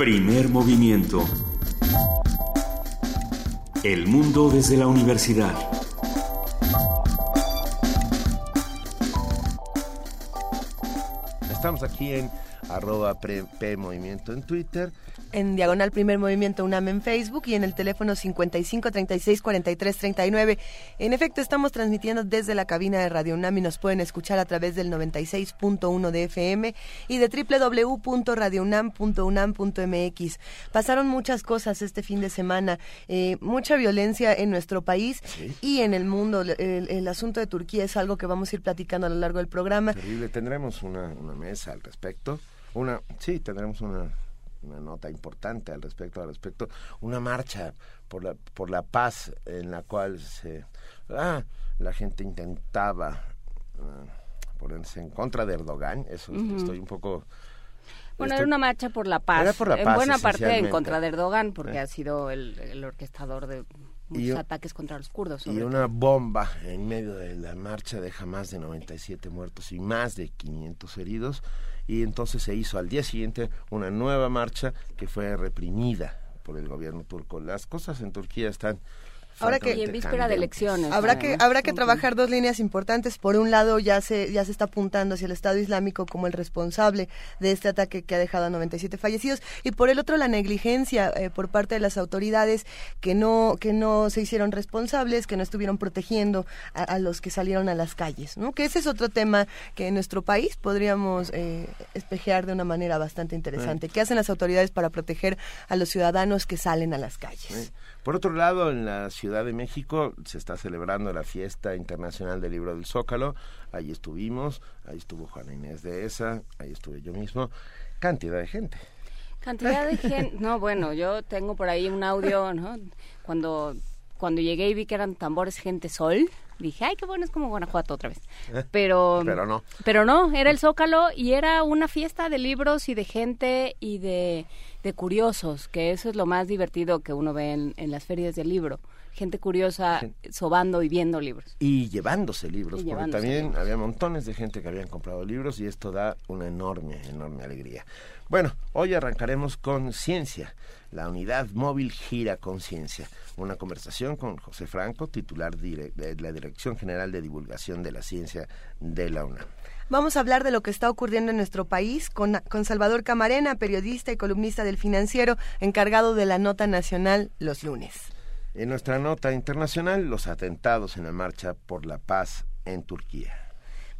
Primer movimiento. El mundo desde la universidad. Estamos aquí en arroba P Movimiento en Twitter en Diagonal Primer Movimiento UNAM en Facebook y en el teléfono 55 36 43 39. En efecto, estamos transmitiendo desde la cabina de Radio UNAM y nos pueden escuchar a través del 96.1 de FM y de www.radiounam.unam.mx. Pasaron muchas cosas este fin de semana, eh, mucha violencia en nuestro país y en el mundo. El, asunto de Turquía es algo que vamos a ir platicando a lo largo del programa. Terrible, tendremos una, una mesa al respecto. Una, sí, tendremos una una nota importante al respecto, al respecto, una marcha por la, por la paz en la cual se, ah, la gente intentaba ah, ponerse en contra de Erdogan, eso estoy un poco... Bueno, era una marcha por la paz, en buena parte en contra de Erdogan, porque ha sido el, el orquestador de muchos ataques contra los kurdos. y una bomba en medio de la marcha deja más de 97 muertos y más de 500 heridos y entonces se hizo al día siguiente una nueva marcha que fue reprimida por el gobierno turco. Las cosas en Turquía están Ahora que y en víspera de elecciones. Habrá que habrá que trabajar dos líneas importantes. Por un lado, ya se ya se está apuntando hacia el Estado Islámico como el responsable de este ataque que ha dejado a 97 fallecidos y por el otro la negligencia eh, por parte de las autoridades que no que no se hicieron responsables, que no estuvieron protegiendo a, los que salieron a las calles, ¿no? Que ese es otro tema que en nuestro país podríamos eh, espejear de una manera bastante interesante. ¿Qué hacen las autoridades para proteger a los ciudadanos que salen a las calles? Por otro lado, en la Ciudad de México se está celebrando la fiesta internacional del libro del Zócalo. Ahí estuvimos, ahí estuvo Juana Inés de esa, ahí estuve yo mismo. Cantidad de gente. Cantidad de gente. No, bueno, yo tengo por ahí un audio, ¿no? Cuando cuando llegué y vi que eran tambores gente sol, dije, ay, qué bueno, es como Guanajuato otra vez. Eh, pero, pero no. Pero no, era el Zócalo y era una fiesta de libros y de gente y de, de curiosos, que eso es lo más divertido que uno ve en, en las ferias del libro gente curiosa sobando y viendo libros. Y llevándose libros, porque también había montones de gente que habían comprado libros y esto da una enorme, enorme alegría. Bueno, hoy arrancaremos con ciencia. La unidad móvil gira conciencia. Una conversación con José Franco, titular de la Dirección General de Divulgación de la Ciencia de la UNAM. Vamos a hablar de lo que está ocurriendo en nuestro país con, con Salvador Camarena, periodista y columnista del financiero, encargado de la nota nacional los lunes. En nuestra nota internacional, los atentados en la marcha por la paz en Turquía.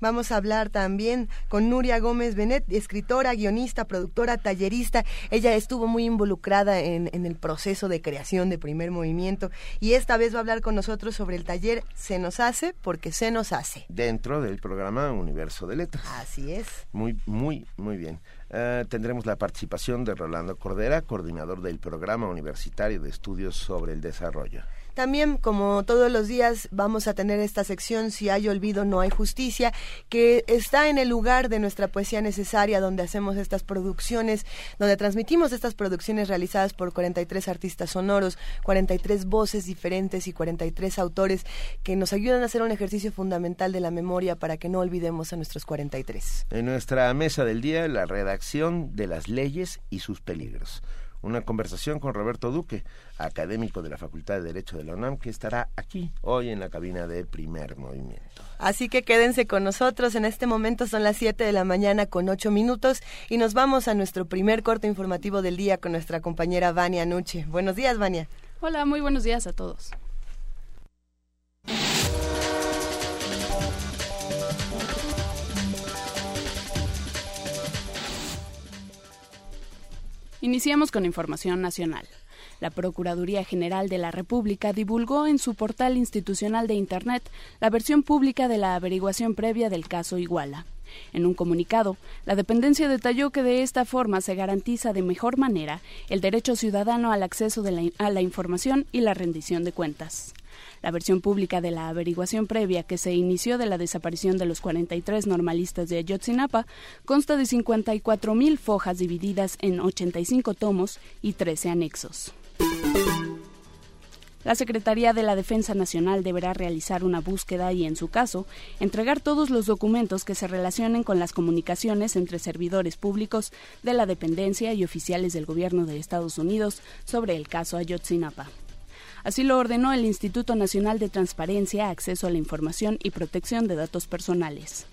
Vamos a hablar también con Nuria Gómez Benet, escritora, guionista, productora, tallerista. Ella estuvo muy involucrada en, en, el proceso de creación de Primer Movimiento y esta vez va a hablar con nosotros sobre el taller Se nos hace porque se nos hace. Dentro del programa Universo de Letras. Así es. Muy, muy, muy bien. Eh, tendremos la participación de Rolando Cordera, coordinador del Programa Universitario de Estudios sobre el Desarrollo. También, como todos los días, vamos a tener esta sección Si hay olvido, no hay justicia, que está en el lugar de nuestra poesía necesaria, donde hacemos estas producciones, donde transmitimos estas producciones realizadas por 43 artistas sonoros, 43 voces diferentes y 43 autores que nos ayudan a hacer un ejercicio fundamental de la memoria para que no olvidemos a nuestros 43. En nuestra mesa del día, la redacción de las leyes y sus peligros una conversación con Roberto Duque, académico de la Facultad de Derecho de la UNAM, que estará aquí hoy en la cabina de Primer Movimiento. Así que quédense con nosotros. En este momento son las 7 de la mañana con 8 minutos y nos vamos a nuestro primer corte informativo del día con nuestra compañera Vania Nuche. Buenos días, Vania. Hola, muy buenos días a todos. Iniciamos con información nacional. La Procuraduría General de la República divulgó en su portal institucional de Internet la versión pública de la averiguación previa del caso Iguala. En un comunicado, la dependencia detalló que de esta forma se garantiza de mejor manera el derecho ciudadano al acceso a la información y la rendición de cuentas. La versión pública de la averiguación previa que se inició de la desaparición de los 43 normalistas de Ayotzinapa consta de 54.000 fojas divididas en 85 tomos y 13 anexos. La Secretaría de la Defensa Nacional deberá realizar una búsqueda y, en su caso, entregar todos los documentos que se relacionen con las comunicaciones entre servidores públicos de la dependencia y oficiales del gobierno de Estados Unidos sobre el caso Ayotzinapa. Así lo ordenó el Instituto Nacional de Transparencia, Acceso a la Información y Protección de Datos Personales.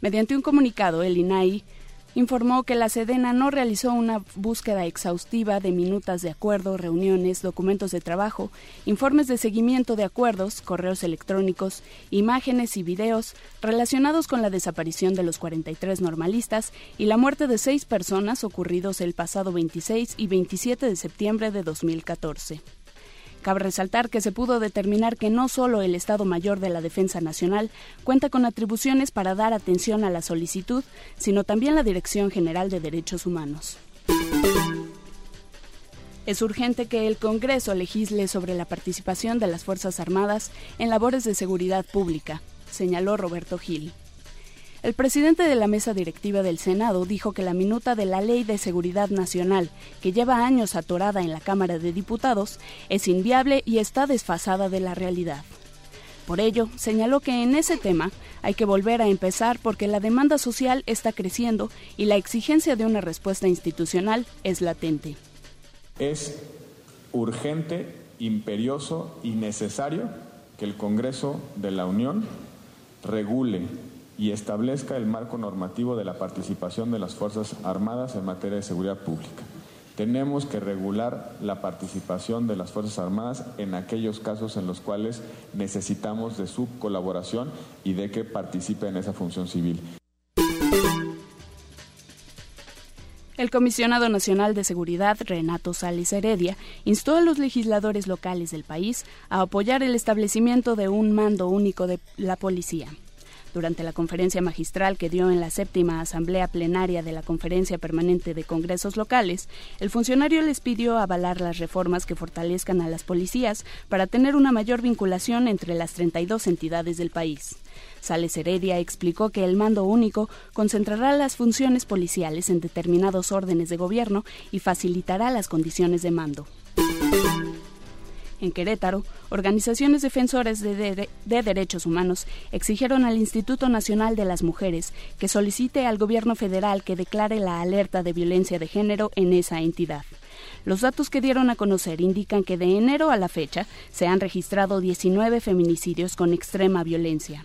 Mediante un comunicado, el INAI informó que la Sedena no realizó una búsqueda exhaustiva de minutas de acuerdo, reuniones, documentos de trabajo, informes de seguimiento de acuerdos, correos electrónicos, imágenes y videos relacionados con la desaparición de los 43 normalistas y la muerte de seis personas ocurridos el pasado 26 y 27 de septiembre de 2014. Cabe resaltar que se pudo determinar que no solo el Estado Mayor de la Defensa Nacional cuenta con atribuciones para dar atención a la solicitud, sino también la Dirección General de Derechos Humanos. Es urgente que el Congreso legisle sobre la participación de las Fuerzas Armadas en labores de seguridad pública, señaló Roberto Gil. El presidente de la mesa directiva del Senado dijo que la minuta de la Ley de Seguridad Nacional, que lleva años atorada en la Cámara de Diputados, es inviable y está desfasada de la realidad. Por ello, señaló que en ese tema hay que volver a empezar porque la demanda social está creciendo y la exigencia de una respuesta institucional es latente. Es urgente, imperioso y necesario que el Congreso de la Unión regule y establezca el marco normativo de la participación de las Fuerzas Armadas en materia de seguridad pública. Tenemos que regular la participación de las Fuerzas Armadas en aquellos casos en los cuales necesitamos de su colaboración y de que participe en esa función civil. El comisionado nacional de seguridad, Renato Sales Heredia, instó a los legisladores locales del país a apoyar el establecimiento de un mando único de la policía. Durante la conferencia magistral que dio en la séptima asamblea plenaria de la Conferencia Permanente de Congresos Locales, el funcionario les pidió avalar las reformas que fortalezcan a las policías para tener una mayor vinculación entre las 32 entidades del país. Sales Heredia explicó que el mando único concentrará las funciones policiales en determinados órdenes de gobierno y facilitará las condiciones de mando. En Querétaro, organizaciones defensoras de, derechos humanos exigieron al Instituto Nacional de las Mujeres que solicite al gobierno federal que declare la alerta de violencia de género en esa entidad. Los datos que dieron a conocer indican que de enero a la fecha se han registrado 19 feminicidios con extrema violencia.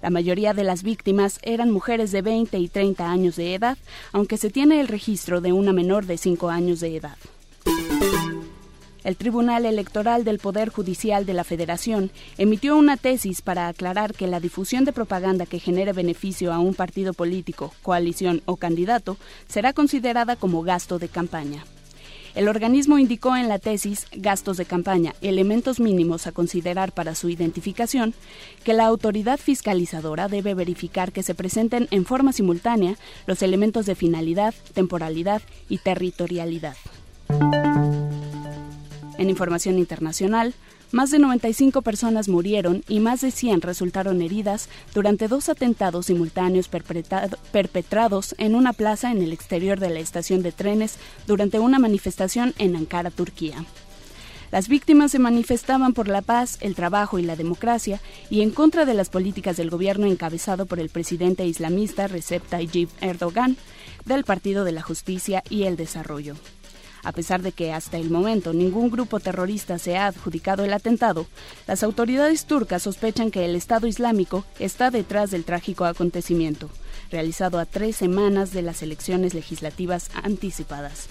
La mayoría de las víctimas eran mujeres de 20 y 30 años de edad, aunque se tiene el registro de una menor de 5 años de edad. El Tribunal Electoral del Poder Judicial de la Federación emitió una tesis para aclarar que la difusión de propaganda que genere beneficio a un partido político, coalición o candidato será considerada como gasto de campaña. El organismo indicó en la tesis Gastos de campaña, elementos mínimos a considerar para su identificación, que la autoridad fiscalizadora debe verificar que se presenten en forma simultánea los elementos de finalidad, temporalidad y territorialidad. En información internacional, más de 95 personas murieron y más de 100 resultaron heridas durante dos atentados simultáneos perpetrados en una plaza en el exterior de la estación de trenes durante una manifestación en Ankara, Turquía. Las víctimas se manifestaban por la paz, el trabajo y la democracia y en contra de las políticas del gobierno encabezado por el presidente islamista Recep Tayyip Erdogan del Partido de la Justicia y el Desarrollo. A pesar de que hasta el momento ningún grupo terrorista se ha adjudicado el atentado, las autoridades turcas sospechan que el Estado Islámico está detrás del trágico acontecimiento, realizado a tres semanas de las elecciones legislativas anticipadas.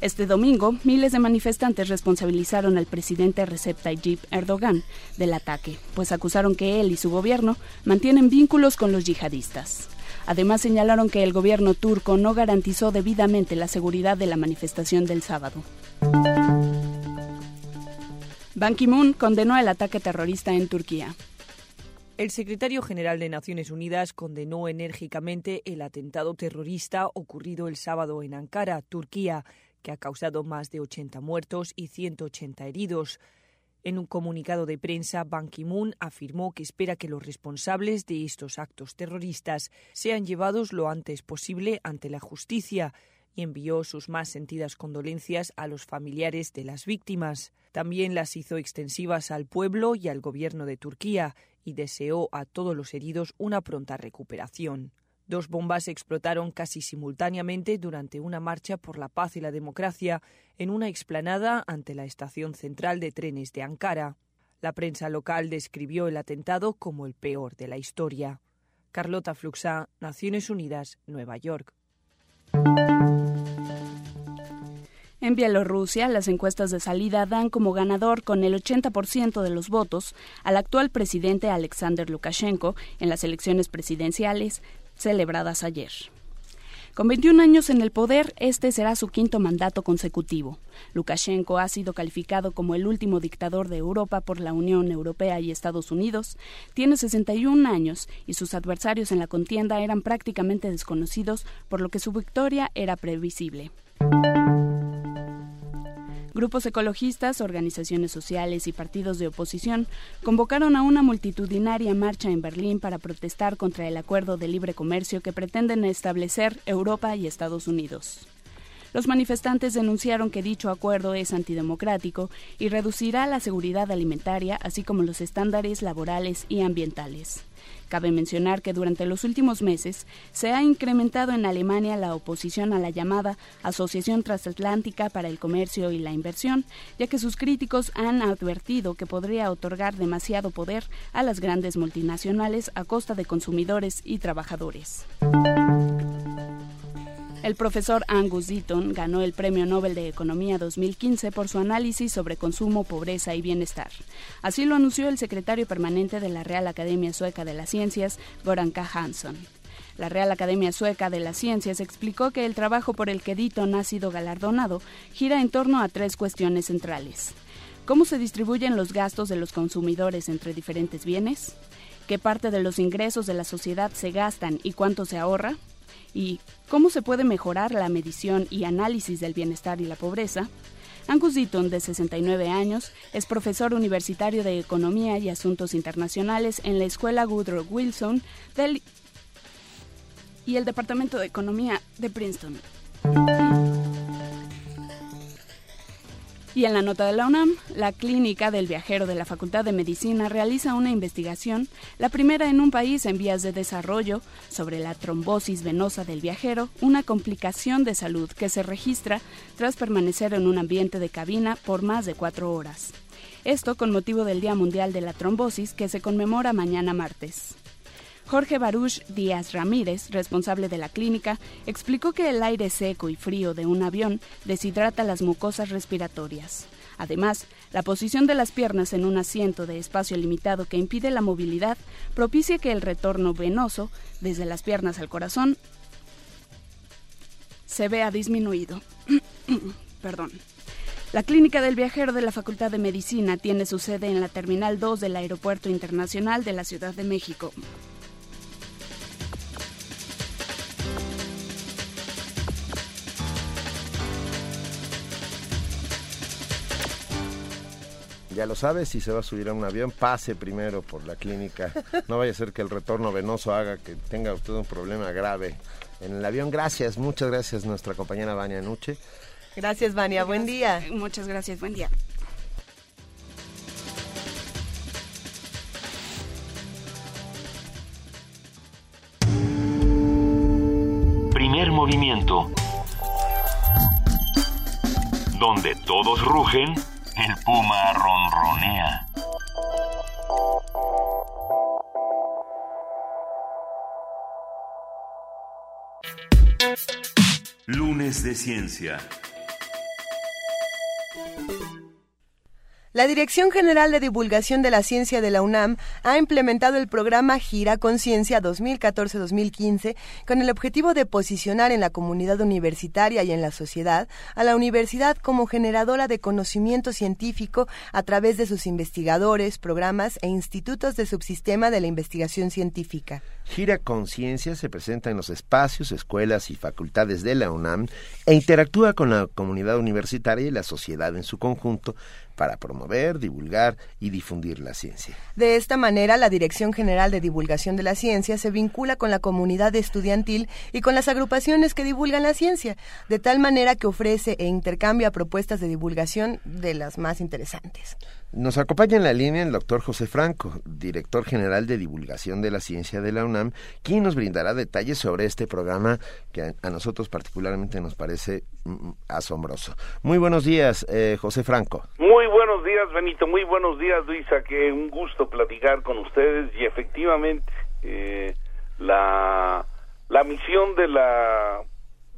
Este domingo, miles de manifestantes responsabilizaron al presidente Recep Tayyip Erdogan del ataque, pues acusaron que él y su gobierno mantienen vínculos con los yihadistas. Además señalaron que el gobierno turco no garantizó debidamente la seguridad de la manifestación del sábado. Ban Ki-moon condenó el ataque terrorista en Turquía. El secretario general de Naciones Unidas condenó enérgicamente el atentado terrorista ocurrido el sábado en Ankara, Turquía, que ha causado más de 80 muertos y 180 heridos. En un comunicado de prensa, Ban Ki-moon afirmó que espera que los responsables de estos actos terroristas sean llevados lo antes posible ante la justicia y envió sus más sentidas condolencias a los familiares de las víctimas. También las hizo extensivas al pueblo y al gobierno de Turquía y deseó a todos los heridos una pronta recuperación. Dos bombas explotaron casi simultáneamente durante una marcha por la paz y la democracia en una explanada ante la estación central de trenes de Ankara. La prensa local describió el atentado como el peor de la historia. Carlota Fluxá, Naciones Unidas, Nueva York. En Bielorrusia, las encuestas de salida dan como ganador con el 80% de los votos al actual presidente Alexander Lukashenko en las elecciones presidenciales celebradas ayer. Con 21 años en el poder, este será su quinto mandato consecutivo. Lukashenko ha sido calificado como el último dictador de Europa por la Unión Europea y Estados Unidos. Tiene 61 años y sus adversarios en la contienda eran prácticamente desconocidos, por lo que su victoria era previsible. Grupos ecologistas, organizaciones sociales y partidos de oposición convocaron a una multitudinaria marcha en Berlín para protestar contra el acuerdo de libre comercio que pretenden establecer Europa y Estados Unidos. Los manifestantes denunciaron que dicho acuerdo es antidemocrático y reducirá la seguridad alimentaria, así como los estándares laborales y ambientales. Cabe mencionar que durante los últimos meses se ha incrementado en Alemania la oposición a la llamada Asociación Transatlántica para el Comercio y la Inversión, ya que sus críticos han advertido que podría otorgar demasiado poder a las grandes multinacionales a costa de consumidores y trabajadores. El profesor Angus Deaton ganó el Premio Nobel de Economía 2015 por su análisis sobre consumo, pobreza y bienestar. Así lo anunció el secretario permanente de la Real Academia Sueca de las Ciencias, Goran K. Hansson. La Real Academia Sueca de las Ciencias explicó que el trabajo por el que Deaton ha sido galardonado gira en torno a tres cuestiones centrales. ¿Cómo se distribuyen los gastos de los consumidores entre diferentes bienes? ¿Qué parte de los ingresos de la sociedad se gastan y cuánto se ahorra? Y cómo se puede mejorar la medición y análisis del bienestar y la pobreza, Angus Deaton, de 69 años, es profesor universitario de Economía y Asuntos Internacionales en la Escuela Woodrow Wilson y el Departamento de Economía de Princeton. Y en la nota de la UNAM, la clínica del viajero de la Facultad de Medicina realiza una investigación, la primera en un país en vías de desarrollo, sobre la trombosis venosa del viajero, una complicación de salud que se registra tras permanecer en un ambiente de cabina por más de cuatro horas. Esto con motivo del Día Mundial de la Trombosis que se conmemora mañana martes. Jorge Baruch Díaz Ramírez, responsable de la clínica, explicó que el aire seco y frío de un avión deshidrata las mucosas respiratorias. Además, la posición de las piernas en un asiento de espacio limitado que impide la movilidad propicia que el retorno venoso desde las piernas al corazón se vea disminuido. Perdón. La Clínica del Viajero de la Facultad de Medicina tiene su sede en la Terminal 2 del Aeropuerto Internacional de la Ciudad de México. Ya lo sabe, si se va a subir a un avión, pase primero por la clínica. No vaya a ser que el retorno venoso haga que tenga usted un problema grave en el avión. Gracias, muchas gracias nuestra compañera Vania Nuche. Gracias, Vania, buen día. Muchas gracias, buen día. Primer movimiento. Donde todos rugen el puma ronronea. Lunes de Ciencia. La Dirección General de Divulgación de la Ciencia de la UNAM ha implementado el programa Gira Conciencia 2014-2015 con el objetivo de posicionar en la comunidad universitaria y en la sociedad a la universidad como generadora de conocimiento científico a través de sus investigadores, programas e institutos de subsistema de la investigación científica. Gira Conciencia se presenta en los espacios, escuelas y facultades de la UNAM e interactúa con la comunidad universitaria y la sociedad en su conjunto para promover, divulgar y difundir la ciencia. De esta manera, la Dirección General de Divulgación de la Ciencia se vincula con la comunidad estudiantil y con las agrupaciones que divulgan la ciencia, de tal manera que ofrece e intercambia propuestas de divulgación de las más interesantes. Nos acompaña en la línea el doctor José Franco, director general de divulgación de la ciencia de la UNAM, quien nos brindará detalles sobre este programa que a nosotros particularmente nos parece mm, mm, asombroso. Muy buenos días, eh, José Franco. Muy buenos días, Benito. Muy buenos días, Luisa. Que un gusto platicar con ustedes y efectivamente eh, la, la misión de la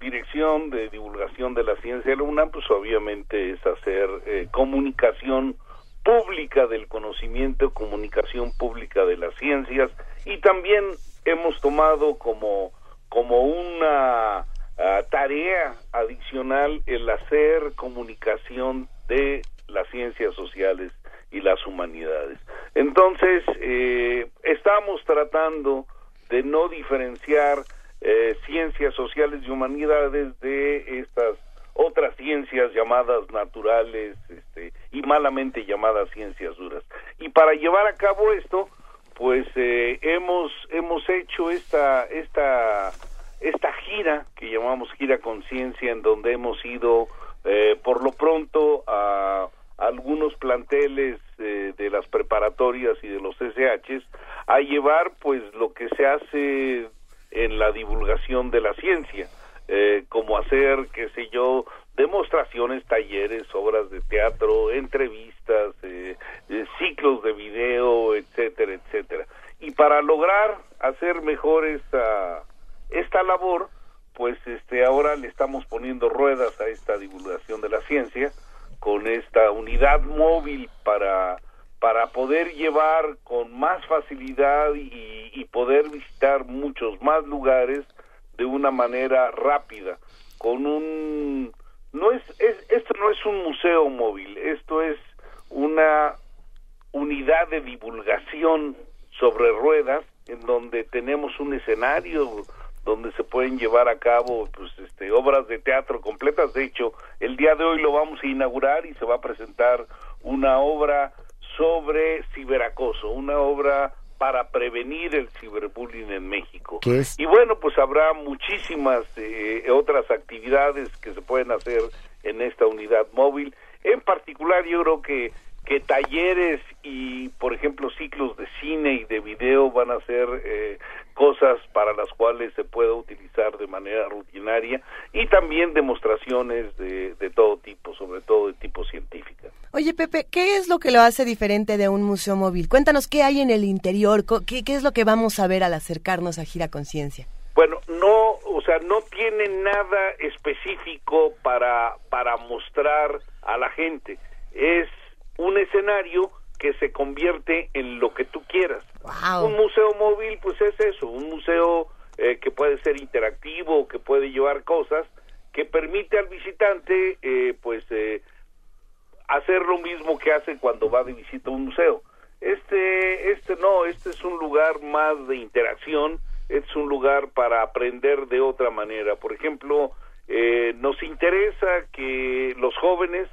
Dirección de Divulgación de la Ciencia de la UNAM, pues obviamente es hacer eh, comunicación pública del conocimiento, comunicación pública de las ciencias y también hemos tomado como, como una ah, tarea adicional el hacer comunicación de las ciencias sociales y las humanidades. Entonces, eh, estamos tratando de no diferenciar eh, ciencias sociales y humanidades de estas otras ciencias llamadas naturales este, y malamente llamadas ciencias duras. Y para llevar a cabo esto, pues eh, hemos hemos hecho esta esta esta gira que llamamos gira conciencia en donde hemos ido eh, por lo pronto a, algunos planteles eh, de las preparatorias y de los SHs a llevar pues lo que se hace en la divulgación de la ciencia eh, como hacer, qué sé yo, demostraciones, talleres, obras de teatro, entrevistas, eh, eh, ciclos de video, etcétera, etcétera. Y para lograr hacer mejor esta, esta labor, pues este ahora le estamos poniendo ruedas a esta divulgación de la ciencia con esta unidad móvil para para poder llevar con más facilidad y, y poder visitar muchos más lugares de una manera rápida, con un no es, esto no es un museo móvil, esto es una unidad de divulgación sobre ruedas en donde tenemos un escenario donde se pueden llevar a cabo pues este obras de teatro completas. De hecho el día de hoy lo vamos a inaugurar y se va a presentar una obra sobre ciberacoso una obra para prevenir el ciberbullying en México. Y bueno, pues habrá muchísimas eh, otras actividades que se pueden hacer en esta unidad móvil. En particular, yo creo que que talleres y, por ejemplo, ciclos de cine y de video van a ser eh, cosas para las cuales se pueda utilizar de manera rutinaria y también demostraciones de, de todo tipo, sobre todo de tipo científica. Oye, Pepe, ¿qué es lo que lo hace diferente de un museo móvil? Cuéntanos qué hay en el interior, qué, qué es lo que vamos a ver al acercarnos a Gira Conciencia. Bueno, no, o sea, no tiene nada específico para, para mostrar a la gente. Es un escenario que se convierte en lo que tú quieras. Un museo móvil, pues es eso, un museo eh, que puede ser interactivo, que puede llevar cosas, que permite al visitante, eh, pues, eh, hacer lo mismo que hace cuando va de visita a un museo. Este, este no, este es un lugar más de interacción, es un lugar para aprender de otra manera. Por ejemplo, nos interesa que los jóvenes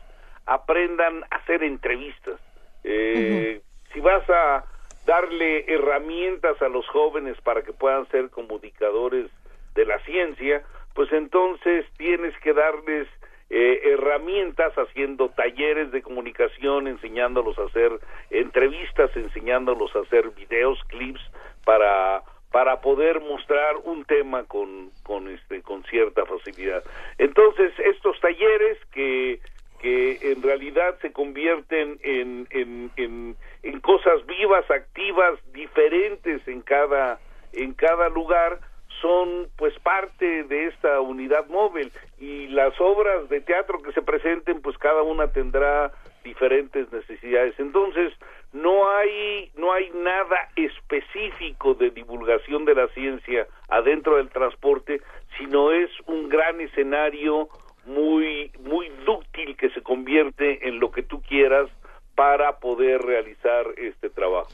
aprendan a hacer entrevistas. Eh, si vas a darle herramientas a los jóvenes para que puedan ser comunicadores de la ciencia, pues entonces tienes que darles eh, herramientas haciendo talleres de comunicación, enseñándolos a hacer entrevistas, enseñándolos a hacer videos, clips para para poder mostrar un tema con con este con cierta facilidad. Entonces, estos talleres que que en realidad se convierten en, en, en, cosas vivas, activas, diferentes en cada, en cada lugar, son pues parte de esta unidad móvil y las obras de teatro que se presenten pues cada una tendrá diferentes necesidades. Entonces, no hay no hay nada específico de divulgación de la ciencia adentro del transporte, sino es un gran escenario muy, muy dúctil que se convierte en lo que tú quieras para poder realizar este trabajo.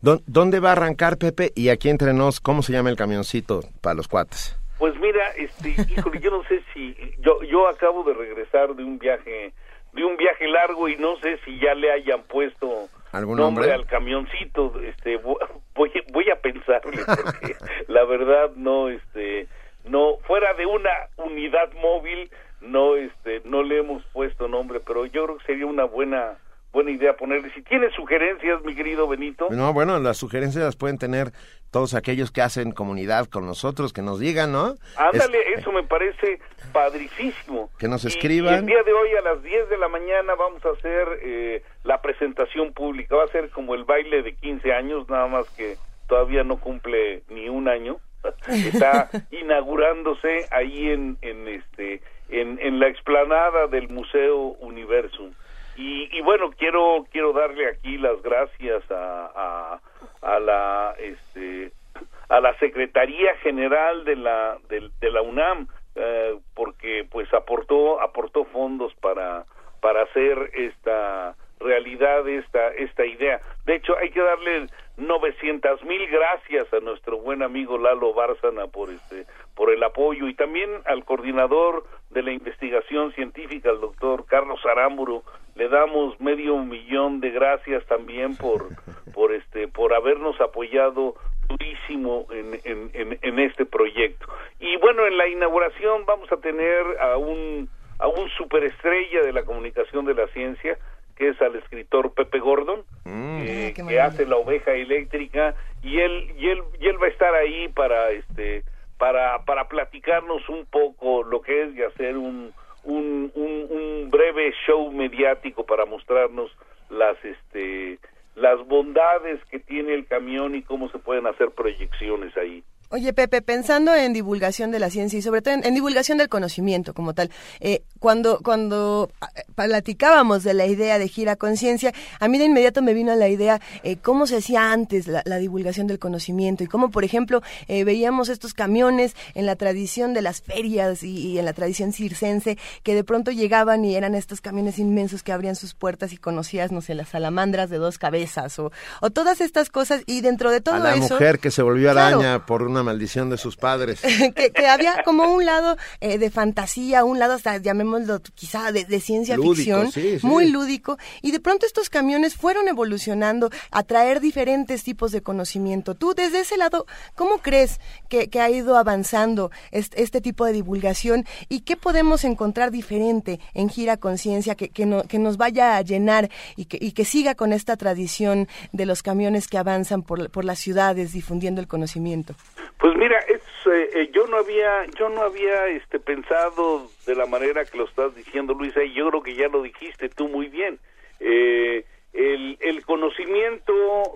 ¿Dónde va a arrancar Pepe y aquí entre nos cómo se llama el camioncito para los cuates? Pues mira, este, híjole, yo no sé si yo yo acabo de regresar de un viaje de un viaje largo y no sé si ya le hayan puesto ¿Algún nombre, al camioncito este voy voy a pensarle porque la verdad no este no fuera de una unidad móvil no este no le hemos puesto nombre pero yo creo que sería una buena buena idea ponerle. Si tienes sugerencias, mi querido Benito. No, bueno, las sugerencias las pueden tener todos aquellos que hacen comunidad con nosotros, que nos digan, ¿no? Ándale, eso me parece padricísimo. Que nos escriban. el día de hoy a las 10 de la mañana vamos a hacer eh, la presentación pública. Va a ser como el baile de 15 años, nada más que todavía no cumple ni un año. Está inaugurándose ahí en, en este en, en la explanada del Museo Universum. Y, bueno, quiero quiero darle aquí las gracias a, a, la este a la Secretaría General de la de, la UNAM eh, porque pues aportó aportó fondos para para hacer esta realidad esta esta idea. De hecho, hay que darle 900 mil gracias a nuestro buen amigo Lalo Bárcena por este por el apoyo y también al coordinador de la investigación científica, el doctor Carlos Aramburu, le damos medio millón de gracias también por por este por habernos apoyado durísimo en, en, en, este proyecto. Y bueno en la inauguración vamos a tener a un a un superestrella de la comunicación de la ciencia que es al escritor Pepe Gordon mm. eh, ah, que hace la oveja eléctrica y él y él y él va a estar ahí para este para para platicarnos un poco lo que es de hacer un un, un, breve show mediático para mostrarnos las este las bondades que tiene el camión y cómo se pueden hacer proyecciones ahí. Oye, Pepe, pensando en divulgación de la ciencia y sobre todo en, divulgación del conocimiento como tal, eh, cuando, cuando eh, platicábamos de la idea de gira conciencia, a mí de inmediato me vino la idea eh, cómo se hacía antes la, divulgación del conocimiento y cómo, por ejemplo, veíamos estos camiones en la tradición de las ferias y, en la tradición circense que de pronto llegaban y eran estos camiones inmensos que abrían sus puertas y conocías, no sé, las salamandras de dos cabezas o, o todas estas cosas y dentro de todo a la eso... mujer que se volvió araña por una maldición de sus padres. que, había como un lado eh, de fantasía, un lado hasta, llamémoslo quizá de, ciencia ficción, muy lúdico, y de pronto estos camiones fueron evolucionando a traer diferentes tipos de conocimiento. Tú, desde ese lado, ¿cómo crees que, ha ido avanzando este, tipo de divulgación y qué podemos encontrar diferente en Gira Conciencia que, que, que nos vaya a llenar y que, y que siga con esta tradición de los camiones que avanzan por, por las ciudades difundiendo el conocimiento? Pues mira, es, eh, eh, yo no había, yo no había este, pensado de la manera que lo estás diciendo, Luisa, y yo creo que ya lo dijiste tú muy bien. Eh, el, el, conocimiento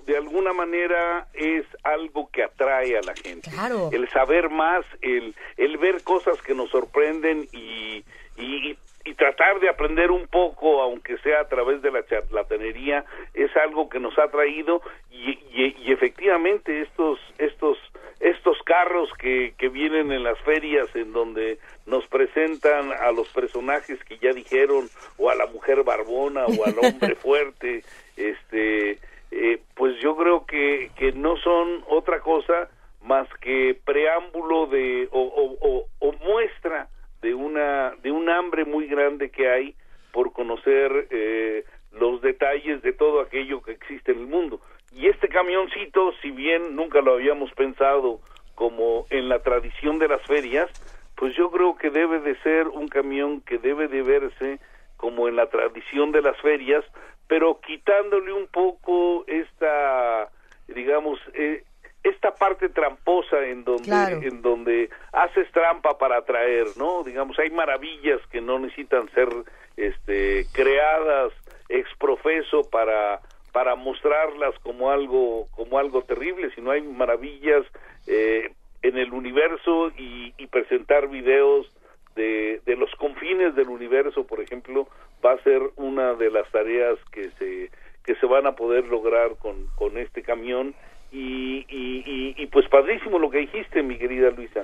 de alguna manera es algo que atrae a la gente. El saber más, el, el ver cosas que nos sorprenden y, y, y tratar de aprender un poco, aunque sea a través de la charlatanería, es algo que nos ha traído y, y, y efectivamente estos, estos estos carros que, que vienen en las ferias en donde nos presentan a los personajes que ya dijeron o a la mujer barbona o al hombre fuerte este eh, pues yo creo que, que no son otra cosa más que preámbulo de o, o, o, muestra de una de un hambre muy grande que hay por conocer eh, los detalles de todo aquello que existe en el mundo y este camioncito, si bien nunca lo habíamos pensado como en la tradición de las ferias, pues yo creo que debe de ser un camión que debe de verse como en la tradición de las ferias, pero quitándole un poco esta, digamos, eh, esta parte tramposa en donde en donde haces trampa para atraer, ¿no? Digamos, hay maravillas que no necesitan ser este creadas exprofeso para para mostrarlas como algo como algo terrible, sino hay maravillas eh, en el universo y, y presentar videos de, de, los confines del universo, por ejemplo, va a ser una de las tareas que se que se van a poder lograr con, con este camión y, y, y, pues padrísimo lo que dijiste, mi querida Luisa.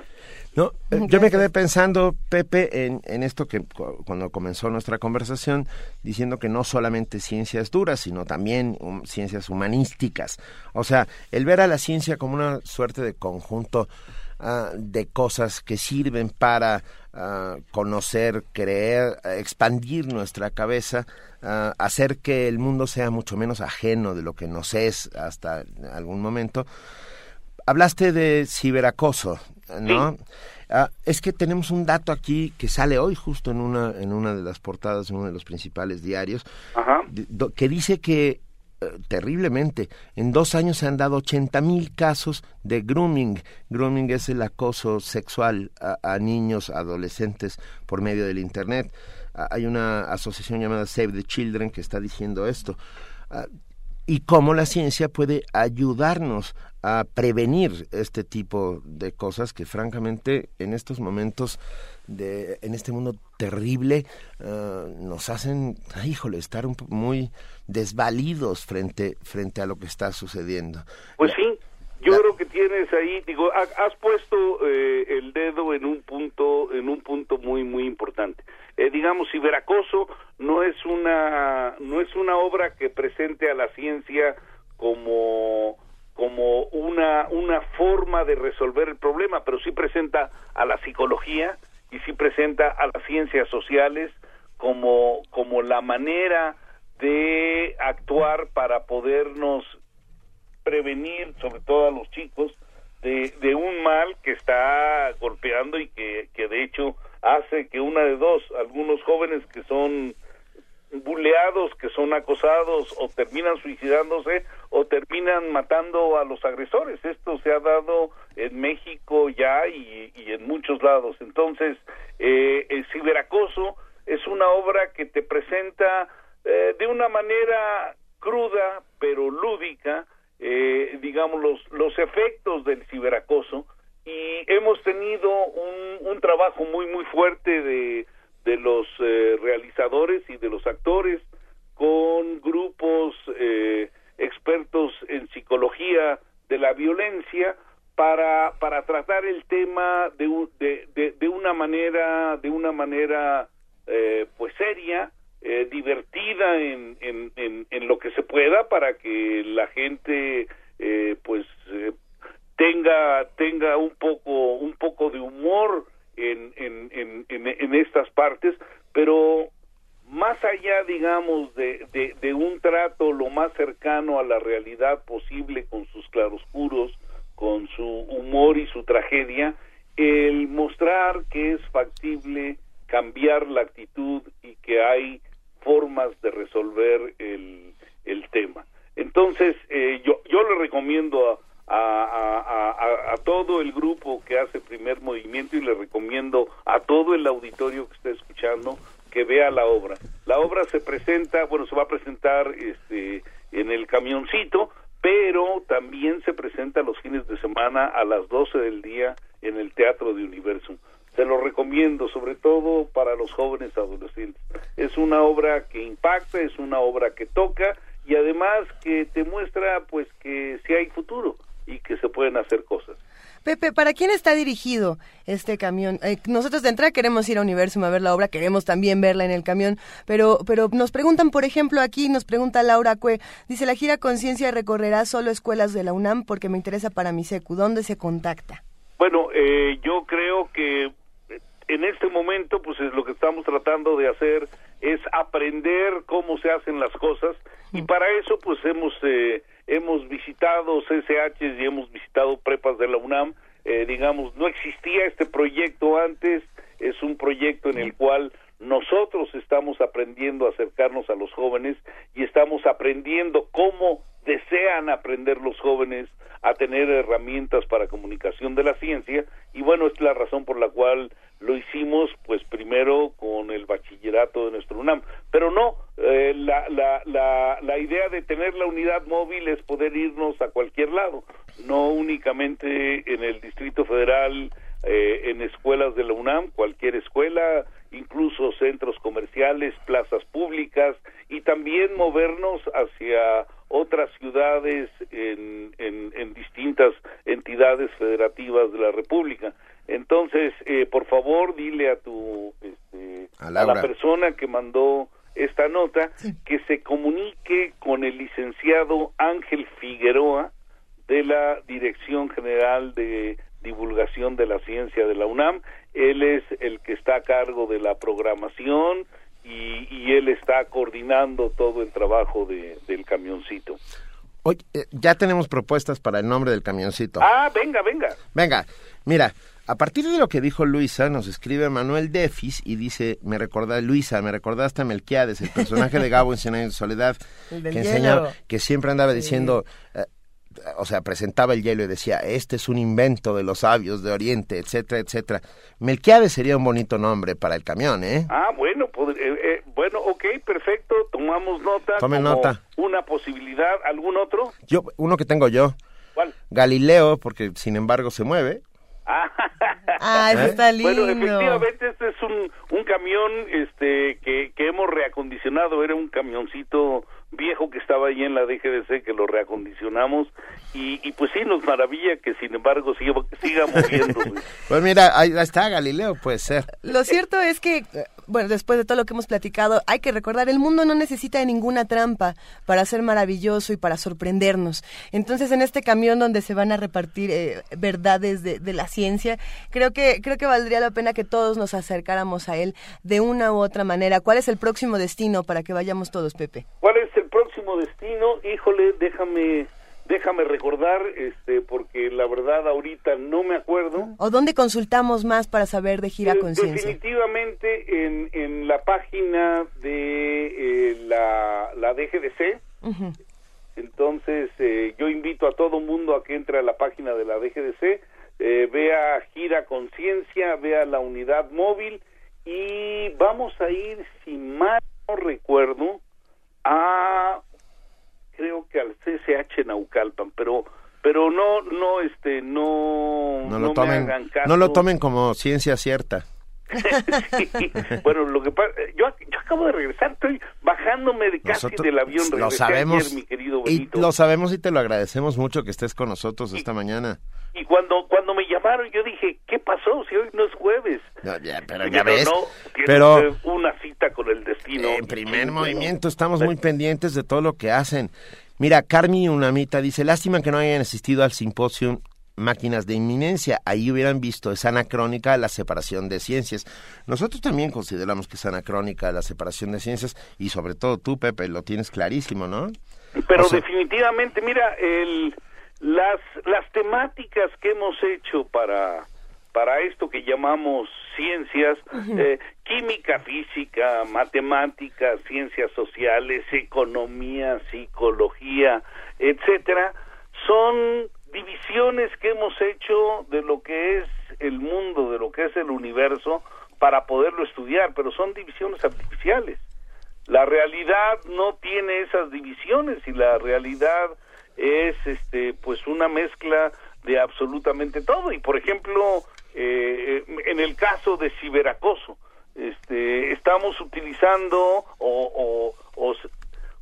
No, eh, yo me quedé pensando, Pepe, en, en esto que cuando comenzó nuestra conversación, diciendo que no solamente ciencias duras, sino también um, ciencias humanísticas. O sea, el ver a la ciencia como una suerte de conjunto ah, de cosas que sirven para ah, conocer, creer, expandir nuestra cabeza, ah, hacer que el mundo sea mucho menos ajeno de lo que nos es hasta algún momento. Hablaste de ciberacoso, ¿no? es que tenemos un dato aquí que sale hoy justo en una en una de las portadas en uno de los principales diarios que dice que terriblemente. En dos años se han dado 80 mil casos de grooming. Grooming es el acoso sexual a, niños, adolescentes por medio del Internet. hay una asociación llamada Save the Children que está diciendo esto. Ah, y cómo la ciencia puede ayudarnos a prevenir este tipo de cosas que francamente en estos momentos de en este mundo terrible ah, nos hacen híjole estar un, muy desvalidos frente frente a lo que está sucediendo. Pues sí yo creo que tienes ahí digo has puesto eh, el dedo en un punto en un punto muy muy importante. Eh, digamos ciberacoso no es una no es una obra que presente a la ciencia como como una una forma de resolver el problema pero sí presenta a la psicología y sí presenta a las ciencias sociales como como la manera de actuar para podernos prevenir sobre todo a los chicos de, de un mal que está golpeando y que, que de hecho hace que una de dos, algunos jóvenes que son buleados, que son acosados o terminan suicidándose o terminan matando a los agresores. Esto se ha dado en México ya y, en muchos lados. Entonces, eh, el ciberacoso es una obra que te presenta eh, de una manera cruda pero lúdica, eh, digamos, los, los efectos del ciberacoso y hemos tenido un, un trabajo muy muy fuerte de, de los eh, realizadores y de los actores con grupos eh, expertos en psicología de la violencia para para tratar el tema de, de, de, una manera de una manera eh, pues seria divertida en, en, en, lo que se pueda para que la gente pues tenga tenga un poco un poco de humor en, estas partes pero más allá digamos de, de, de, un trato lo más cercano a la realidad posible con sus claroscuros con su humor y su tragedia el mostrar que es factible cambiar la actitud y que hay formas de resolver el, el tema. Entonces eh, yo yo le recomiendo a a, a, todo el grupo que hace primer movimiento y le recomiendo a todo el auditorio que esté escuchando que vea la obra. La obra se presenta, bueno, se va a presentar este, en el camioncito, pero también se presenta los fines de semana a las 12 del día en el Teatro de Universum. Se lo recomiendo, sobre todo para los jóvenes adolescentes. Es una obra que impacta, es una obra que toca y además que te muestra pues que si hay futuro y que se pueden hacer cosas. Pepe, ¿para quién está dirigido este camión? Eh, nosotros de entrada queremos ir a Universum a ver la obra, queremos también verla en el camión, pero, pero nos preguntan, por ejemplo, aquí nos pregunta Laura Cue, dice, la gira Conciencia recorrerá solo escuelas de la UNAM porque me interesa para mi secu. ¿Dónde se contacta? Bueno, eh, yo creo que en este momento, pues es lo que estamos tratando de hacer es aprender cómo se hacen las cosas y para eso, pues hemos eh, hemos visitado CCH y hemos visitado prepas de la UNAM. Eh, digamos, no existía este proyecto antes, es un proyecto en el cual nosotros estamos aprendiendo a acercarnos a los jóvenes y estamos aprendiendo cómo desean aprender los jóvenes a tener herramientas para comunicación de la ciencia. Y bueno, es la razón por la cual lo hicimos pues primero con el bachillerato de nuestro UNAM, pero no, eh, la, la, la, la idea de tener la unidad móvil es poder irnos a cualquier lado, no únicamente en el Distrito Federal, eh, en escuelas de la UNAM, cualquier escuela, incluso centros comerciales, plazas públicas y también movernos hacia otras ciudades en, en, en distintas entidades federativas de la República. Entonces, eh, por favor, dile a tu este, a, la persona que mandó esta nota que se comunique con el licenciado Ángel Figueroa de la Dirección General de divulgación de la ciencia de la UNAM. Él es el que está a cargo de la programación y, y él está coordinando todo el trabajo de, del camioncito. Oye, eh, ya tenemos propuestas para el nombre del camioncito. Ah, venga, venga. Venga, mira, a partir de lo que dijo Luisa, nos escribe Manuel Defis y dice, me recorda, Luisa, me recordaste a Melquiades, el personaje de Gabo en Cien de Soledad, que enseña, que siempre andaba diciendo, eh, o sea, presentaba el hielo y decía, este es un invento de los sabios de Oriente, etcétera, etcétera. Melquiades sería un bonito nombre para el camión, ¿eh? Ah, bueno, pues, eh, bueno, ok, perfecto, tomamos nota. Tome nota. Una posibilidad, ¿algún otro? Yo, uno que tengo yo. ¿Cuál? Galileo, porque sin embargo se mueve. Ah, eso está lindo. Bueno, efectivamente este es un, un camión este que, que hemos reacondicionado, era un camioncito viejo que estaba ahí en la DGDC que lo reacondicionamos y, y pues sí nos maravilla que sin embargo siga, siga moviendo. pues mira, ahí está Galileo, puede ser. Lo cierto es que, bueno, después de todo lo que hemos platicado, hay que recordar, el mundo no necesita de ninguna trampa para ser maravilloso y para sorprendernos. Entonces, en este camión donde se van a repartir eh, verdades de, de la ciencia, creo que, creo que valdría la pena que todos nos acercáramos a él de una u otra manera. ¿Cuál es el próximo destino para que vayamos todos, Pepe? ¿Cuál es el próximo destino? Híjole, déjame déjame recordar, este, porque la verdad ahorita no me acuerdo. ¿O dónde consultamos más para saber de Gira Eh, Conciencia? Definitivamente en, en la página de eh, la, la DGDC. Ujú. Entonces, eh, yo invito a todo mundo a que entre a la página de la DGDC, eh, vea Gira Conciencia, vea la unidad móvil y vamos a ir, si mal no recuerdo, a creo que al CCH Naucalpan, pero pero no no este no No no lo me tomen, hagan caso. no lo tomen como ciencia cierta. Sí. Bueno, lo que pasa, yo, yo acabo de regresar, estoy bajándome de casi Nosotros del avión, lo sabemos ayer, mi querido y Benito. lo sabemos y te lo agradecemos mucho que estés con nosotros esta mañana. Y cuando cuando me llamaron, yo dije, ¿qué pasó? Si hoy no es jueves. No, ya, pero ya ves, no, pero una cita con el destino. en primer Y, movimiento bueno, estamos muy pendientes de todo lo que hacen. Mira, Carmi Unamita dice, lástima que no hayan asistido al simposio Máquinas de Inminencia. Ahí hubieran visto, es anacrónica la separación de ciencias. Nosotros también consideramos que es anacrónica la separación de ciencias y sobre todo tú, Pepe, lo tienes clarísimo, ¿no? Pero O sea- definitivamente, mira, el, las, las temáticas que hemos hecho para, para esto que llamamos ciencias, eh, química, física, matemáticas, ciencias sociales, economía, psicología, etcétera, son divisiones que hemos hecho de lo que es el mundo, de lo que es el universo, para poderlo estudiar, pero son divisiones artificiales. La realidad no tiene esas divisiones y la realidad es este pues una mezcla de absolutamente todo y por ejemplo eh, en el caso de ciberacoso este estamos utilizando o- o-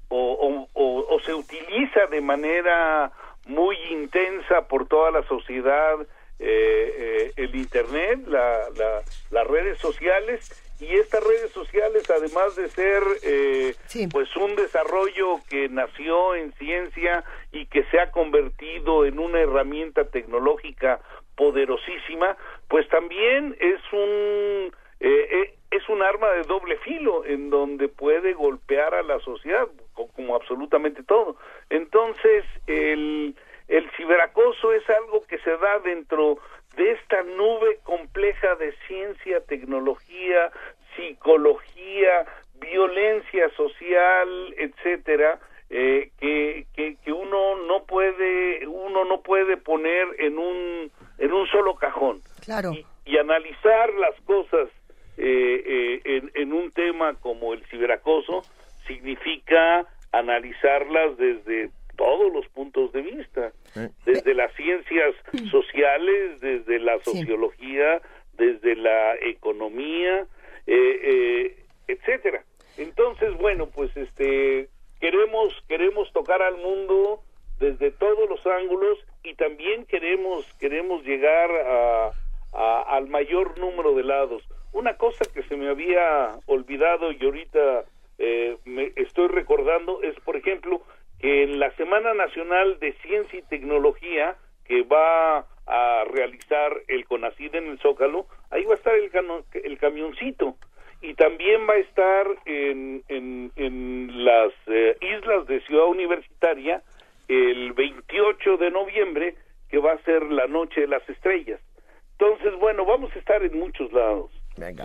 o- o se utiliza de manera muy intensa por toda la sociedad eh, eh, el internet la- la- las redes sociales y estas redes sociales además de ser eh, pues un desarrollo que nació en ciencia y que se ha convertido en una herramienta tecnológica poderosísima pues también es un eh, eh, es un arma de doble filo en donde puede golpear a la sociedad co- como absolutamente todo entonces el el ciberacoso es algo que se da dentro de esta nube compleja de ciencia, tecnología, psicología, violencia social, etcétera, eh, que, que, que uno no puede uno no puede poner en un en un solo cajón Claro. y analizar las cosas eh, eh, en, en un tema como el ciberacoso significa analizarlas desde todos los puntos de vista, desde las ciencias sociales, desde la sociología, desde la economía, eh, eh, etcétera. Entonces, bueno, pues este queremos queremos tocar al mundo desde todos los ángulos y también queremos queremos llegar a, a- al mayor número de lados. Una cosa que se me había olvidado y ahorita eh, me estoy recordando es, por ejemplo, que en la Semana Nacional de Ciencia y Tecnología que va a realizar Argentina en el Zócalo, ahí va a estar el, el camioncito y también va a estar en, en, las eh, islas de Ciudad Universitaria el 28 de noviembre, que va a ser la Noche de las Estrellas. Entonces, bueno, vamos a estar en muchos lados.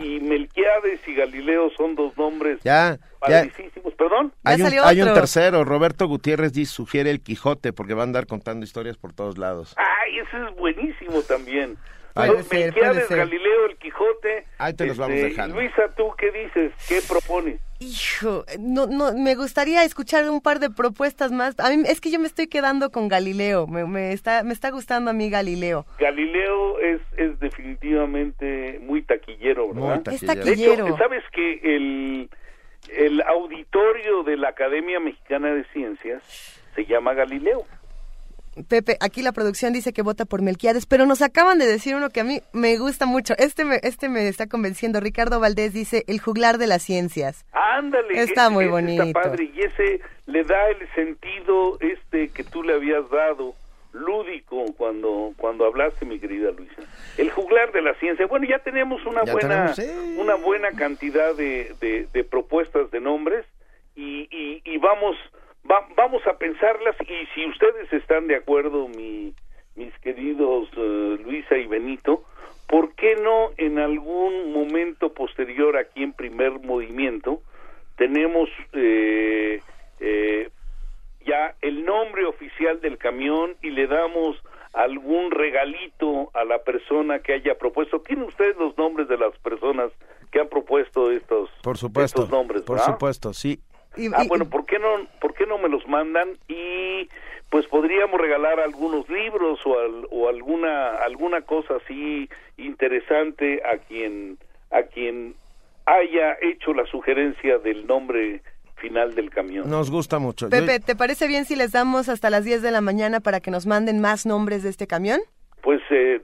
Y Melquiades y Galileo son dos nombres ya, Perdón. Hay un, hay un, tercero, Roberto Gutiérrez sugiere el Quijote porque va a andar contando historias por todos lados. Ay, ese es buenísimo también. Melquiades, Galileo, el Quijote. Ahí te los vamos este, dejando. Luisa, ¿tú qué dices? ¿Qué propones? Hijo, no, no, me gustaría escuchar un par de propuestas más. A mí es que yo me estoy quedando con Galileo. Me, me está, me está gustando a mí Galileo. Galileo es, es definitivamente muy taquillero, ¿verdad? Es taquillero. sabes que el, el auditorio de la Academia Mexicana de Ciencias se llama Galileo. Pepe, aquí la producción dice que vota por Melquiades, pero nos acaban de decir uno que a mí me gusta mucho. Este me, este me está convenciendo. Ricardo Valdés dice el juglar de las ciencias. Ándale. Está muy bonito. Está padre y ese le da el sentido este que tú le habías dado lúdico cuando cuando hablaste mi querida Luisa el juglar de la ciencia bueno ya tenemos una buena una buena cantidad de, de, propuestas de nombres y, y, y vamos vamos a pensarlas y si ustedes están de acuerdo, mi, mis queridos eh, Luisa y Benito, ¿por qué no en algún momento posterior aquí en primer movimiento tenemos eh, eh, ya el nombre oficial del camión y le damos algún regalito a la persona que haya propuesto. ¿Tienen ustedes los nombres de las personas que han propuesto estos, por supuesto, estos nombres? Por supuesto, sí ah, bueno, ¿por qué no por qué no me los mandan y pues podríamos regalar algunos libros o, o alguna alguna cosa así interesante a quien a quien haya hecho la sugerencia del nombre final del camión. Nos gusta mucho. Pepe, ¿te parece bien si les damos hasta las 10 de la mañana para que nos manden más nombres de este camión? Pues eh,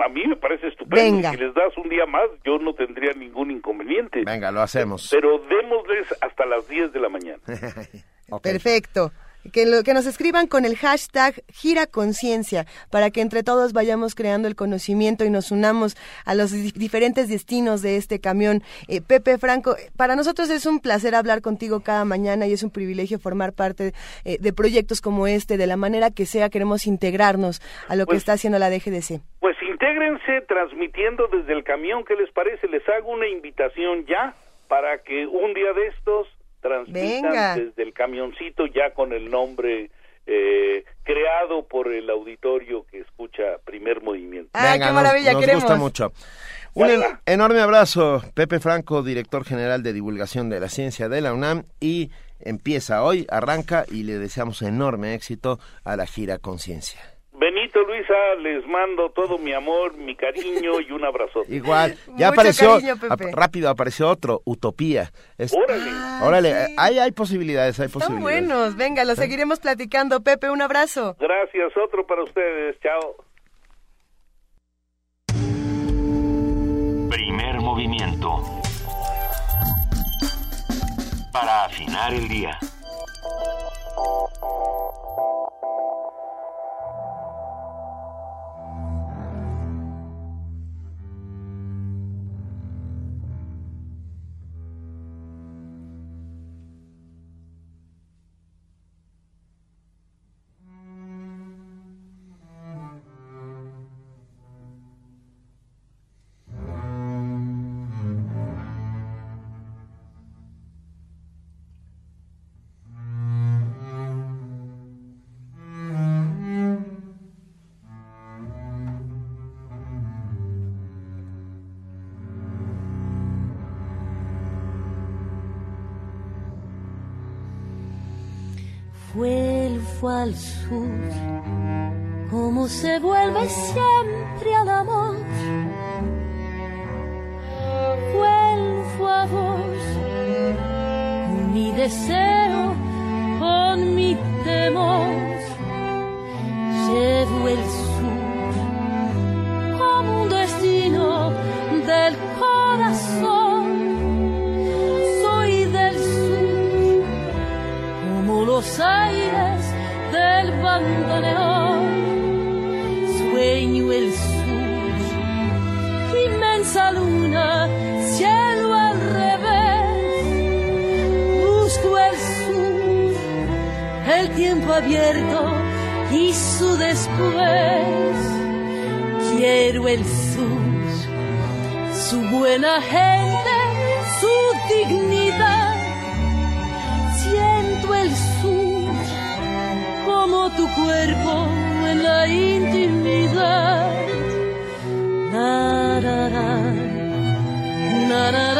a mí me parece estupendo. Si les das un día más, yo no tendría ningún inconveniente. Venga, lo hacemos. Pero démosles hasta las 10 de la mañana. Perfecto. Que, lo, que nos escriban con el hashtag Gira Conciencia para que entre todos vayamos creando el conocimiento y nos unamos a los diferentes destinos de este camión. Eh, Pepe Franco, para nosotros es un placer hablar contigo cada mañana y es un privilegio formar parte eh, de proyectos como este. De la manera que sea, queremos integrarnos a lo que pues está haciendo la DGDC. Pues intégrense transmitiendo desde el camión. ¿Qué les parece? Les hago una invitación ya para que un día de estos transmitan desde el camioncito ya con el nombre eh, creado por el auditorio que escucha Primer Movimiento. Ah, qué maravilla, nos, gusta mucho. Un enorme abrazo, Pepe Franco, director general de divulgación de la ciencia de la UNAM y empieza hoy, arranca y le deseamos enorme éxito a la gira Conciencia. Benito, Luisa, les mando todo mi amor, mi cariño y un abrazo. Igual, ya apareció, rápido apareció otro, Utopía. órale. órale, hay, hay posibilidades, hay posibilidades. buenos, venga, lo seguiremos platicando. Pepe, un abrazo. Gracias, otro para ustedes, chao. Primer movimiento. Para afinar el día. Vuelvo al sur, como se vuelve siempre al amor. Vuelvo a vos, mi deseo, abierto y su después. Quiero el sur, su buena gente, su dignidad. Siento el sur como tu cuerpo en la intimidad. Na, na, na,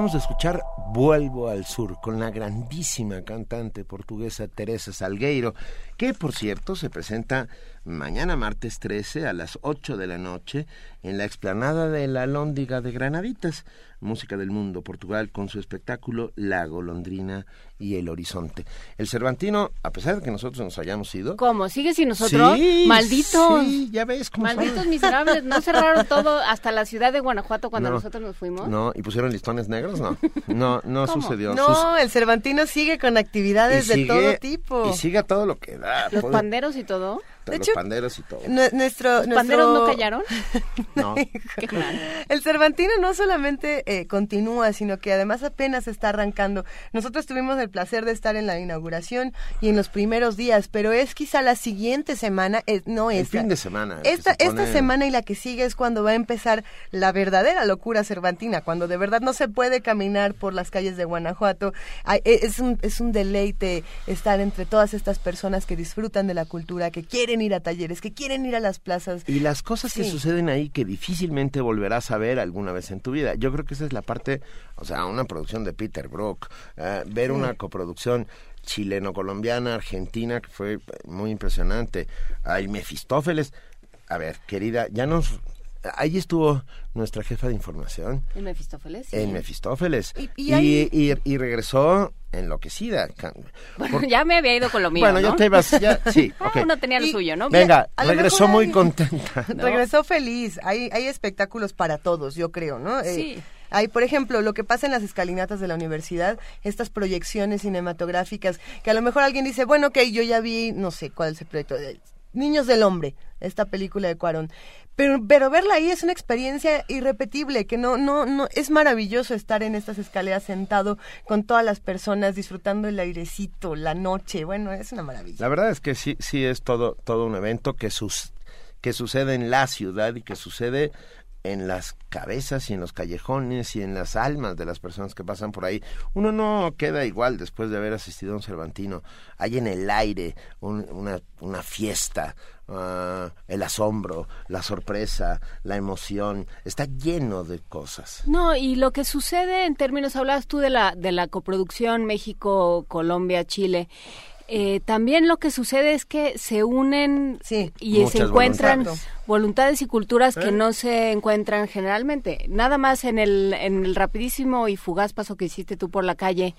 Acabamos de escuchar Vuelvo al Sur con la grandísima cantante portuguesa Teresa Salgueiro, que por cierto se presenta mañana martes 13 a las 8 de la noche en la explanada de la Lóndiga de Granaditas, Música del Mundo, Portugal, con su espectáculo La Golondrina y el Horizonte. El Cervantino, a pesar de que nosotros nos hayamos ido... ¿Cómo? ¿Sigue sin nosotros? Sí, Malditos. Sí, ya ves cómo Malditos miserables. ¿No cerraron todo hasta la ciudad de Guanajuato cuando nosotros nos fuimos? No, ¿y pusieron listones negros? No, no, no sucedió. No, el Cervantino sigue con actividades de todo tipo. Y sigue a todo lo que da. ¿Los panderos y todo? De los panderos y todo. Nuestro, ¿Los panderos no callaron? no. El Cervantino no solamente eh, continúa, sino que además apenas está arrancando. Nosotros tuvimos el placer de estar en la inauguración y en los primeros días, pero es quizá la siguiente semana, eh, no esta. El fin de semana. Esta, esta semana y la que sigue es cuando va a empezar la verdadera locura cervantina, cuando de verdad no se puede caminar por las calles de Guanajuato. E, es un, es un deleite estar entre todas estas personas que disfrutan de la cultura, que quieren ir a talleres, que quieren ir a las plazas. Y las cosas que suceden ahí que difícilmente volverás a ver alguna vez en tu vida. Yo creo que esa es la parte, o sea, una producción de Peter Brook, eh, ver una coproducción chileno-colombiana, argentina, que fue muy impresionante. Hay Mefistófeles. A ver, querida, ya nos ahí estuvo nuestra jefa de información. ¿En Mefistófeles? En Mefistófeles. ¿Y, y, regresó enloquecida. Bueno, ya me había ido con lo mío. Bueno, ya te ibas, ya, sí. Ah, uno tenía lo suyo, ¿no? Venga, regresó muy contenta. Regresó feliz. Hay, hay espectáculos para todos, yo creo, ¿no? Eh, sí. hay, por ejemplo, lo que pasa en las escalinatas de la universidad, estas proyecciones cinematográficas, que a lo mejor alguien dice, bueno, ok, yo ya vi, no sé cuál es el proyecto, Niños del Hombre, esta película de Cuarón. Pero, pero verla ahí es una experiencia irrepetible, que no, no, no, es maravilloso estar en estas escaleras sentado con todas las personas, disfrutando el airecito, la noche, bueno, es una maravilla. La verdad es que sí, sí es todo, todo un evento que sus, que sucede en la ciudad y que sucede en las cabezas y en los callejones y en las almas de las personas que pasan por ahí. Uno no queda igual después de haber asistido a un Cervantino. Hay en el aire una, una fiesta, ah, el asombro, la sorpresa, la emoción. Está lleno de cosas. No, y lo que sucede en términos, hablabas tú de la, de la coproducción México, Colombia, Chile eh, también lo que sucede es que se unen y se encuentran voluntades. y culturas que ¿Eh? no se encuentran generalmente. Nada más en el, en el rapidísimo y fugaz paso que hiciste tú por la calle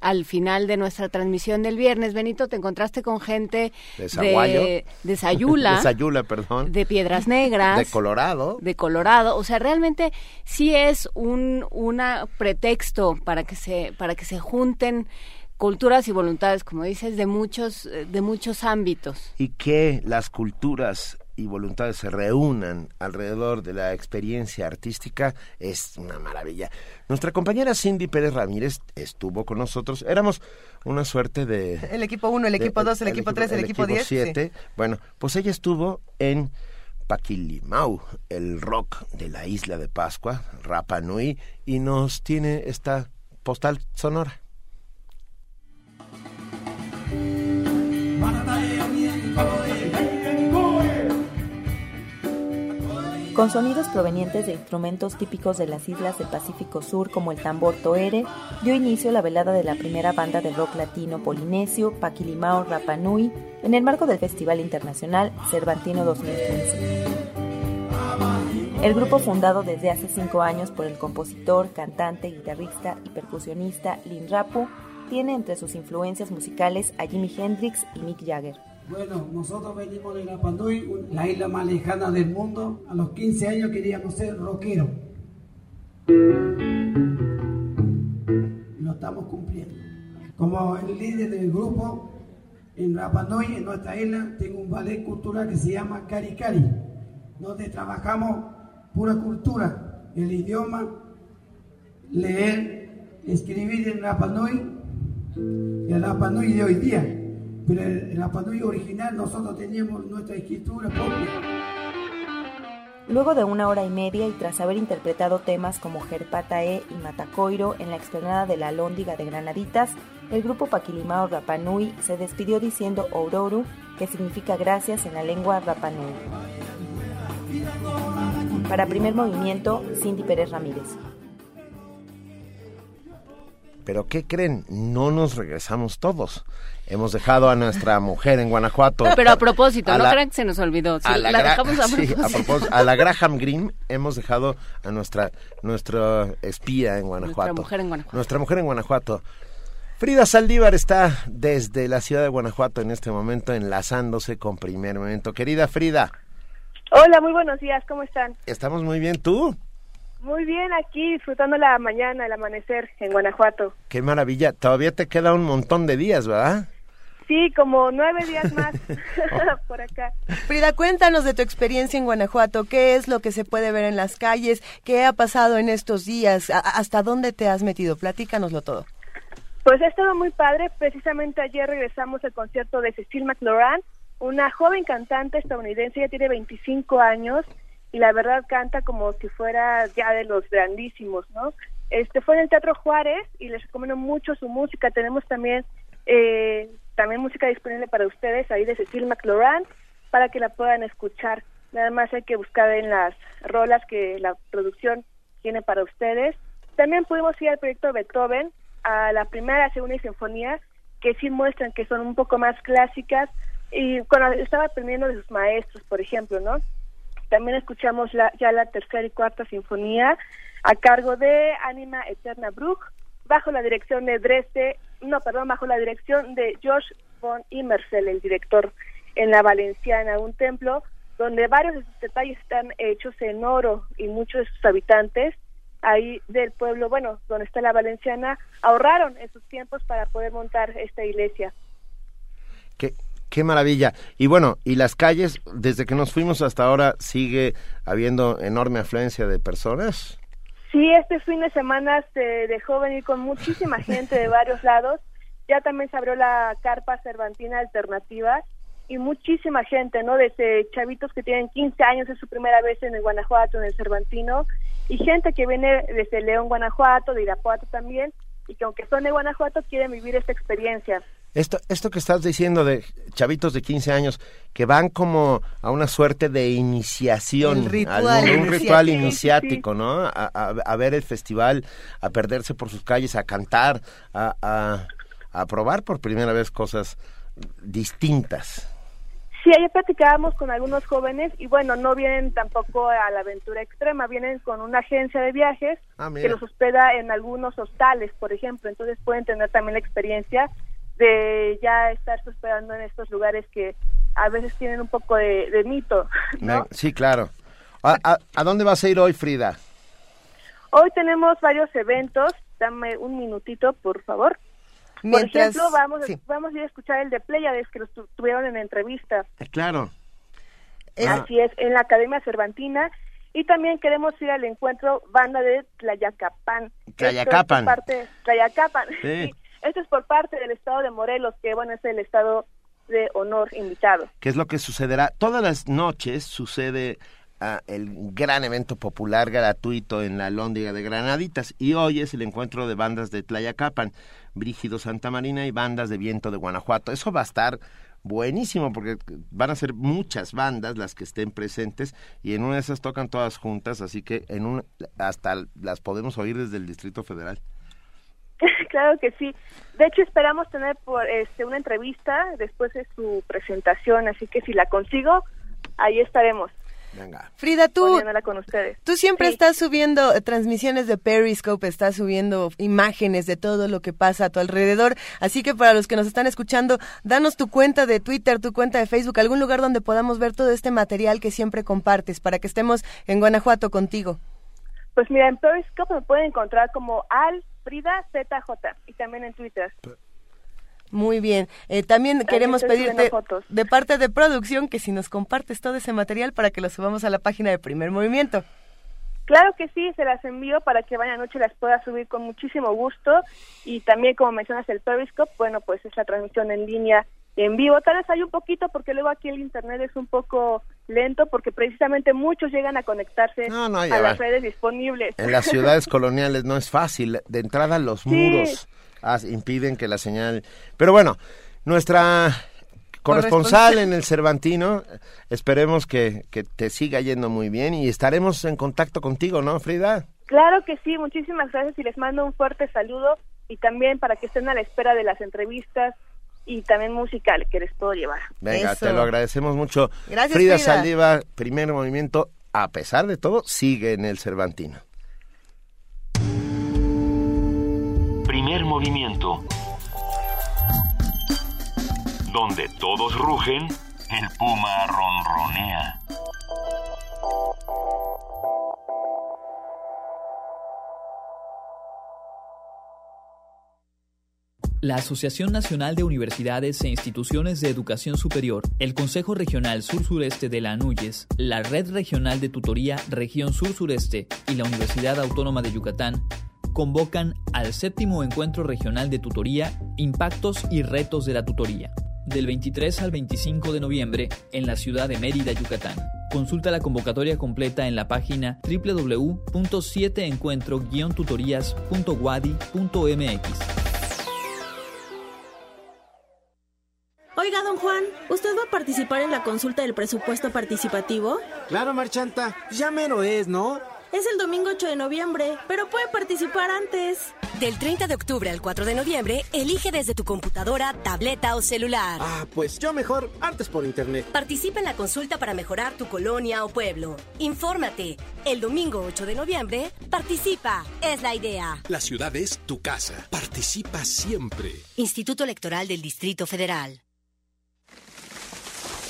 al final de nuestra transmisión del viernes, Benito, te encontraste con gente de, de, Sayula, de Sayula, perdón, de Piedras Negras, de Colorado, de Colorado, o sea, realmente sí es un una pretexto para que se para que se junten culturas y voluntades, como dices, de muchos de muchos ámbitos. Y que las culturas y voluntades se reúnan alrededor de la experiencia artística es una maravilla. Nuestra compañera Cindy Pérez Ramírez estuvo con nosotros. Éramos una suerte de... El equipo 1, el equipo 2, el, equipo 3, el, equipo 10. 7. Bueno, pues ella estuvo en Paquilimau, el rock de la isla de Pascua, Rapa Nui, y nos tiene esta postal sonora. Con sonidos provenientes de instrumentos típicos de las islas del Pacífico Sur como el tambor toere, dio inicio la velada de la primera banda de rock latino polinesio, Paquilimao Rapanui, en el marco del Festival Internacional Cervantino 2015. El grupo fundado desde hace cinco años por el compositor, cantante, guitarrista y percusionista Lin Rapu, tiene entre sus influencias musicales a Jimi Hendrix y Mick Jagger. Bueno, nosotros venimos de Rapa Nui, la isla más lejana del mundo. A los 15 años queríamos ser rockeros. Lo estamos cumpliendo. Como el líder del grupo, en Rapa Nui, en nuestra isla, tengo un ballet cultural que se llama Cari Cari, donde trabajamos pura cultura, el idioma, leer, escribir en Rapa Nui, el Rapa Nui de hoy día pero en la pandilla original nosotros teníamos nuestra escritura propia. Luego de una hora y media y tras haber interpretado temas como Gerpatae y Matacoiro en la explanada de la Lóndiga de Granaditas, el grupo Paquilimao Rapanui se despidió diciendo Ororu, que significa gracias en la lengua Rapanui. Para primer movimiento, Cindy Pérez Ramírez. Pero ¿qué creen? No nos regresamos todos. Hemos dejado a nuestra mujer en Guanajuato. Pero a propósito, no crean que se nos olvidó. a la, dejamos a propósito. a la Graham Green hemos dejado a nuestra, nuestra espía en Guanajuato. Nuestra mujer en Guanajuato. Nuestra mujer en Guanajuato. Frida Saldívar está desde la ciudad de Guanajuato en este momento enlazándose con Primer Momento. Querida Frida. Hola, muy buenos días, ¿cómo están? Estamos muy bien, ¿tú? Muy bien, aquí disfrutando la mañana, el amanecer en Guanajuato. Qué maravilla. Todavía te queda un montón de días, ¿verdad? Sí, como nueve días más por acá. Frida, cuéntanos de tu experiencia en Guanajuato. ¿Qué es lo que se puede ver en las calles? ¿Qué ha pasado en estos días? ¿Hasta dónde te has metido? Platícanoslo todo. Pues ha estado muy padre. Precisamente ayer regresamos al concierto de Cecil McLaurin, una joven cantante estadounidense, ya tiene 25 años y la verdad canta como si fuera ya de los grandísimos, ¿no? Este fue en el Teatro Juárez y les recomiendo mucho su música. Tenemos también eh, también música disponible para ustedes ahí de Cecil McLaurin para que la puedan escuchar. Nada más hay que buscar en las rolas que la producción tiene para ustedes. También pudimos ir al proyecto Beethoven, a la primera, segunda y sinfonía, que sí muestran que son un poco más clásicas y cuando estaba aprendiendo de sus maestros, por ejemplo, ¿no? También escuchamos la, ya la tercera y cuarta sinfonía a cargo de Anima Eterna Bruch, bajo la dirección de Dresde, no, perdón, bajo la dirección de George von Immersel, el director en la Valenciana, un templo donde varios de sus detalles están hechos en oro y muchos de sus habitantes ahí del pueblo, bueno, donde está la Valenciana, ahorraron esos tiempos para poder montar esta iglesia. ¿Qué, Qué maravilla. Y bueno, y las calles, desde que nos fuimos hasta ahora, sigue habiendo enorme afluencia de personas. Sí, este fin de semana se dejó venir con muchísima gente de varios lados. Ya también se abrió la carpa cervantina alternativa y muchísima gente, ¿no? Desde chavitos que tienen 15 años, es su primera vez en el Guanajuato, en el Cervantino, y gente que viene desde León, Guanajuato, de Irapuato también, y que aunque son de Guanajuato, quieren vivir esta experiencia. Esto, esto que estás diciendo de chavitos de 15 años que van como a una suerte de iniciación, un ritual iniciático, ¿no? A, ver el festival, a perderse por sus calles, a cantar, a, a, probar por primera vez cosas distintas. Sí, ayer platicábamos con algunos jóvenes y bueno, no vienen tampoco a la aventura extrema, vienen con una agencia de viajes Ah, que los hospeda en algunos hostales, por ejemplo, entonces pueden tener también la experiencia de ya estarse hospedando en estos lugares que a veces tienen un poco de, de mito. Sí, claro. ¿A, a, a dónde vas a ir hoy, Frida? Hoy tenemos varios eventos, dame un minutito, por favor. Mientras- por ejemplo, vamos, sí. vamos a ir a escuchar el de Pleiades que los tu- tuvieron en entrevista. Eh, Claro. Ah. Así es, en la Academia Cervantina. Y también queremos ir al encuentro Banda de Tlayacapan. Tlayacapan. Es parte, Tlayacapan. Sí. Sí. Esto es por parte del Estado de Morelos, que bueno, es el Estado de honor invitado. ¿Qué es lo que sucederá? Todas las noches sucede ah, el gran evento popular gratuito en la Lóndiga de Granaditas y hoy es el encuentro de bandas de Tlayacapan, Brígido Santa Marina y bandas de Viento de Guanajuato. Eso va a estar buenísimo porque van a ser muchas bandas las que estén presentes y en una de esas tocan todas juntas, así que en un hasta las podemos oír desde el Distrito Federal. Claro que sí. De hecho, esperamos tener por este una entrevista después de su presentación, así que si la consigo, ahí estaremos. Venga. Frida, tú, con ustedes. tú siempre Sí. estás subiendo eh, transmisiones de Periscope, estás subiendo imágenes de todo lo que pasa a tu alrededor. Así que para los que nos están escuchando, danos tu cuenta de Twitter, tu cuenta de Facebook, algún lugar donde podamos ver todo este material que siempre compartes para que estemos en Guanajuato contigo. Pues mira, en Periscope me pueden encontrar como Al Frida ZJ y también en Twitter. Muy bien. Eh, también queremos pedirte de parte de producción que si nos compartes todo ese material para que lo subamos a la página de Primer Movimiento. Claro que sí, se las envío para que vayan anoche las pueda subir con muchísimo gusto y también como mencionas el Periscope, bueno, pues es la transmisión en línea en vivo. Tal vez hay un poquito porque luego aquí el internet es un poco lento porque precisamente muchos llegan a conectarse No, no, ya a va. las redes disponibles. En las ciudades coloniales no es fácil. De entrada los Sí. muros ah, impiden que la señal... Pero bueno, nuestra corresponsal en el Cervantino, esperemos que, que te siga yendo muy bien y estaremos en contacto contigo, ¿no, Frida? Claro que sí, muchísimas gracias y les mando un fuerte saludo y también para que estén a la espera de las entrevistas y también musical que les puedo llevar. Venga, Eso. te lo agradecemos mucho. Gracias, Frida Frida. Saldívar, primer movimiento, a pesar de todo, sigue en el Cervantino. Primer movimiento. Donde todos rugen, el puma ronronea. La Asociación Nacional de Universidades e Instituciones de Educación Superior, el Consejo Regional Sur-Sureste de la ANUYES, la Red Regional de Tutoría Región Sur-Sureste y la Universidad Autónoma de Yucatán convocan al séptimo Encuentro Regional de Tutoría Impactos y Retos de la Tutoría, del 23 al 25 de noviembre en la ciudad de Mérida, Yucatán. Consulta la convocatoria completa en la página www.7encuentro-tutorías.wadi.mx. Oiga, don Juan, ¿usted va a participar en la consulta del presupuesto participativo? Claro, Marchanta, ya mero es, ¿no? Es el domingo 8 de noviembre, pero puede participar antes. Del 30 de octubre al 4 de noviembre, elige desde tu computadora, tableta o celular. Ah, pues yo mejor antes por internet. Participa en la consulta para mejorar tu colonia o pueblo. Infórmate. El domingo 8 de noviembre, participa. Es la idea. La ciudad es tu casa. Participa siempre. Instituto Electoral del Distrito Federal.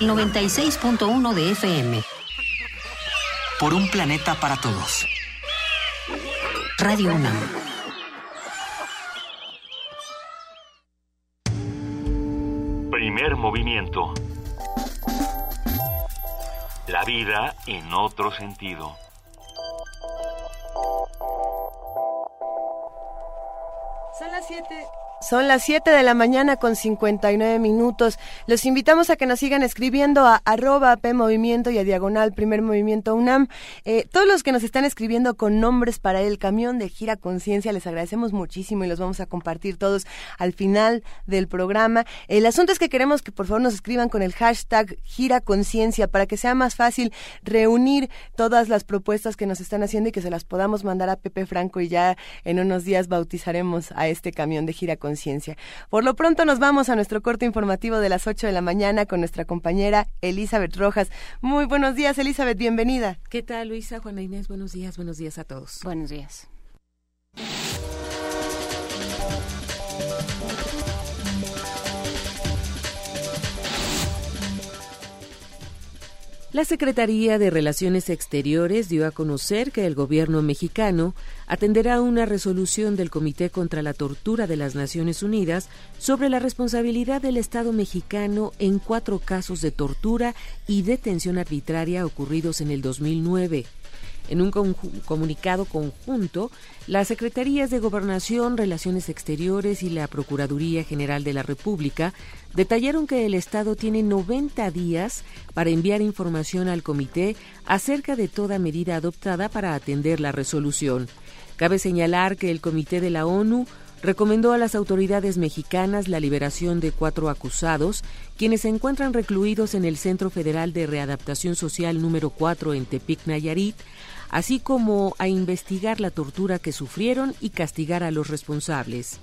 96.1 de FM. Por un planeta para todos. Radio UNAM. Primer movimiento. La vida en otro sentido. Son las 7 Son las 7 de la mañana con 59 minutos. Los invitamos a que nos sigan escribiendo a arroba P Movimiento y a Diagonal Primer Movimiento UNAM. Eh, todos los que nos están escribiendo con nombres para el camión de Gira Conciencia, les agradecemos muchísimo y los vamos a compartir todos al final del programa. El asunto es que queremos que por favor nos escriban con el hashtag Gira Conciencia para que sea más fácil reunir todas las propuestas que nos están haciendo y que se las podamos mandar a Pepe Franco y ya en unos días bautizaremos a este camión de Gira Conciencia conciencia. Por lo pronto nos vamos a nuestro corte informativo de las 8 de la mañana con nuestra compañera Elizabeth Rojas. Muy buenos días, Elizabeth, bienvenida. ¿Qué tal, Luisa, Juana Inés? Buenos días, buenos días a todos. Buenos días. La Secretaría de Relaciones Exteriores dio a conocer que el gobierno mexicano atenderá una resolución del Comité contra la Tortura de las Naciones Unidas sobre la responsabilidad del Estado mexicano en cuatro casos de tortura y detención arbitraria ocurridos en el 2009. En un comunicado conjunto, las Secretarías de Gobernación, Relaciones Exteriores y la Procuraduría General de la República detallaron que el Estado tiene 90 días para enviar información al Comité acerca de toda medida adoptada para atender la resolución. Cabe señalar que el Comité de la ONU recomendó a las autoridades mexicanas la liberación de cuatro acusados, quienes se encuentran recluidos en el Centro Federal de Readaptación Social número 4 en Tepic, Nayarit, así como a investigar la tortura que sufrieron y castigar a los responsables.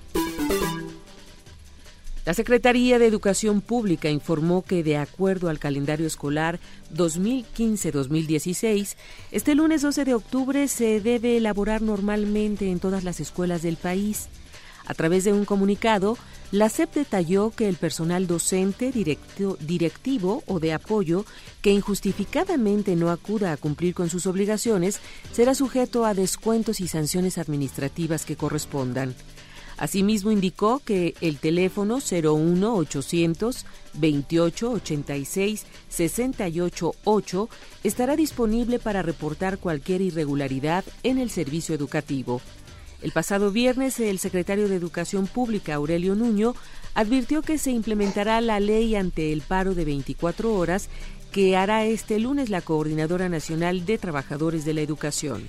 La Secretaría de Educación Pública informó que, de acuerdo al calendario escolar 2015-2016, este lunes 12 de octubre se debe elaborar normalmente en todas las escuelas del país. A través de un comunicado, la SEP detalló que el personal docente, directivo o de apoyo que injustificadamente no acuda a cumplir con sus obligaciones será sujeto a descuentos y sanciones administrativas que correspondan. Asimismo indicó que el teléfono 01 800 28 86 68 8 estará disponible para reportar cualquier irregularidad en el servicio educativo. El pasado viernes, el secretario de Educación Pública, Aurelio Nuño, advirtió que se implementará la ley ante el paro de 24 horas que hará este lunes la Coordinadora Nacional de Trabajadores de la Educación.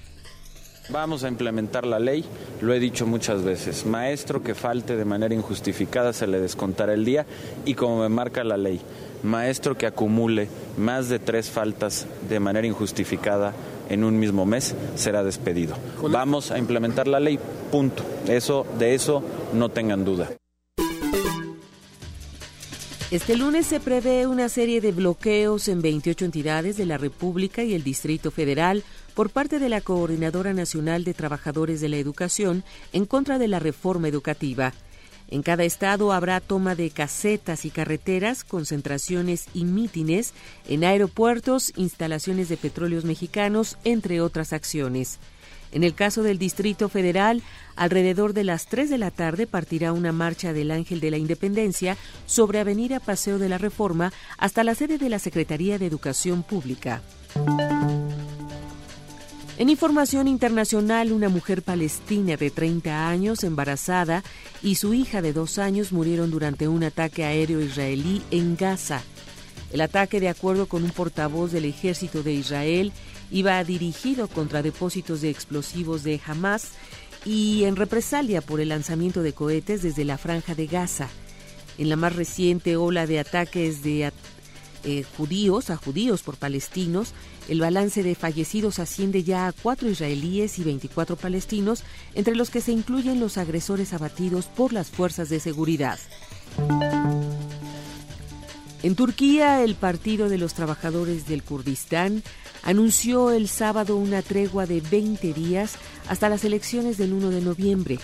Vamos a implementar la ley, lo he dicho muchas veces. Maestro que falte de manera injustificada se le descontará el día y como me marca la ley, maestro que acumule más de tres faltas de manera injustificada en un mismo mes será despedido. Vamos a implementar la ley, punto. Eso, de eso no tengan duda. Este lunes se prevé una serie de bloqueos en 28 entidades de la República y el Distrito Federal por parte de la Coordinadora Nacional de Trabajadores de la Educación en contra de la reforma educativa. En cada estado habrá toma de casetas y carreteras, concentraciones y mítines en aeropuertos, instalaciones de petróleos mexicanos, entre otras acciones. En el caso del Distrito Federal, alrededor de las 3 de la tarde partirá una marcha del Ángel de la Independencia sobre Avenida Paseo de la Reforma hasta la sede de la Secretaría de Educación Pública. En información internacional, una mujer palestina de 30 años, embarazada, y su hija de dos años murieron durante un ataque aéreo israelí en Gaza. El ataque, de acuerdo con un portavoz del ejército de Israel, iba dirigido contra depósitos de explosivos de Hamas y en represalia por el lanzamiento de cohetes desde la franja de Gaza. En la más reciente ola de ataques de eh, judíos a judíos por palestinos, el balance de fallecidos asciende ya a cuatro israelíes y 24 palestinos, entre los que se incluyen los agresores abatidos por las fuerzas de seguridad. En Turquía, el Partido de los Trabajadores del Kurdistán anunció el sábado una tregua de 20 días hasta las elecciones del 1 de noviembre.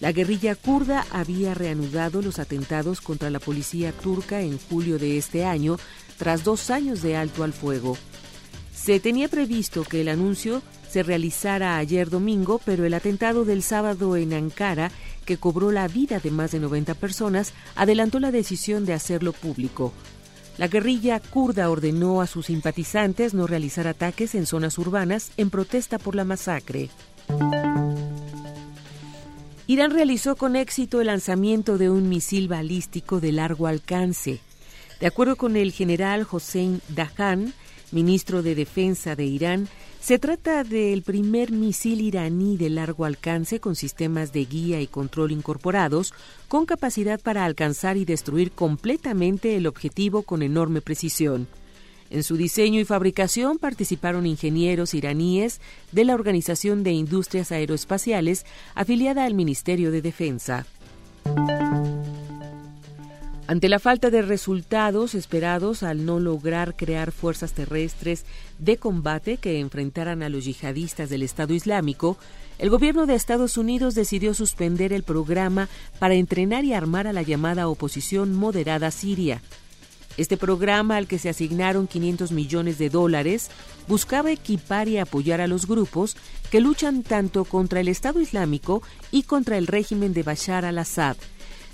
La guerrilla kurda había reanudado los atentados contra la policía turca en julio de este año, tras dos años de alto al fuego. Se tenía previsto que el anuncio se realizara ayer domingo, pero el atentado del sábado en Ankara, que cobró la vida de más de 90 personas, adelantó la decisión de hacerlo público. La guerrilla kurda ordenó a sus simpatizantes no realizar ataques en zonas urbanas en protesta por la masacre. Irán realizó con éxito el lanzamiento de un misil balístico de largo alcance. De acuerdo con el general Hossein Dahan, ministro de Defensa de Irán, se trata del primer misil iraní de largo alcance con sistemas de guía y control incorporados, con capacidad para alcanzar y destruir completamente el objetivo con enorme precisión. En su diseño y fabricación participaron ingenieros iraníes de la Organización de Industrias Aeroespaciales afiliada al Ministerio de Defensa. Ante la falta de resultados esperados al no lograr crear fuerzas terrestres de combate que enfrentaran a los yihadistas del Estado Islámico, el gobierno de Estados Unidos decidió suspender el programa para entrenar y armar a la llamada oposición moderada siria. Este programa, al que se asignaron 500 millones de dólares, buscaba equipar y apoyar a los grupos que luchan tanto contra el Estado Islámico y contra el régimen de Bashar al-Assad,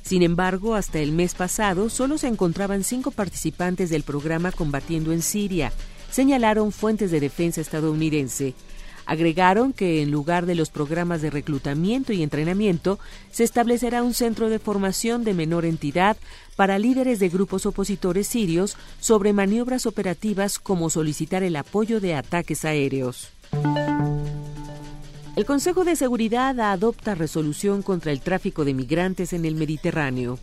sin embargo, hasta el mes pasado solo se encontraban cinco participantes del programa combatiendo en Siria, señalaron fuentes de defensa estadounidense. Agregaron que en lugar de los programas de reclutamiento y entrenamiento, se establecerá un centro de formación de menor entidad para líderes de grupos opositores sirios sobre maniobras operativas como solicitar el apoyo de ataques aéreos. El Consejo de Seguridad adopta resolución contra el tráfico de migrantes en el Mediterráneo.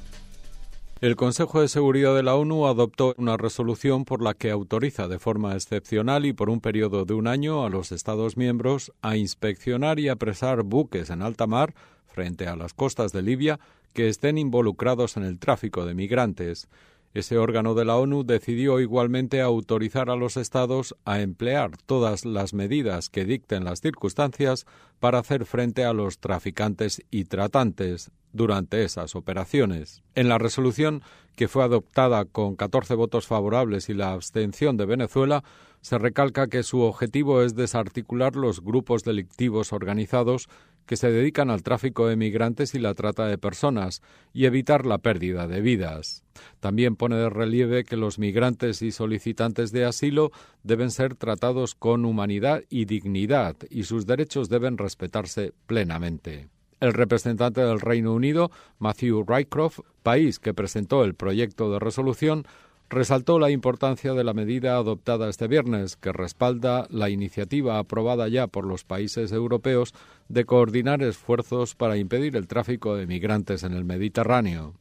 El Consejo de Seguridad de la ONU adoptó una resolución por la que autoriza de forma excepcional y por un periodo de un año a los Estados miembros a inspeccionar y apresar buques en alta mar frente a las costas de Libia que estén involucrados en el tráfico de migrantes. Ese órgano de la ONU decidió igualmente autorizar a los Estados a emplear todas las medidas que dicten las circunstancias para hacer frente a los traficantes y tratantes durante esas operaciones. En la resolución, que fue adoptada con 14 votos favorables y la abstención de Venezuela, se recalca que su objetivo es desarticular los grupos delictivos organizados que se dedican al tráfico de migrantes y la trata de personas y evitar la pérdida de vidas. También pone de relieve que los migrantes y solicitantes de asilo deben ser tratados con humanidad y dignidad y sus derechos deben respetarse plenamente. El representante del Reino Unido, Matthew Rycroft, país que presentó el proyecto de resolución, resaltó la importancia de la medida adoptada este viernes, que respalda la iniciativa aprobada ya por los países europeos de coordinar esfuerzos para impedir el tráfico de migrantes en el Mediterráneo.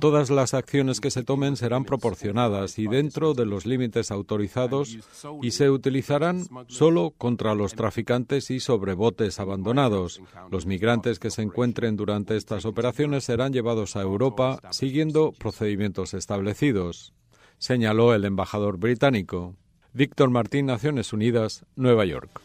Todas las acciones que se tomen serán proporcionadas y dentro de los límites autorizados y se utilizarán solo contra los traficantes y sobre botes abandonados. Los migrantes que se encuentren durante estas operaciones serán llevados a Europa siguiendo procedimientos establecidos, señaló el embajador británico. Víctor Martín, Naciones Unidas, Nueva York.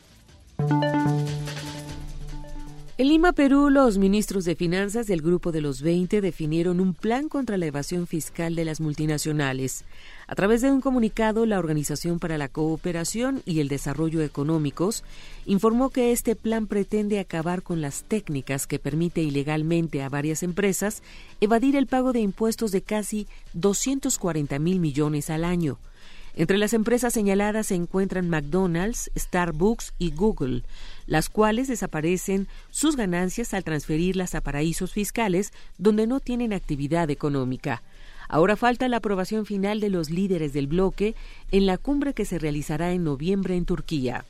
En Lima, Perú, los ministros de Finanzas del Grupo de los 20 definieron un plan contra la evasión fiscal de las multinacionales. A través de un comunicado, la Organización para la Cooperación y el Desarrollo Económicos informó que este plan pretende acabar con las técnicas que permite ilegalmente a varias empresas evadir el pago de impuestos de casi 240 mil millones al año. Entre las empresas señaladas se encuentran McDonald's, Starbucks y Google las cuales desaparecen sus ganancias al transferirlas a paraísos fiscales donde no tienen actividad económica. Ahora falta la aprobación final de los líderes del bloque en la cumbre que se realizará en noviembre en Turquía.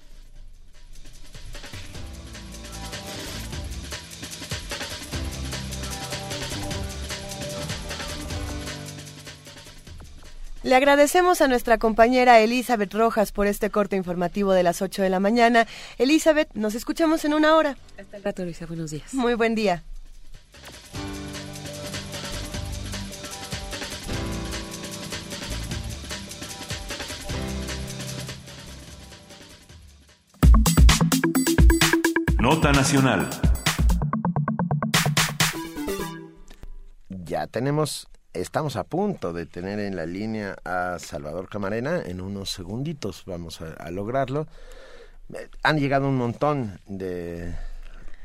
Le agradecemos a nuestra compañera Elizabeth Rojas por este corte informativo de las 8 de la mañana. Elizabeth, nos escuchamos en una hora. Hasta el rato, Luisa. Buenos días. Muy buen día. Nota Nacional. Ya tenemos Estamos a punto de tener en la línea a Salvador Camarena. En unos segunditos vamos a, lograrlo. Eh, han llegado un montón de,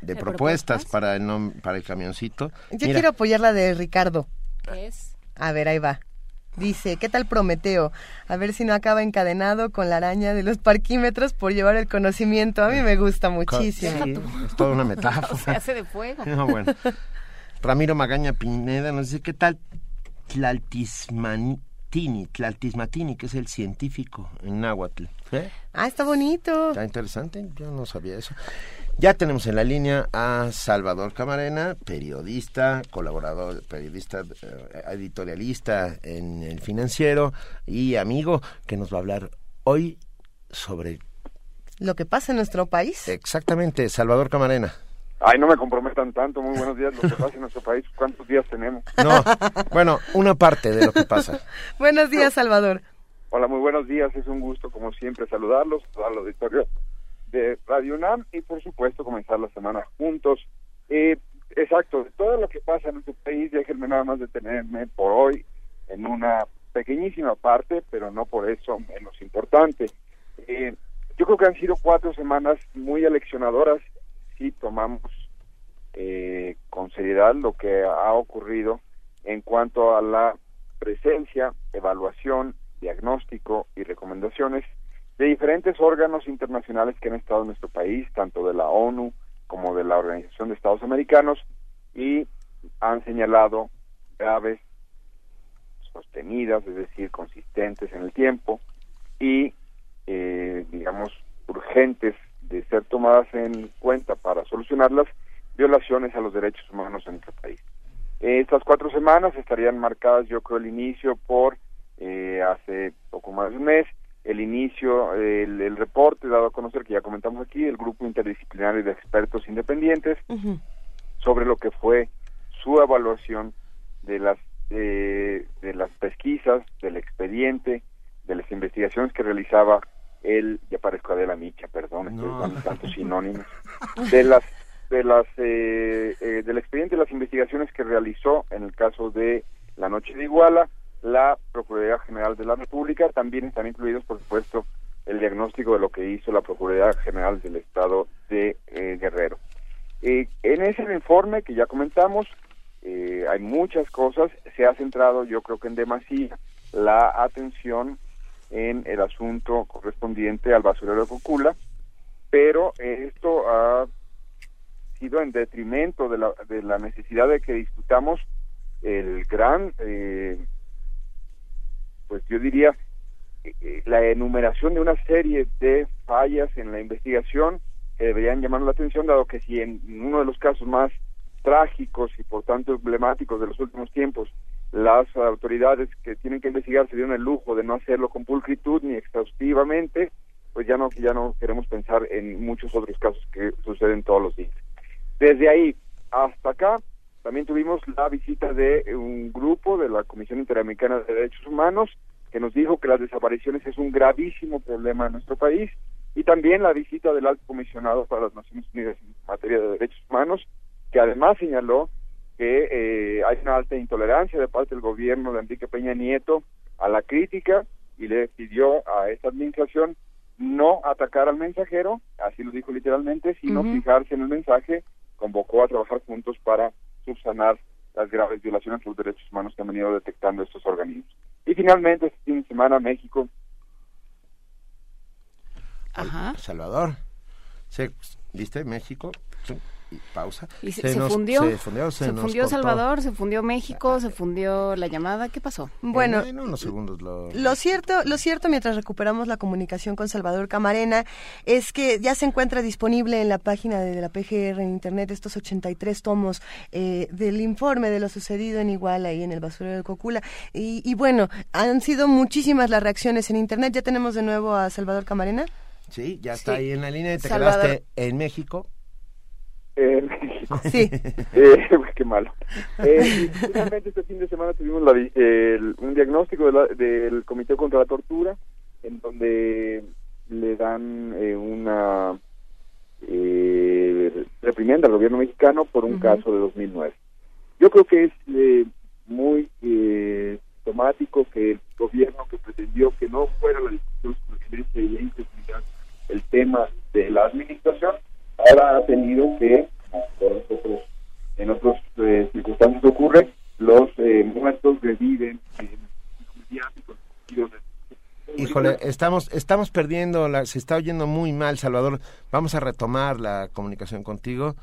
de propuestas, para el, para el camioncito. Yo quiero apoyar la de Ricardo. ¿Qué es? A ver, ahí va. Dice, ¿qué tal Prometeo? A ver si no acaba encadenado con la araña de los parquímetros por llevar el conocimiento. A mí me gusta muchísimo. es toda una metáfora. Se hace de fuego. bueno. Ramiro Magaña Pineda nos dice, ¿qué tal Tlaltismatini? Tlaltismatini, que es el científico en náhuatl. ¿Eh? Ah, está bonito. Está interesante, yo no sabía eso. Ya tenemos en la línea a Salvador Camarena, periodista, colaborador, periodista, eh, editorialista en el financiero y amigo que nos va a hablar hoy sobre lo que pasa en nuestro país. Exactamente, Salvador Camarena. Ay, no me comprometan tanto. Muy buenos días. Lo que pasa en nuestro país, ¿cuántos días tenemos? No, bueno, una parte de lo que pasa. buenos días, Salvador. Hola, muy buenos días. Es un gusto, como siempre, saludarlos, al auditorio de Radio UNAM y por supuesto comenzar la semana juntos. Eh, exacto, de todo lo que pasa en nuestro país, déjenme nada más detenerme por hoy en una pequeñísima parte, pero no por eso menos importante. Eh, yo creo que han sido cuatro semanas muy aleccionadoras tomamos eh, con seriedad lo que ha ocurrido en cuanto a la presencia, evaluación, diagnóstico y recomendaciones de diferentes órganos internacionales que han estado en nuestro país, tanto de la ONU como de la Organización de Estados Americanos, y han señalado graves, sostenidas, es decir, consistentes en el tiempo, y, eh, digamos, urgentes ser tomadas en cuenta para solucionarlas, violaciones a los derechos humanos en nuestro país. Estas cuatro semanas estarían marcadas, yo creo, el inicio por eh, hace poco más de un mes, el inicio, el, reporte dado a conocer que ya comentamos aquí, el grupo interdisciplinario de expertos independientes sobre lo que fue su evaluación de las de las pesquisas, del expediente, de las investigaciones que realizaba el, ya parezco la Micha, perdón, no. tantos sinónimos, de las de las eh, eh, del expediente de las investigaciones que realizó en el caso de la noche de Iguala, la Procuraduría General de la República, también están incluidos, por supuesto, el diagnóstico de lo que hizo la Procuraduría General del Estado de eh, Guerrero. Eh, en ese informe que ya comentamos, eh, hay muchas cosas, se ha centrado yo creo que en demasía la atención en el asunto correspondiente al basurero de Cocula, pero esto ha sido en detrimento de la, de la necesidad de que discutamos el gran eh, pues yo diría eh, la enumeración de una serie de fallas en la investigación que deberían llamar la atención, dado que si en uno de los casos más trágicos y por tanto emblemáticos de los últimos tiempos, las autoridades que tienen que investigar se dieron el lujo de no hacerlo con pulcritud ni exhaustivamente, pues ya no ya no queremos pensar en muchos otros casos que suceden todos los días. Desde ahí hasta acá también tuvimos la visita de un grupo de la Comisión Interamericana de Derechos Humanos que nos dijo que las desapariciones es un gravísimo problema en nuestro país y también la visita del alto comisionado para las Naciones Unidas en materia de derechos humanos, que además señaló que eh, hay una alta intolerancia de parte del gobierno de Enrique Peña Nieto a la crítica y le pidió a esta administración no atacar al mensajero, así lo dijo literalmente, sino fijarse en el mensaje, convocó a trabajar juntos para subsanar las graves violaciones de los derechos humanos que han venido detectando estos organismos. Y finalmente, este fin de semana, México. Ajá. Salvador. ¿Viste? México pausa. ¿Y se, fundió? Se fundió, Salvador, se fundió México, se fundió la llamada. ¿Qué pasó? Bueno, en unos segundos lo... lo... cierto, lo cierto mientras recuperamos la comunicación con Salvador Camarena es que ya se encuentra disponible en la página de, la PGR en internet estos 83 tomos eh, del informe de lo sucedido en Iguala y en el basurero de Cocula. Y, y bueno, han sido muchísimas las reacciones en internet. Ya tenemos de nuevo a Salvador Camarena. Sí, ya está ahí en la línea. Te quedaste en México en México. Sí. Eh, qué malo. Eh, finalmente este fin de semana tuvimos la, un diagnóstico del Comité contra la Tortura, en donde le dan eh, una eh, reprimenda al gobierno mexicano por un caso de 2009. Yo creo que es eh, muy eh, automático que el gobierno que pretendió que no fuera la discusión sobre y la el tema de la administración, ahora ha tenido que, como en otras eh, circunstancias ocurre, los eh, muertos reviven en Híjole, estamos, estamos perdiendo, la, se está oyendo muy mal, Salvador. Vamos a retomar la comunicación contigo.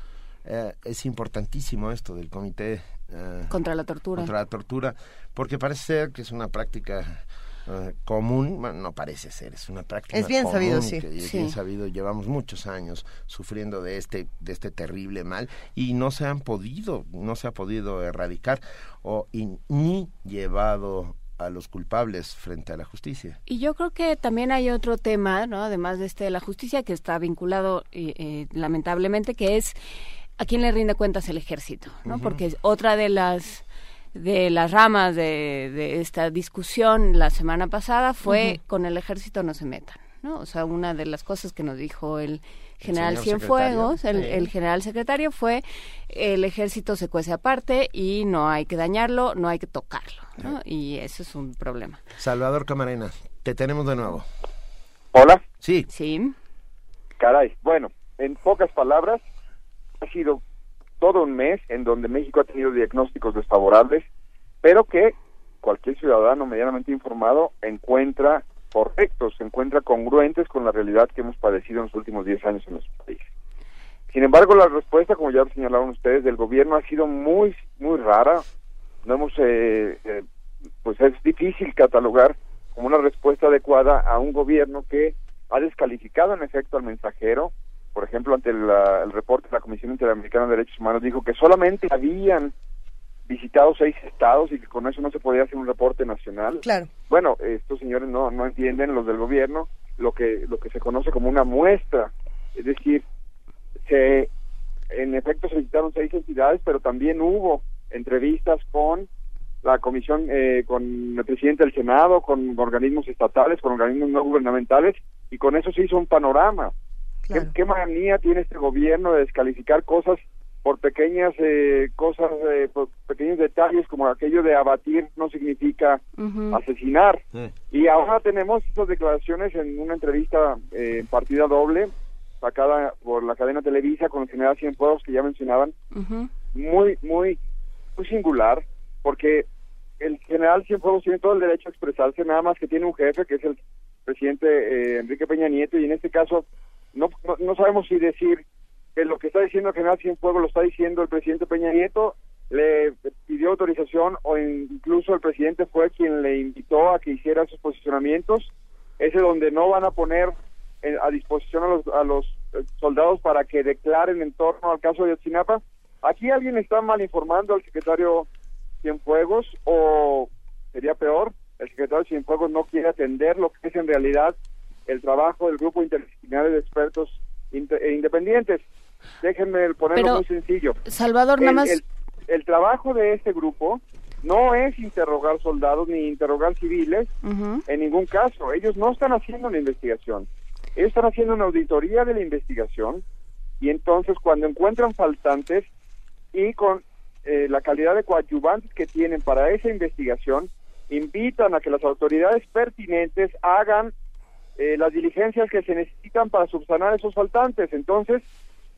Eh, es importantísimo esto del comité eh, contra la tortura. Contra la tortura, porque parece ser que es una práctica eh, común, no parece ser, es una práctica es bien sabido, sí. es bien sabido, llevamos muchos años sufriendo de este de este terrible mal y no se han podido, no se ha podido erradicar o ni llevado a los culpables frente a la justicia. Y yo creo que también hay otro tema, ¿no? Además de este de la justicia que está vinculado eh, lamentablemente que es a quién le rinde cuentas el ejército, ¿no? Porque otra de las de las ramas de, esta discusión la semana pasada fue con el ejército no se metan, ¿no? O sea, una de las cosas que nos dijo el general Cienfuegos, el, el, general secretario, fue el ejército se cuece aparte y no hay que dañarlo, no hay que tocarlo, ¿no? Y eso es un problema. Salvador Camarena, te tenemos de nuevo. Hola. Sí. Sí. Caray, bueno, en pocas palabras, ha sido todo un mes en donde México ha tenido diagnósticos desfavorables, pero que cualquier ciudadano medianamente informado encuentra correctos, se encuentra congruentes con la realidad que hemos padecido en los últimos 10 años en nuestro país. Sin embargo, la respuesta, como ya señalaron ustedes, del gobierno ha sido muy, muy rara. No hemos, eh, eh, pues es difícil catalogar como una respuesta adecuada a un gobierno que ha descalificado en efecto al mensajero, por ejemplo, ante el reporte de la Comisión Interamericana de Derechos Humanos, dijo que solamente habían visitado seis estados y que con eso no se podía hacer un reporte nacional. Claro. Bueno, estos señores no, no entienden, los del gobierno, lo que, lo que se conoce como una muestra. Es decir, se, en efecto se visitaron seis entidades, pero también hubo entrevistas con la comisión, eh, con el presidente del Senado, con organismos estatales, con organismos no gubernamentales, y con eso se hizo un panorama. ¿Qué, manía tiene este gobierno de descalificar cosas por pequeñas eh, cosas, eh, por pequeños detalles como aquello de abatir no significa asesinar? Y ahora tenemos esas declaraciones en una entrevista eh, en partida doble sacada por la cadena Televisa con el general Cienfuegos que ya mencionaban, muy, muy, muy singular, porque el general Cienfuegos tiene todo el derecho a expresarse, nada más que tiene un jefe que es el presidente Enrique Peña Nieto y en este caso no, no, sabemos si decir que lo que está diciendo general Cienfuegos lo está diciendo el presidente Peña Nieto, le pidió autorización o incluso el presidente fue quien le invitó a que hiciera sus posicionamientos, ese donde no van a poner a disposición a los, a los eh, soldados para que declaren en torno al caso de Ayotzinapa. Aquí alguien está mal informando al secretario Cienfuegos o sería peor, el secretario Cienfuegos no quiere atender lo que es en realidad el trabajo del grupo interdisciplinario de expertos e independientes. Déjenme ponerlo muy sencillo. Salvador, nada más. El, trabajo de este grupo no es interrogar soldados ni interrogar civiles en ningún caso. Ellos no están haciendo una investigación. Ellos están haciendo una auditoría de la investigación y entonces cuando encuentran faltantes y con eh, la calidad de coadyuvantes que tienen para esa investigación, invitan a que las autoridades pertinentes hagan eh, las diligencias que se necesitan para subsanar esos faltantes. Entonces,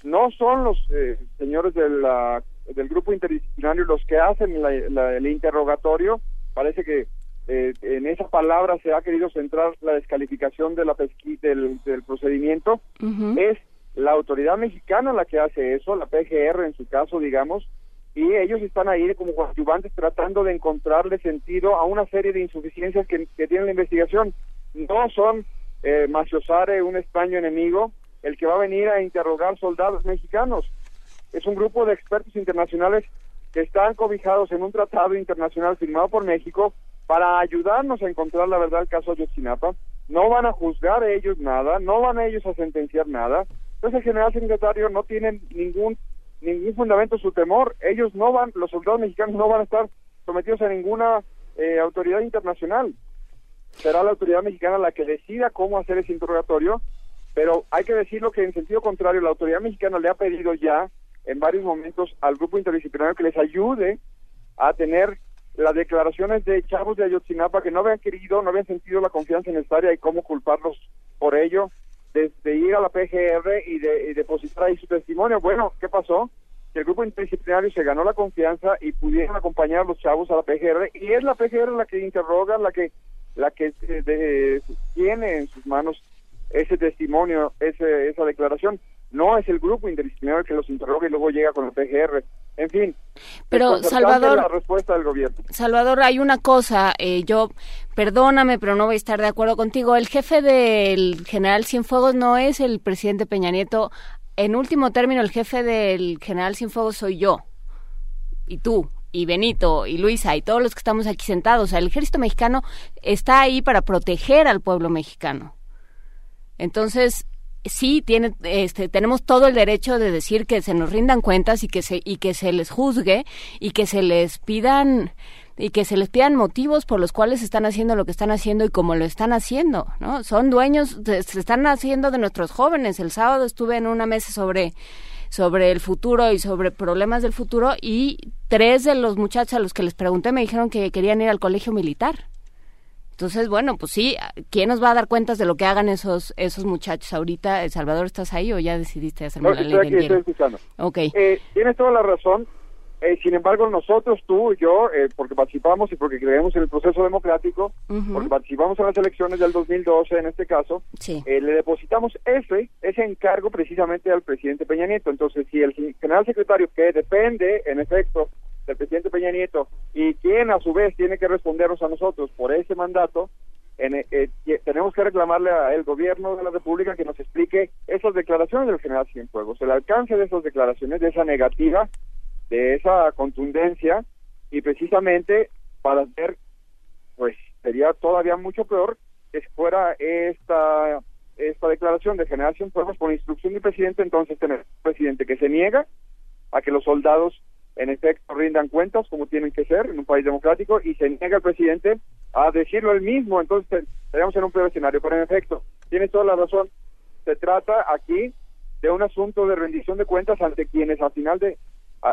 no son los eh, señores del grupo interdisciplinario los que hacen el interrogatorio. Parece que eh, en esa palabra se ha querido centrar la descalificación de la del, del procedimiento. Es la autoridad mexicana la que hace eso, la PGR en su caso, digamos, y ellos están ahí como coadyuvantes tratando de encontrarle sentido a una serie de insuficiencias que, que tiene la investigación. No son eh, Maciosare, un extraño enemigo, el que va a venir a interrogar soldados mexicanos. Es un grupo de expertos internacionales que están cobijados en un tratado internacional firmado por México para ayudarnos a encontrar la verdad del caso Ayotzinapa. No van a juzgar ellos nada, no van a ellos a sentenciar nada. Entonces el general secretario no tiene ningún ningún fundamento su temor. Ellos no van, los soldados mexicanos no van a estar sometidos a ninguna eh, autoridad internacional será la autoridad mexicana la que decida cómo hacer ese interrogatorio, pero hay que decirlo que en sentido contrario, la autoridad mexicana le ha pedido ya en varios momentos al grupo interdisciplinario que les ayude a tener las declaraciones de chavos de Ayotzinapa que no habían querido, no habían sentido la confianza necesaria y cómo culparlos por ello, desde ir a la PGR y, de, depositar ahí su testimonio. Bueno, ¿qué pasó? Que el grupo interdisciplinario se ganó la confianza y pudieron acompañar a los chavos a la PGR y es la PGR la que interroga, la que la que eh, tiene en sus manos ese testimonio, ese, esa declaración. No es el grupo interdisciplinario que los interroga y luego llega con el PGR. En fin. Pero Salvador, la respuesta del gobierno. Salvador, hay una cosa. Eh, yo, perdóname, pero no voy a estar de acuerdo contigo. El jefe del general Cienfuegos no es el presidente Peña Nieto. En último término, el jefe del general Cienfuegos soy yo y tú y Benito y Luisa y todos los que estamos aquí sentados. O sea, el ejército mexicano está ahí para proteger al pueblo mexicano. Entonces, sí tiene, este, tenemos todo el derecho de decir que se nos rindan cuentas y que se y que se les juzgue y que se les pidan y que se les pidan motivos por los cuales están haciendo lo que están haciendo y cómo lo están haciendo, ¿no? Son dueños, se están haciendo de nuestros jóvenes. El sábado estuve en una mesa sobre sobre el futuro y sobre problemas del futuro y tres de los muchachos a los que les pregunté me dijeron que querían ir al colegio militar. Entonces, bueno, pues sí, ¿quién nos va a dar cuentas de lo que hagan esos esos muchachos ahorita? ¿El Salvador estás ahí o ya decidiste hacerme la ley del? Ok. Eh, tienes toda la razón. Eh, sin embargo, nosotros, tú y yo, eh, porque participamos y porque creemos en el proceso democrático, porque participamos en las elecciones del 2012 en este caso, le depositamos ese, ese encargo precisamente al presidente Peña Nieto. Entonces, si el general secretario, que depende, en efecto, del presidente Peña Nieto y quien a su vez tiene que respondernos a nosotros por ese mandato, en, eh, eh, tenemos que reclamarle al gobierno de la República que nos explique esas declaraciones del general Cienfuegos, el alcance de esas declaraciones, de esa negativa, de esa contundencia y precisamente para hacer, pues sería todavía mucho peor que fuera esta esta declaración de general Cienfuegos por instrucción del presidente, entonces tener un presidente que se niega a que los soldados en efecto rindan cuentas como tienen que ser en un país democrático y se niega el presidente a decirlo él mismo, entonces estaríamos en un peor escenario. Pero en efecto, tiene toda la razón, se trata aquí de un asunto de rendición de cuentas ante quienes al final de,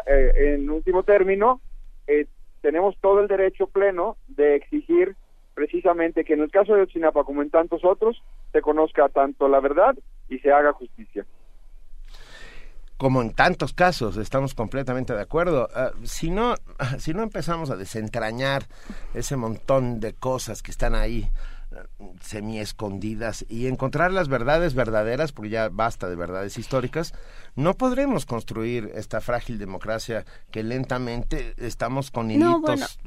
en último término, eh, tenemos todo el derecho pleno de exigir precisamente que en el caso de Ochinapa como en tantos otros se conozca tanto la verdad y se haga justicia como en tantos casos, estamos completamente de acuerdo. Ah, si, no, si no empezamos a desentrañar ese montón de cosas que están ahí semi escondidas y encontrar las verdades verdaderas, porque ya basta de verdades históricas, no podremos construir esta frágil democracia que lentamente estamos con hilitos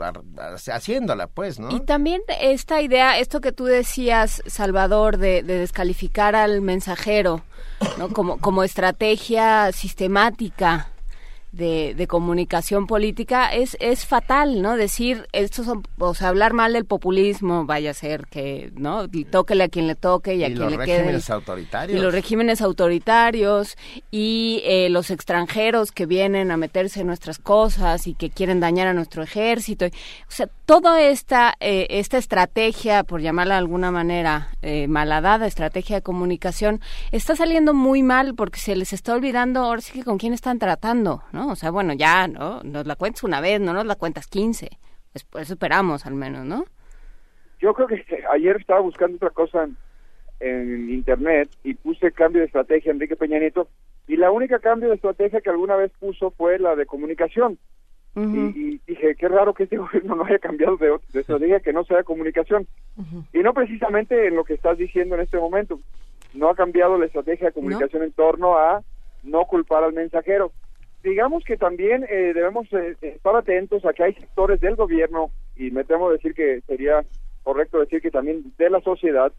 haciéndola, pues, ¿no? Y también esta idea, esto que tú decías, Salvador, de, de descalificar al mensajero, ¿no? Como, como estrategia sistemática de, de, comunicación política es, es fatal, ¿no? Decir, esto son, o sea, hablar mal del populismo, vaya a ser que, ¿no? Tóquele a quien le toque y a quien le quede. los regímenes autoritarios. Y los regímenes autoritarios y eh, los extranjeros que vienen a meterse en nuestras cosas y que quieren dañar a nuestro ejército. O sea, toda esta, eh, esta estrategia, por llamarla de alguna manera, eh, malhadada estrategia de comunicación, está saliendo muy mal porque se les está olvidando ahora sí que con quién están tratando, ¿no? O sea, bueno, ya, ¿no? Nos la cuentas una vez, no nos la cuentas 15. Después esperamos al menos, ¿no? Yo creo que ayer estaba buscando otra cosa en, internet y puse cambio de estrategia Enrique Peña Nieto y la única cambio de estrategia que alguna vez puso fue la de comunicación. Y, dije, qué raro que este gobierno no haya cambiado de, estrategia que no sea comunicación. Y no precisamente en lo que estás diciendo en este momento. No ha cambiado la estrategia de comunicación en torno a no culpar al mensajero digamos que también eh, debemos eh, estar atentos a que hay sectores del gobierno, y me temo decir que sería correcto decir que también de la sociedad,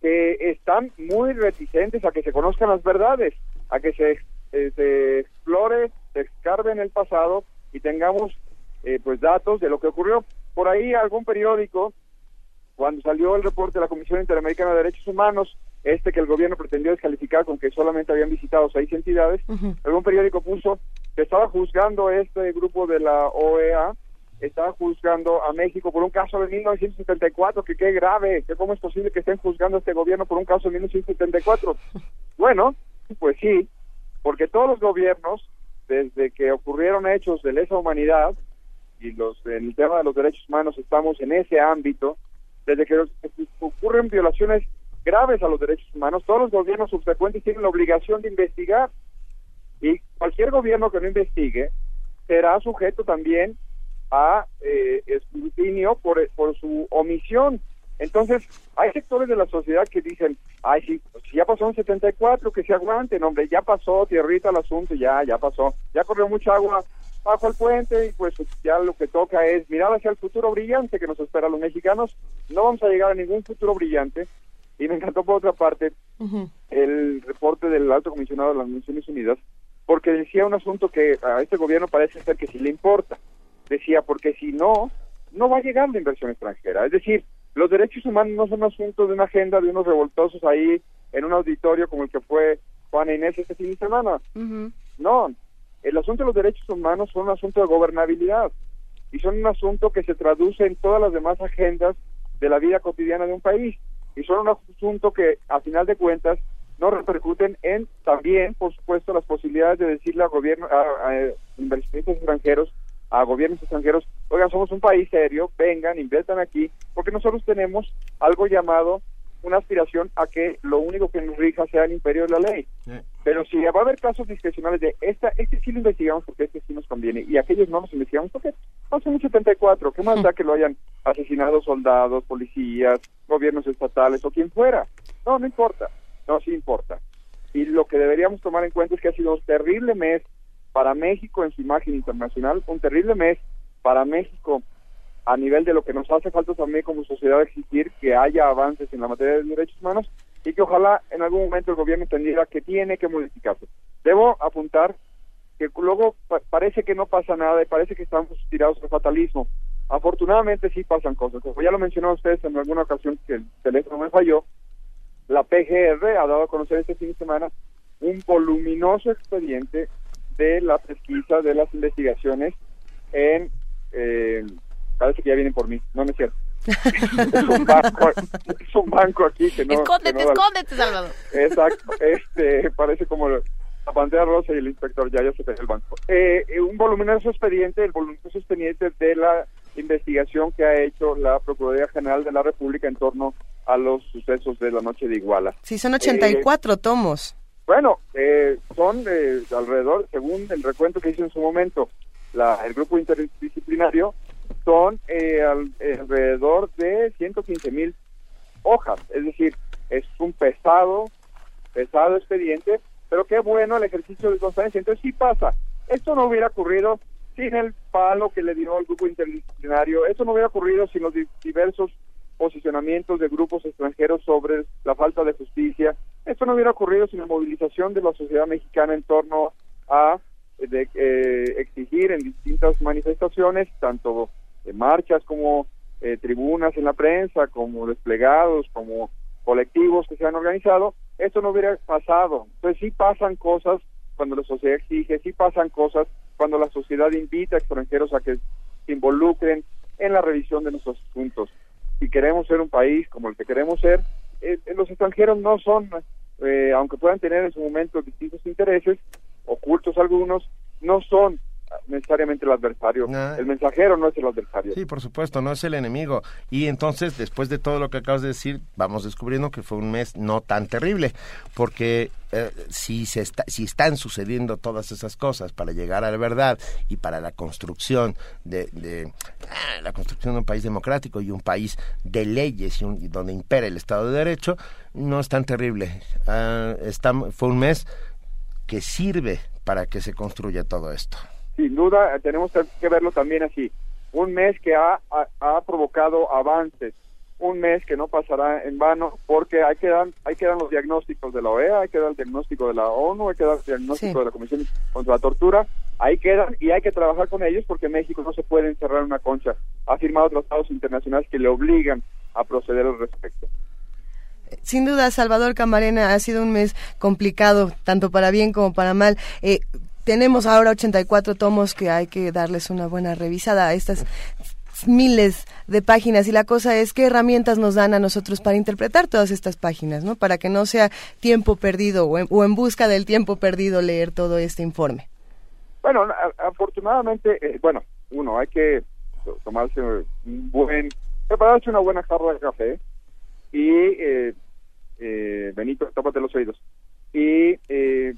que están muy reticentes a que se conozcan las verdades, a que se, eh, se explore, se escarbe en el pasado y tengamos pues datos de lo que ocurrió. Por ahí algún periódico, cuando salió el reporte de la Comisión Interamericana de Derechos Humanos, este que el gobierno pretendió descalificar con que solamente habían visitado seis entidades, algún periódico puso que estaba juzgando este grupo de la OEA, estaba juzgando a México por un caso de 1974, que qué grave, que cómo es posible que estén juzgando a este gobierno por un caso de 1974. Bueno, pues sí, porque todos los gobiernos, desde que ocurrieron hechos de lesa humanidad, y los en el tema de los derechos humanos estamos en ese ámbito, desde que ocurren violaciones graves a los derechos humanos, todos los gobiernos subsecuentes tienen la obligación de investigar y cualquier gobierno que no investigue será sujeto también a eh, escrutinio por, por su omisión. Entonces, hay sectores de la sociedad que dicen, ay, sí, pues, si ya pasó en 74, que se aguanten, hombre, ya pasó, tierrita el asunto, ya, ya pasó, ya corrió mucha agua bajo el puente y pues ya lo que toca es mirar hacia el futuro brillante que nos espera a los mexicanos. No vamos a llegar a ningún futuro brillante. Y me encantó por otra parte el reporte del alto comisionado de las Naciones Unidas, porque decía un asunto que a este gobierno parece ser que sí le importa. Decía, porque si no, no va a llegar la inversión extranjera. Es decir, los derechos humanos no son asunto de una agenda de unos revoltosos ahí en un auditorio como el que fue Juana Inés este fin de semana. No, el asunto de los derechos humanos son un asunto de gobernabilidad y son un asunto que se traduce en todas las demás agendas de la vida cotidiana de un país y son un asunto que a final de cuentas no repercuten en también, por supuesto, las posibilidades de decirle a gobierno, a, a inversionistas extranjeros a gobiernos extranjeros, oigan, somos un país serio, vengan, inviertan aquí, porque nosotros tenemos algo llamado una aspiración a que lo único que nos rija sea el imperio de la ley. Pero si va a haber casos discrecionales de esta, este sí lo investigamos porque este sí nos conviene y aquellos no los investigamos porque pasó en 74, ¿qué más da que lo hayan asesinado soldados, policías, gobiernos estatales o quien fuera? No, no importa, no, sí importa. Y lo que deberíamos tomar en cuenta es que ha sido un terrible mes para México en su imagen internacional, un terrible mes para México a nivel de lo que nos hace falta también como sociedad exigir que haya avances en la materia de derechos humanos y que ojalá en algún momento el gobierno entendiera que tiene que modificarse. Debo apuntar que luego parece que no pasa nada y parece que estamos tirados al fatalismo. Afortunadamente sí pasan cosas. Como ya lo mencionó ustedes en alguna ocasión que el teléfono me falló, la PGR ha dado a conocer este fin de semana un voluminoso expediente de la pesquisa, de las investigaciones en... Eh, parece que ya vienen por mí, no, me es cierto. es, un banco, es un banco aquí que no... Escóndete, escóndete, Salvador. Exacto, este, parece como la pantera rosa y el inspector ya, ya se ve el banco. Eh, eh, un voluminoso expediente, el voluminoso expediente de la investigación que ha hecho la Procuraduría General de la República en torno a los sucesos de la noche de Iguala. Sí, son 84 tomos. Bueno, eh, son eh, alrededor, según el recuento que hice en su momento, la, el grupo interdisciplinario, son eh, alrededor de 115 mil hojas. Es decir, es un pesado, pesado expediente, pero qué bueno el ejercicio de constancia. Entonces sí pasa. Esto no hubiera ocurrido sin el palo que le dio al grupo interdisciplinario. Esto no hubiera ocurrido sin los diversos posicionamientos de grupos extranjeros sobre la falta de justicia. Esto no hubiera ocurrido sin la movilización de la sociedad mexicana en torno a de, eh, exigir en distintas manifestaciones, tanto de marchas como eh, tribunas en la prensa, como desplegados, como colectivos que se han organizado, esto no hubiera pasado. Entonces sí pasan cosas cuando la sociedad exige, sí pasan cosas cuando la sociedad invita a extranjeros a que se involucren en la revisión de nuestros asuntos si queremos ser un país como el que queremos ser, eh, eh, los extranjeros no son, eh, aunque puedan tener en su momento distintos intereses, ocultos algunos, no son necesariamente el adversario. El mensajero no es el adversario. Sí, por supuesto, no es el enemigo. Y entonces, después de todo lo que acabas de decir, vamos descubriendo que fue un mes no tan terrible, porque eh, si, se está, si están sucediendo todas esas cosas para llegar a la verdad y para la construcción de, ah, la construcción de un país democrático y un país de leyes y, donde impera el Estado de Derecho, no es tan terrible. Ah, fue un mes que sirve para que se construya todo esto sin duda tenemos que verlo también así. Un mes que ha, ha, provocado avances, un mes que no pasará en vano, porque hay que dar, hay que dar los diagnósticos de la OEA, hay que dar el diagnóstico de la ONU, hay que dar el diagnóstico de la Comisión contra la Tortura, ahí quedan y hay que trabajar con ellos porque México no se puede encerrar en una concha. Ha firmado tratados internacionales que le obligan a proceder al respecto. Sin duda, Salvador Camarena, ha sido un mes complicado, tanto para bien como para mal. Eh, tenemos ahora 84 tomos que hay que darles una buena revisada a estas miles de páginas y la cosa es qué herramientas nos dan a nosotros para interpretar todas estas páginas, ¿no? Para que no sea tiempo perdido o en, busca del tiempo perdido leer todo este informe. Bueno, afortunadamente, eh, bueno, uno, hay que tomarse un buen, prepararse una buena jarra de café y, eh, eh, Benito, tápate los oídos, y eh,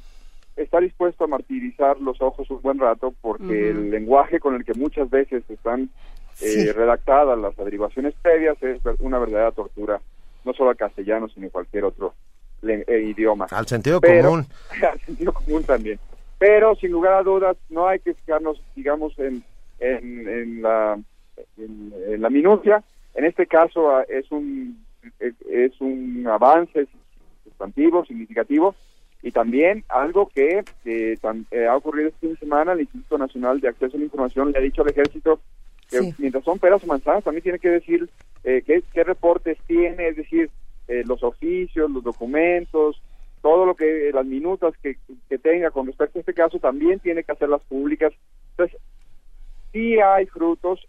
está dispuesto a martirizar los ojos un buen rato porque el lenguaje con el que muchas veces están eh, redactadas las averiguaciones previas, es una verdadera tortura, no solo al castellano, sino en cualquier otro eh, idioma. Al sentido común. Al sentido común también. Pero sin lugar a dudas, no hay que fijarnos, digamos, en, en, la, en, la minucia. En este caso ah, es un, es un avance sustantivo, significativo, y también algo que eh, ha ocurrido este fin de semana, el Instituto Nacional de Acceso a la Información le ha dicho al ejército que mientras son peras o manzanas, también tiene que decir eh, qué, qué, reportes tiene, es decir, eh, los oficios, los documentos, todo lo que, las minutas que, que tenga con respecto a este caso, también tiene que hacerlas públicas. Entonces, sí hay frutos,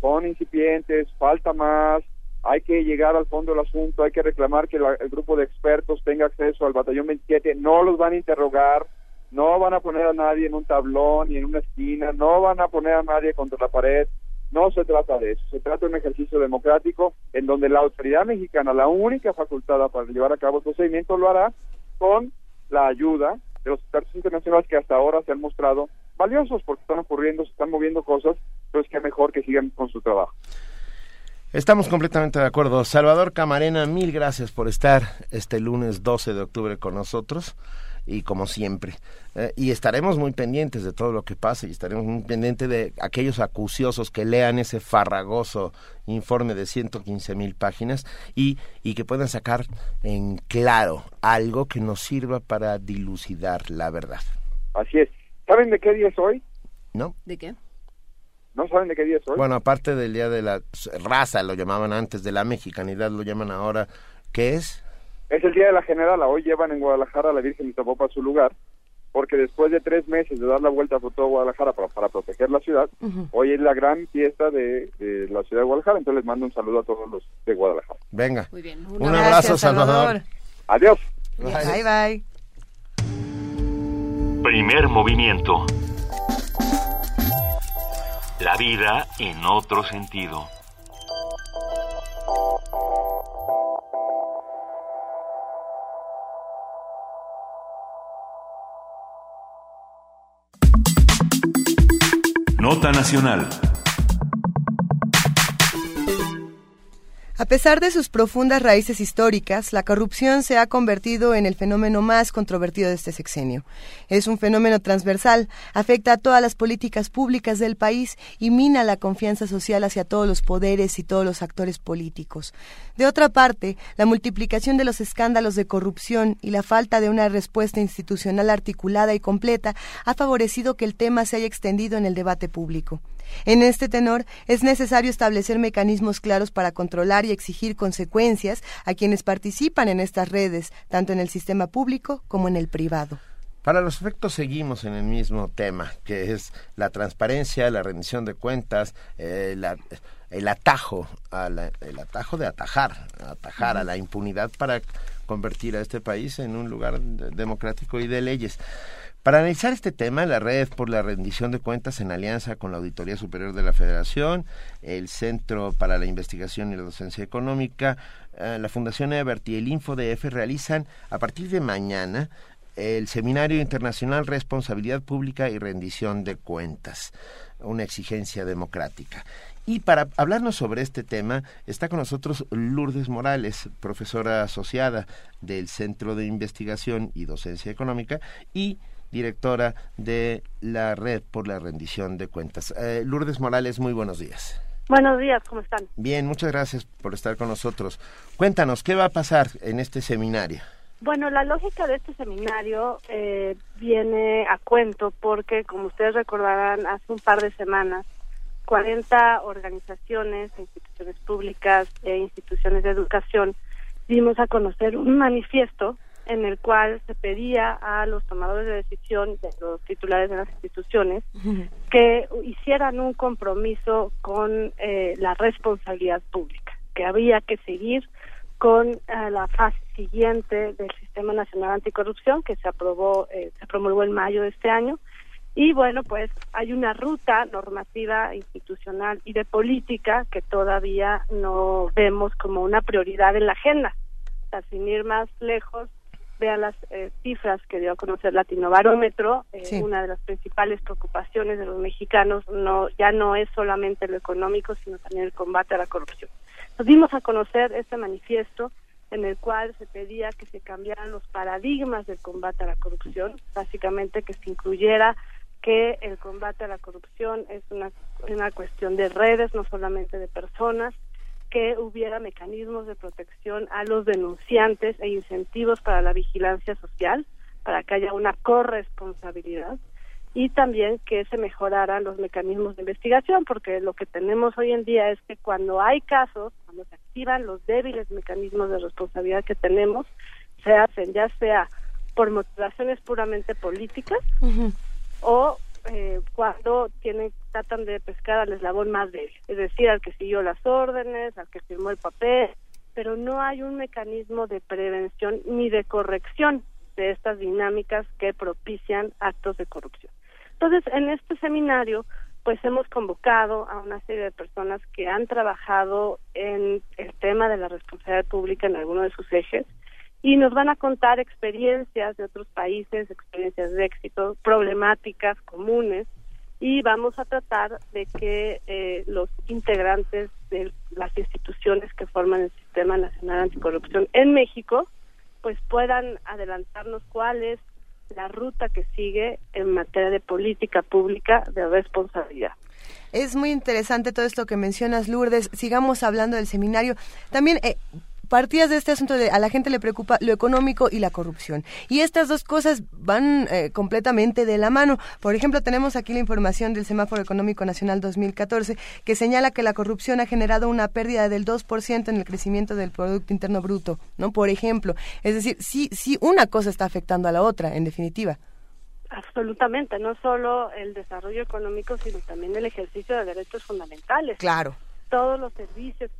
son incipientes, falta más, hay que llegar al fondo del asunto, hay que reclamar que el grupo de expertos tenga acceso al batallón 27, no los van a interrogar, no van a poner a nadie en un tablón ni en una esquina, no van a poner a nadie contra la pared, no se trata de eso, se trata de un ejercicio democrático en donde la autoridad mexicana, la única facultada para llevar a cabo el procedimiento, lo hará con la ayuda de los expertos internacionales que hasta ahora se han mostrado valiosos porque están ocurriendo, se están moviendo cosas, pues que mejor que sigan con su trabajo. Estamos completamente de acuerdo. Salvador Camarena, mil gracias por estar este lunes 12 de octubre con nosotros y como siempre. Eh, y estaremos muy pendientes de todo lo que pase y estaremos muy pendientes de aquellos acuciosos que lean ese farragoso informe de 115 mil páginas y, y que puedan sacar en claro algo que nos sirva para dilucidar la verdad. Así es. ¿Saben de qué día es hoy? ¿No? ¿De qué? ¿No saben de qué día es hoy? Bueno, aparte del día de la raza, lo llamaban antes, de la mexicanidad, lo llaman ahora. ¿Qué es? Es el día de la generala. Hoy llevan en Guadalajara a la Virgen de Zapopa a su lugar, porque después de tres meses de dar la vuelta por todo Guadalajara para, para proteger la ciudad, hoy es la gran fiesta de, la ciudad de Guadalajara. Entonces les mando un saludo a todos los de Guadalajara. Venga. Muy bien. Un, abrazo, Salvador. Adiós. bye. bye. Primer movimiento. La vida en otro sentido. Nota Nacional. A pesar de sus profundas raíces históricas, la corrupción se ha convertido en el fenómeno más controvertido de este sexenio. Es un fenómeno transversal, afecta a todas las políticas públicas del país y mina la confianza social hacia todos los poderes y todos los actores políticos. De otra parte, la multiplicación de los escándalos de corrupción y la falta de una respuesta institucional articulada y completa ha favorecido que el tema se haya extendido en el debate público. En este tenor, es necesario establecer mecanismos claros para controlar y exigir consecuencias a quienes participan en estas redes, tanto en el sistema público como en el privado. Para los efectos seguimos en el mismo tema, que es la transparencia, la rendición de cuentas, eh, el atajo, el atajo de atajar, atajar a la impunidad para convertir a este país en un lugar democrático y de leyes. Para analizar este tema, la Red por la Rendición de Cuentas en alianza con la Auditoría Superior de la Federación, el Centro para la Investigación y la Docencia Económica, eh, la Fundación Ebert y el InfoDF realizan a partir de mañana el Seminario Internacional Responsabilidad Pública y Rendición de Cuentas, una exigencia democrática. Y para hablarnos sobre este tema está con nosotros Lourdes Morales, profesora asociada del Centro de Investigación y Docencia Económica y directora de la Red por la Rendición de Cuentas. Eh, Lourdes Morales, muy buenos días. Buenos días, ¿cómo están? Bien, muchas gracias por estar con nosotros. Cuéntanos, ¿qué va a pasar en este seminario? Bueno, la lógica de este seminario eh, viene a cuento porque, como ustedes recordarán, hace un par de semanas, 40 organizaciones, instituciones públicas e instituciones de educación dimos a conocer un manifiesto en el cual se pedía a los tomadores de decisión, de los titulares de las instituciones, que hicieran un compromiso con eh, la responsabilidad pública, que había que seguir con eh, la fase siguiente del Sistema Nacional Anticorrupción que se aprobó, eh, se promulgó en mayo de este año. Y bueno, pues hay una ruta normativa, institucional y de política que todavía no vemos como una prioridad en la agenda. sin ir más lejos, vean las eh, cifras que dio a conocer Latino Barómetro, eh, una de las principales preocupaciones de los mexicanos no ya no es solamente lo económico, sino también el combate a la corrupción. Nos dimos a conocer este manifiesto en el cual se pedía que se cambiaran los paradigmas del combate a la corrupción, básicamente que se incluyera que el combate a la corrupción es una, una cuestión de redes, no solamente de personas, que hubiera mecanismos de protección a los denunciantes e incentivos para la vigilancia social, para que haya una corresponsabilidad y también que se mejoraran los mecanismos de investigación, porque lo que tenemos hoy en día es que cuando hay casos, cuando se activan los débiles mecanismos de responsabilidad que tenemos, se hacen ya sea por motivaciones puramente políticas o eh, cuando tienen tratan de pescar al eslabón más débil, es decir, al que siguió las órdenes, al que firmó el papel, pero no hay un mecanismo de prevención ni de corrección de estas dinámicas que propician actos de corrupción. Entonces, en este seminario, pues hemos convocado a una serie de personas que han trabajado en el tema de la responsabilidad pública en alguno de sus ejes y nos van a contar experiencias de otros países, experiencias de éxito, problemáticas comunes y vamos a tratar de que eh, los integrantes de las instituciones que forman el Sistema Nacional Anticorrupción en México pues puedan adelantarnos cuál es la ruta que sigue en materia de política pública de responsabilidad. Es muy interesante todo esto que mencionas, Lourdes. Sigamos hablando del seminario. También, eh, partías de este asunto de a la gente le preocupa lo económico y la corrupción. Y estas dos cosas van eh, completamente de la mano. Por ejemplo, tenemos aquí la información del Semáforo Económico Nacional 2014 que señala que la corrupción ha generado una pérdida del 2% en el crecimiento del Producto Interno Bruto, ¿no? Por ejemplo. Es decir, sí, sí, una cosa está afectando a la otra, en definitiva. Absolutamente, no solo el desarrollo económico, sino también el ejercicio de derechos fundamentales. Claro. Todos los servicios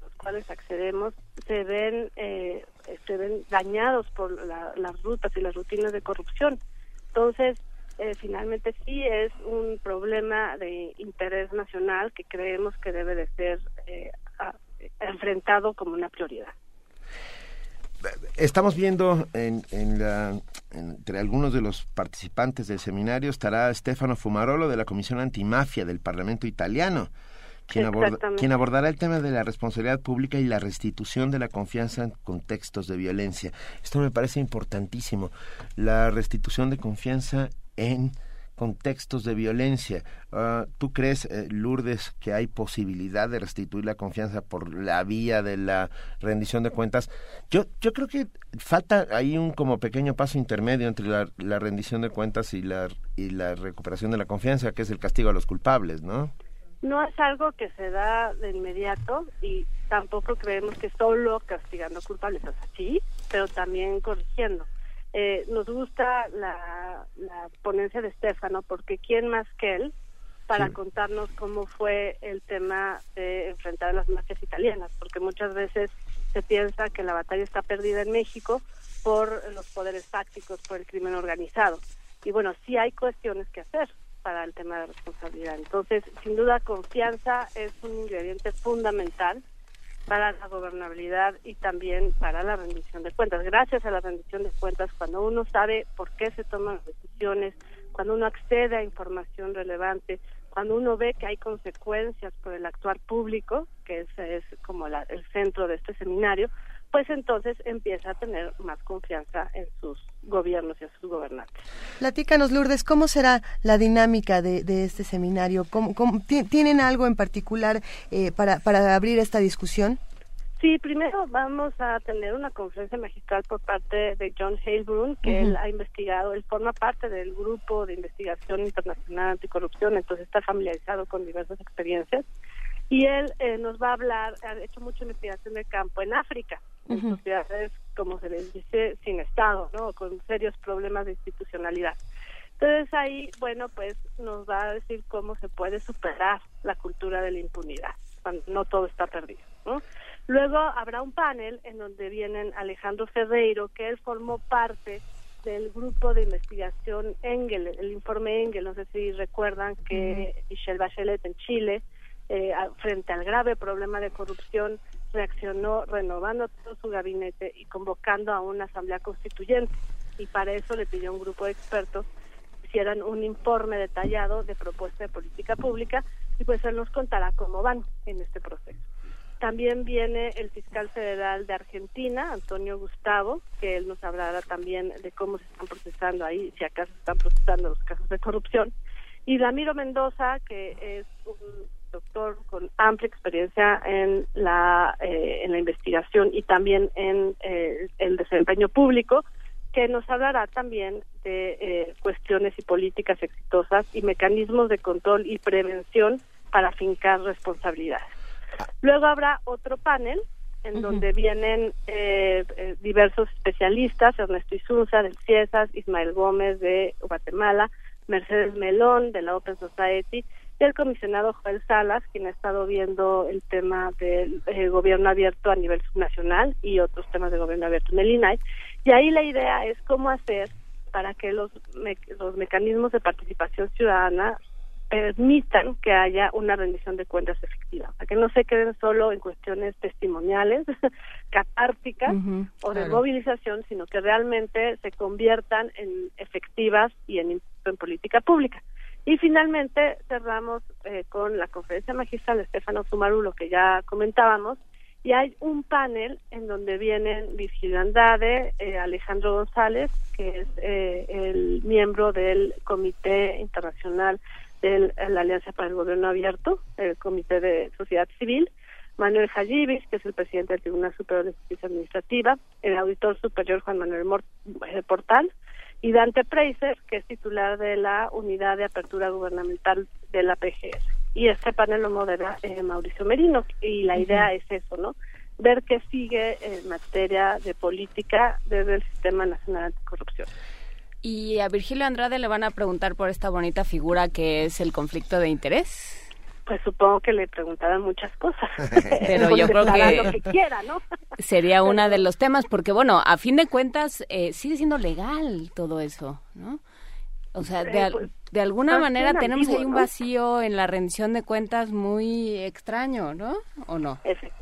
accedemos se ven eh, se ven dañados por las rutas y las rutinas de corrupción. Entonces, eh, finalmente sí es un problema de interés nacional que creemos que debe de ser eh, enfrentado como una prioridad. Estamos viendo en, en la, entre algunos de los participantes del seminario estará Stefano Fumarolo de la Comisión Antimafia del Parlamento Italiano quien, abordará el tema de la responsabilidad pública y la restitución de la confianza en contextos de violencia. Esto me parece importantísimo, la restitución de confianza en contextos de violencia. Ah, ¿Tú crees, eh, Lourdes, que hay posibilidad de restituir la confianza por la vía de la rendición de cuentas? Yo, yo creo que falta ahí un como pequeño paso intermedio entre la, la rendición de cuentas y la, y la recuperación de la confianza, que es el castigo a los culpables, ¿no? No es algo que se da de inmediato y tampoco creemos que solo castigando culpables es así, pero también corrigiendo. Eh, nos gusta la, ponencia de Estefano porque quién más que él para contarnos cómo fue el tema de enfrentar a las mafias italianas, porque muchas veces se piensa que la batalla está perdida en México por los poderes tácticos, por el crimen organizado. Y bueno, sí hay cuestiones que hacer para el tema de responsabilidad. Entonces, sin duda, confianza es un ingrediente fundamental para la gobernabilidad y también para la rendición de cuentas. Gracias a la rendición de cuentas, cuando uno sabe por qué se toman las decisiones, cuando uno accede a información relevante, cuando uno ve que hay consecuencias por el actuar público, que es como el centro de este seminario, pues entonces empieza a tener más confianza en sus gobiernos y a sus gobernantes. Platícanos, Lourdes, ¿cómo será la dinámica de, este seminario? tienen algo en particular eh, para, para abrir esta discusión? Sí, primero vamos a tener una conferencia magistral por parte de John Heilbrun, que él ha investigado, él forma parte del grupo de investigación internacional anticorrupción, entonces está familiarizado con diversas experiencias y él eh, nos va a hablar, ha hecho mucha investigación de campo en África, en sociedades, como se les dice, sin Estado, ¿no? Con serios problemas de institucionalidad. Entonces ahí, bueno, pues nos va a decir cómo se puede superar la cultura de la impunidad, cuando no todo está perdido, ¿no? Luego habrá un panel en donde vienen Alejandro Ferreiro, que él formó parte del grupo de investigación Engel, el informe Engel, no sé si recuerdan que Michelle Bachelet en Chile eh, frente al grave problema de corrupción, reaccionó renovando todo su gabinete y convocando a una asamblea constituyente. y para eso le pidió a un grupo de expertos que hicieran un informe detallado de propuesta de política pública y pues él nos contará cómo van en este proceso. También viene el fiscal federal de Argentina, Antonio Gustavo, que él nos hablará también de cómo se están procesando ahí, si acaso están procesando los casos de corrupción. Y Ramiro Mendoza, que es un doctor con amplia experiencia en la, eh, en la investigación y también en eh, el desempeño público, que nos hablará también de eh, cuestiones y políticas exitosas y mecanismos de control y prevención para fincar responsabilidades. Luego habrá otro panel en donde vienen eh, eh, diversos especialistas, Ernesto Isunza del CIESAS, Ismael Gómez de Guatemala, Mercedes Melón de la Open Society y el comisionado Joel Salas, quien ha estado viendo el tema del eh, gobierno abierto a nivel subnacional y otros temas de gobierno abierto en el INAI. Y ahí la idea es cómo hacer para que los, los mecanismos de participación ciudadana permitan que haya una rendición de cuentas efectiva, para que no se queden solo en cuestiones testimoniales, catárticas o de movilización, sino que realmente se conviertan en efectivas y en, en política pública. Y finalmente cerramos eh, con la conferencia magistral de Estefano Sumaru, lo que ya comentábamos, y hay un panel en donde vienen Virgilio Andade, eh, Alejandro González, que es eh, el miembro del Comité Internacional de la Alianza para el Gobierno Abierto, el Comité de Sociedad Civil, Manuel Jayibis, que es el presidente del Tribunal Superior de Justicia Administrativa, el auditor superior Juan Manuel eh, Portal, y Dante Preiser, que es titular de la Unidad de Apertura Gubernamental de la PGS. Y este panel lo modera eh, Mauricio Merino, y la idea es eso, ¿no? Ver qué sigue en materia de política desde el Sistema Nacional Anticorrupción. Y a Virgilio Andrade le van a preguntar por esta bonita figura que es el conflicto de interés. Pues supongo que le preguntarán muchas cosas. Pero yo creo que, lo que quiera, ¿no? sería uno de los temas, porque bueno, a fin de cuentas eh, sigue siendo legal todo eso, ¿no? O sea, de, Eh, pues, de alguna pues, manera tenemos ahí un ¿no? vacío en la rendición de cuentas muy extraño, ¿no? ¿O no?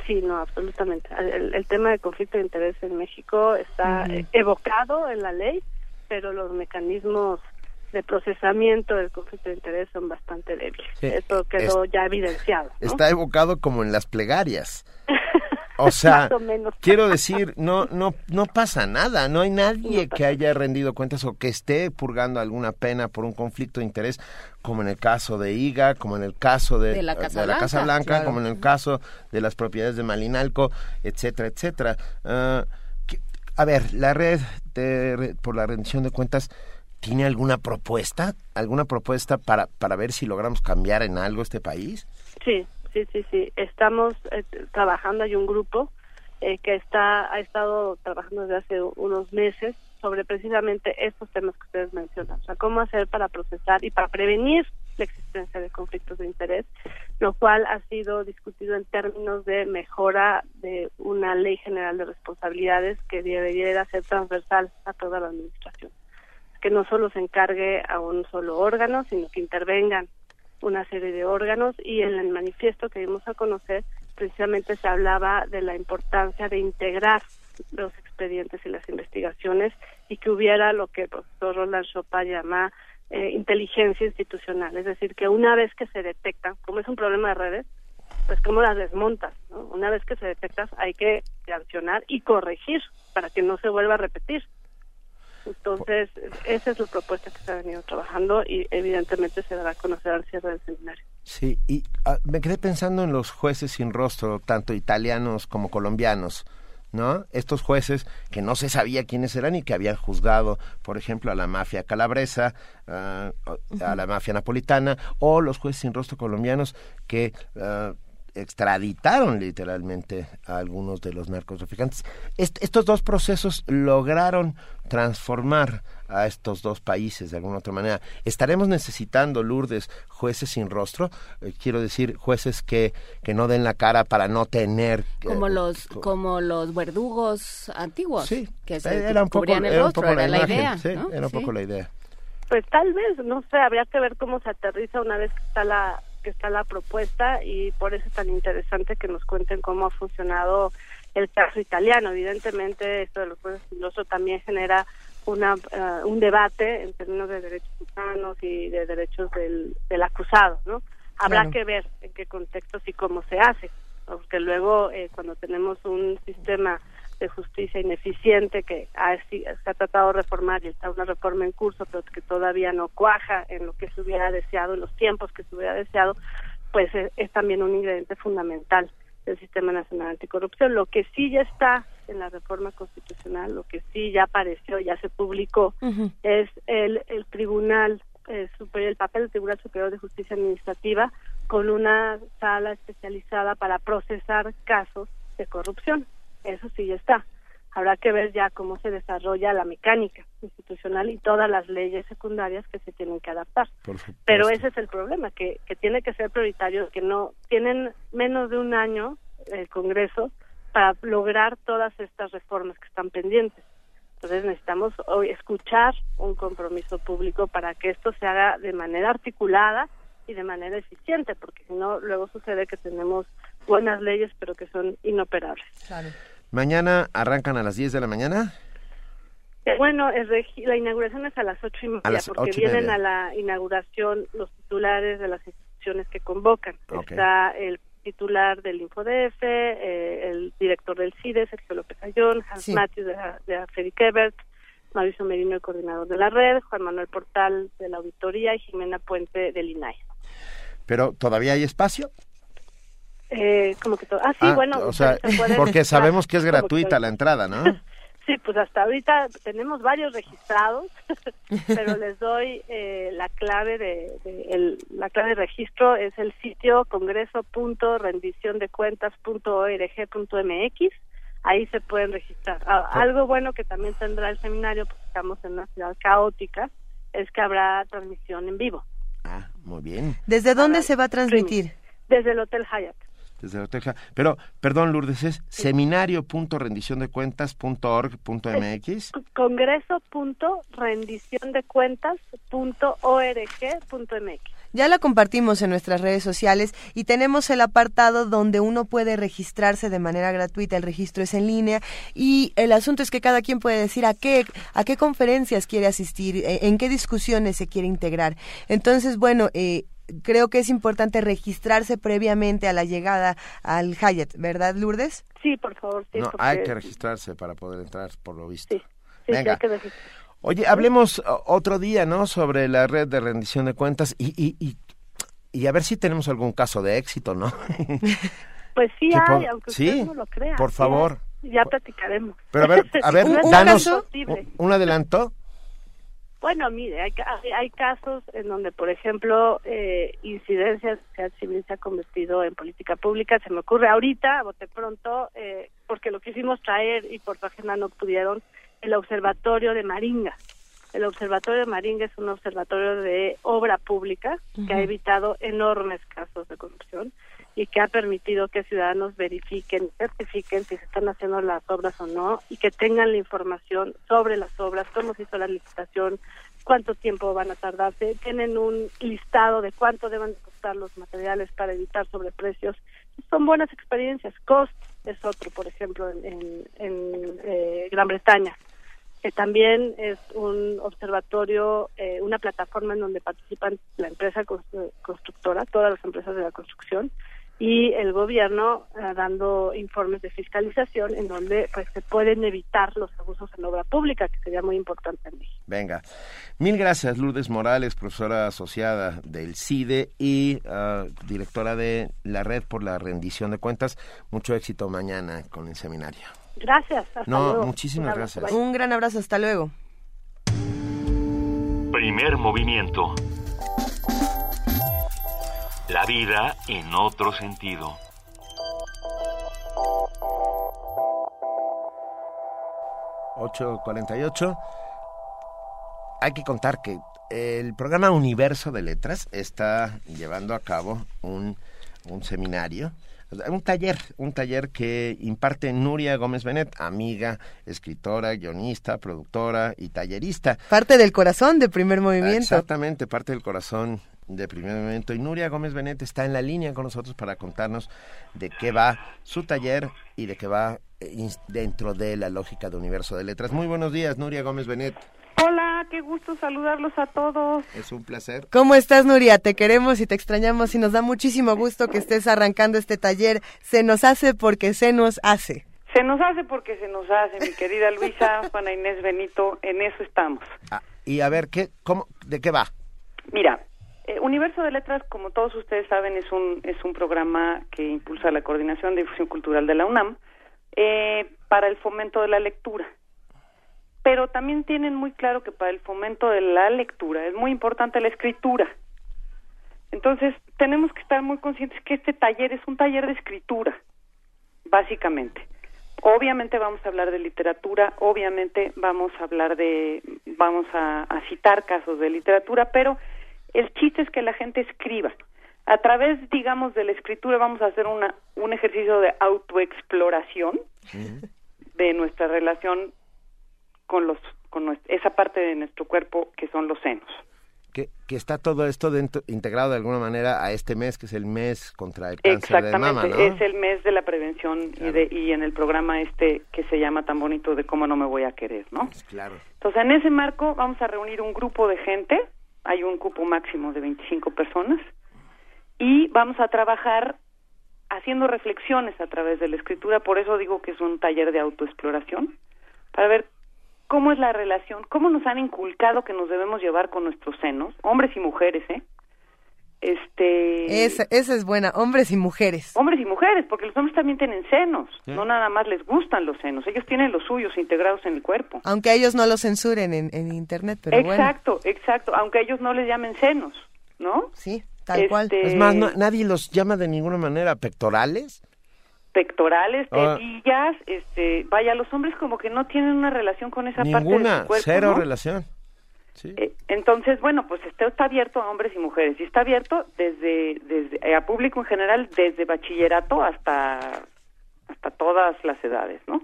Sí, no, absolutamente. El, el tema de conflicto de interés en México está evocado en la ley, pero los mecanismos de procesamiento del conflicto de interés son bastante débiles. Sí, Eso quedó ya evidenciado. ¿no? Está evocado como en las plegarias. O sea, Más o menos. quiero decir, no, no, no pasa nada, no hay nadie que haya rendido cuentas o que esté purgando alguna pena por un conflicto de interés, como en el caso de IGA, como en el caso de, De la Casa Blanca, Casa Blanca, claro. como en el caso de las propiedades de Malinalco, etcétera, etcétera. Ah, que- a ver, la red de, re- por la rendición de cuentas tiene alguna propuesta, alguna propuesta para para ver si logramos cambiar en algo este país. Sí, sí, sí, sí. Estamos eh, trabajando, hay un grupo eh, que está ha estado trabajando desde hace unos meses sobre precisamente estos temas que ustedes mencionan. O sea, cómo hacer para procesar y para prevenir la existencia de conflictos de interés, lo cual ha sido discutido en términos de mejora de una ley general de responsabilidades que debería ser transversal a toda la administración. Que no solo se encargue a un solo órgano, sino que intervengan una serie de órganos y en el manifiesto que dimos a conocer precisamente se hablaba de la importancia de integrar los expedientes y las investigaciones y que hubiera lo que el profesor Roland Chopin llama eh, inteligencia institucional, es decir, que una vez que se detectan, como es un problema de redes, pues cómo las desmontas, ¿no? Una vez que se detectas hay que sancionar y corregir para que no se vuelva a repetir. Entonces, esa es la propuesta que se ha venido trabajando y evidentemente se dará a conocer al cierre del seminario. Sí, y ah, me quedé pensando en los jueces sin rostro, tanto italianos como colombianos, ¿no? Estos jueces que no se sabía quiénes eran y que habían juzgado, por ejemplo, a la mafia calabresa, ah, a la mafia napolitana, o los jueces sin rostro colombianos que ah, extraditaron literalmente a algunos de los narcotraficantes. Est- estos dos procesos lograron transformar a estos dos países de alguna otra manera. ¿Estaremos necesitando, Lourdes, jueces sin rostro? Eh, quiero decir, jueces que, que no den la cara para no tener... que- Como los como los verdugos antiguos, que se era un poco, el era un rostro, poco era la imagen, idea, sí, ¿no? era un Sí. poco la idea. Pues tal vez, no sé, habría que ver cómo se aterriza una vez que está la que está la propuesta y por eso es tan interesante que nos cuenten cómo ha funcionado el caso italiano. Evidentemente, esto de los jueces filosos también genera una, eh, un debate en términos de derechos humanos y de derechos del, del acusado, ¿no? Habrá que ver en qué contextos y cómo se hace, porque luego eh, cuando tenemos un sistema de justicia ineficiente que ha, se ha tratado de reformar y está una reforma en curso, pero que todavía no cuaja en lo que se hubiera deseado, en los tiempos que se hubiera deseado, pues es, es también un ingrediente fundamental del Sistema Nacional Anticorrupción. Lo que sí ya está en la reforma constitucional, lo que sí ya apareció, ya se publicó, es el, el Tribunal eh, Superior, el papel del Tribunal Superior de Justicia Administrativa con una sala especializada para procesar casos de corrupción. Eso sí ya está. Habrá que ver ya cómo se desarrolla la mecánica institucional y todas las leyes secundarias que se tienen que adaptar. Pero ese es el problema, que, que tiene que ser prioritario, que no tienen menos de un año el Congreso para lograr todas estas reformas que están pendientes. Entonces necesitamos hoy escuchar un compromiso público para que esto se haga de manera articulada y de manera eficiente, porque si no, luego sucede que tenemos buenas leyes, pero que son inoperables. Mañana arrancan a las 10 de la mañana. Eh, bueno, la inauguración es a las ocho y media, porque vienen a la inauguración los titulares de las instituciones que convocan. Está el titular del InfoDF, eh, el director del CIDE, Sergio López Ayón, Hans Matthews de, de Freddy Kebert, Mauricio Merino, el coordinador de la red, Juan Manuel Portal de la auditoría y Jimena Puente del INAI. ¿Pero todavía hay espacio? Eh, como que todo. Ah, sí, ah, bueno. O sea, porque sabemos que es gratuita la entrada, ¿no? Sí, pues hasta ahorita tenemos varios registrados, pero les doy eh, la clave de, el, la clave de registro es el sitio congreso.rendiciondecuentas.org.mx. Ahí se pueden registrar. Ah, algo bueno que también tendrá el seminario, porque estamos en una ciudad caótica, es que habrá transmisión en vivo. Ah, muy bien. ¿Desde dónde se va a transmitir? Desde el Hotel Hyatt. Pero, perdón, Lourdes, es seminario.rendiciondecuentas.org.mx. Congreso.rendiciondecuentas.org.mx. Ya la compartimos en nuestras redes sociales y tenemos el apartado donde uno puede registrarse de manera gratuita. El registro es en línea y el asunto es que cada quien puede decir a qué, a qué conferencias quiere asistir, eh, en qué discusiones se quiere integrar. Entonces, bueno, eh, creo que es importante registrarse previamente a la llegada al Hyatt, ¿verdad, Lourdes? Sí, por favor. Sí, no, hay que registrarse para poder entrar, por lo visto. Sí, Venga. Oye, hablemos otro día, ¿no? Sobre la red de rendición de cuentas y, y, y, y a ver si tenemos algún caso de éxito, ¿no? pues sí hay, aunque ¿Sí? no lo crean. Por favor. Ya, platicaremos. Pero a ver, a ver, danos un adelanto. Bueno, mire, hay, hay casos en donde, por ejemplo, eh, incidencias que civil se ha convertido en política pública. Se me ocurre ahorita, a bote pronto, eh, porque lo quisimos traer y por su agenda no pudieron, el Observatorio de Maringa. El Observatorio de Maringa es un observatorio de obra pública que ha evitado enormes casos de corrupción y que ha permitido que ciudadanos verifiquen, certifiquen si se están haciendo las obras o no y que tengan la información sobre las obras, cómo se hizo la licitación, cuánto tiempo van a tardarse, tienen un listado de cuánto deben costar los materiales para evitar sobreprecios. Son buenas experiencias. Cost es otro, por ejemplo, en, en, eh, Gran Bretaña que también es un observatorio, eh, una plataforma en donde participan la empresa constructora, todas las empresas de la construcción, y el gobierno eh, dando informes de fiscalización en donde pues se pueden evitar los abusos en obra pública, que sería muy importante en México. Venga, mil gracias Lourdes Morales, profesora asociada del CIDE y ah, directora de la Red por la Rendición de Cuentas. Mucho éxito mañana con el seminario. Gracias. Hasta no, muchísimas gracias. Un gran abrazo, hasta luego. Primer movimiento. La vida en otro sentido. ...8.48... Hay que contar que el programa Universo de Letras está llevando a cabo un, un seminario un taller, un taller que imparte Nuria Gómez Benet, amiga, escritora, guionista, productora y tallerista. Parte del corazón de primer movimiento. Exactamente, parte del corazón de primer movimiento. Y Nuria Gómez Benet está en la línea con nosotros para contarnos de qué va su taller y de qué va eh, dentro de la lógica de Universo de Letras. Muy buenos días, Nuria Gómez Benet. Hola, qué gusto saludarlos a todos. Es un placer. ¿Cómo estás, Nuria? Te queremos y te extrañamos y nos da muchísimo gusto que estés arrancando este taller. Se nos hace porque se nos hace. Se nos hace porque se nos hace, mi querida Luisa, Juana Inés Benito, en eso estamos. Ah, y a ver, ¿qué, cómo, ¿de qué va? Mira, eh, Universo de Letras, como todos ustedes saben, es un, es un programa que impulsa la Coordinación de Difusión Cultural de la UNAM eh, para el fomento de la lectura pero también tienen muy claro que para el fomento de la lectura es muy importante la escritura. Entonces, tenemos que estar muy conscientes que este taller es un taller de escritura, básicamente. Obviamente vamos a hablar de literatura, obviamente vamos a hablar de, vamos a, citar casos de literatura, pero el chiste es que la gente escriba. A través, digamos, de la escritura vamos a hacer una, un ejercicio de autoexploración de nuestra relación con los con esa parte de nuestro cuerpo que son los senos. Que, que está todo esto dentro, integrado de alguna manera a este mes que es el mes contra el cáncer de mama, ¿no? es el mes de la prevención y, de, y en el programa este que se llama tan bonito de cómo no me voy a querer, ¿no? Pues claro. Entonces en ese marco vamos a reunir un grupo de gente, hay un cupo máximo de 25 personas y vamos a trabajar haciendo reflexiones a través de la escritura, por eso digo que es un taller de autoexploración, para ver cómo es la relación, cómo nos han inculcado que nos debemos llevar con nuestros senos, hombres y mujeres, ¿eh? Este... Esa, esa es buena, hombres y mujeres. Hombres y mujeres, porque los hombres también tienen senos, no nada más les gustan los senos, ellos tienen los suyos integrados en el cuerpo. Aunque ellos no los censuren en, en internet, pero exacto, Exacto, aunque ellos no les llamen senos, ¿no? Sí, tal cual. Este Es más, nadie los llama de ninguna manera pectorales pectorales, ah. tetillas, este, vaya, los hombres como que no tienen una relación con esa parte de su cuerpo, cero relación. Sí. Eh, entonces, bueno, pues está abierto a hombres y mujeres y está abierto desde, desde eh, a público en general desde bachillerato hasta hasta todas las edades, ¿no?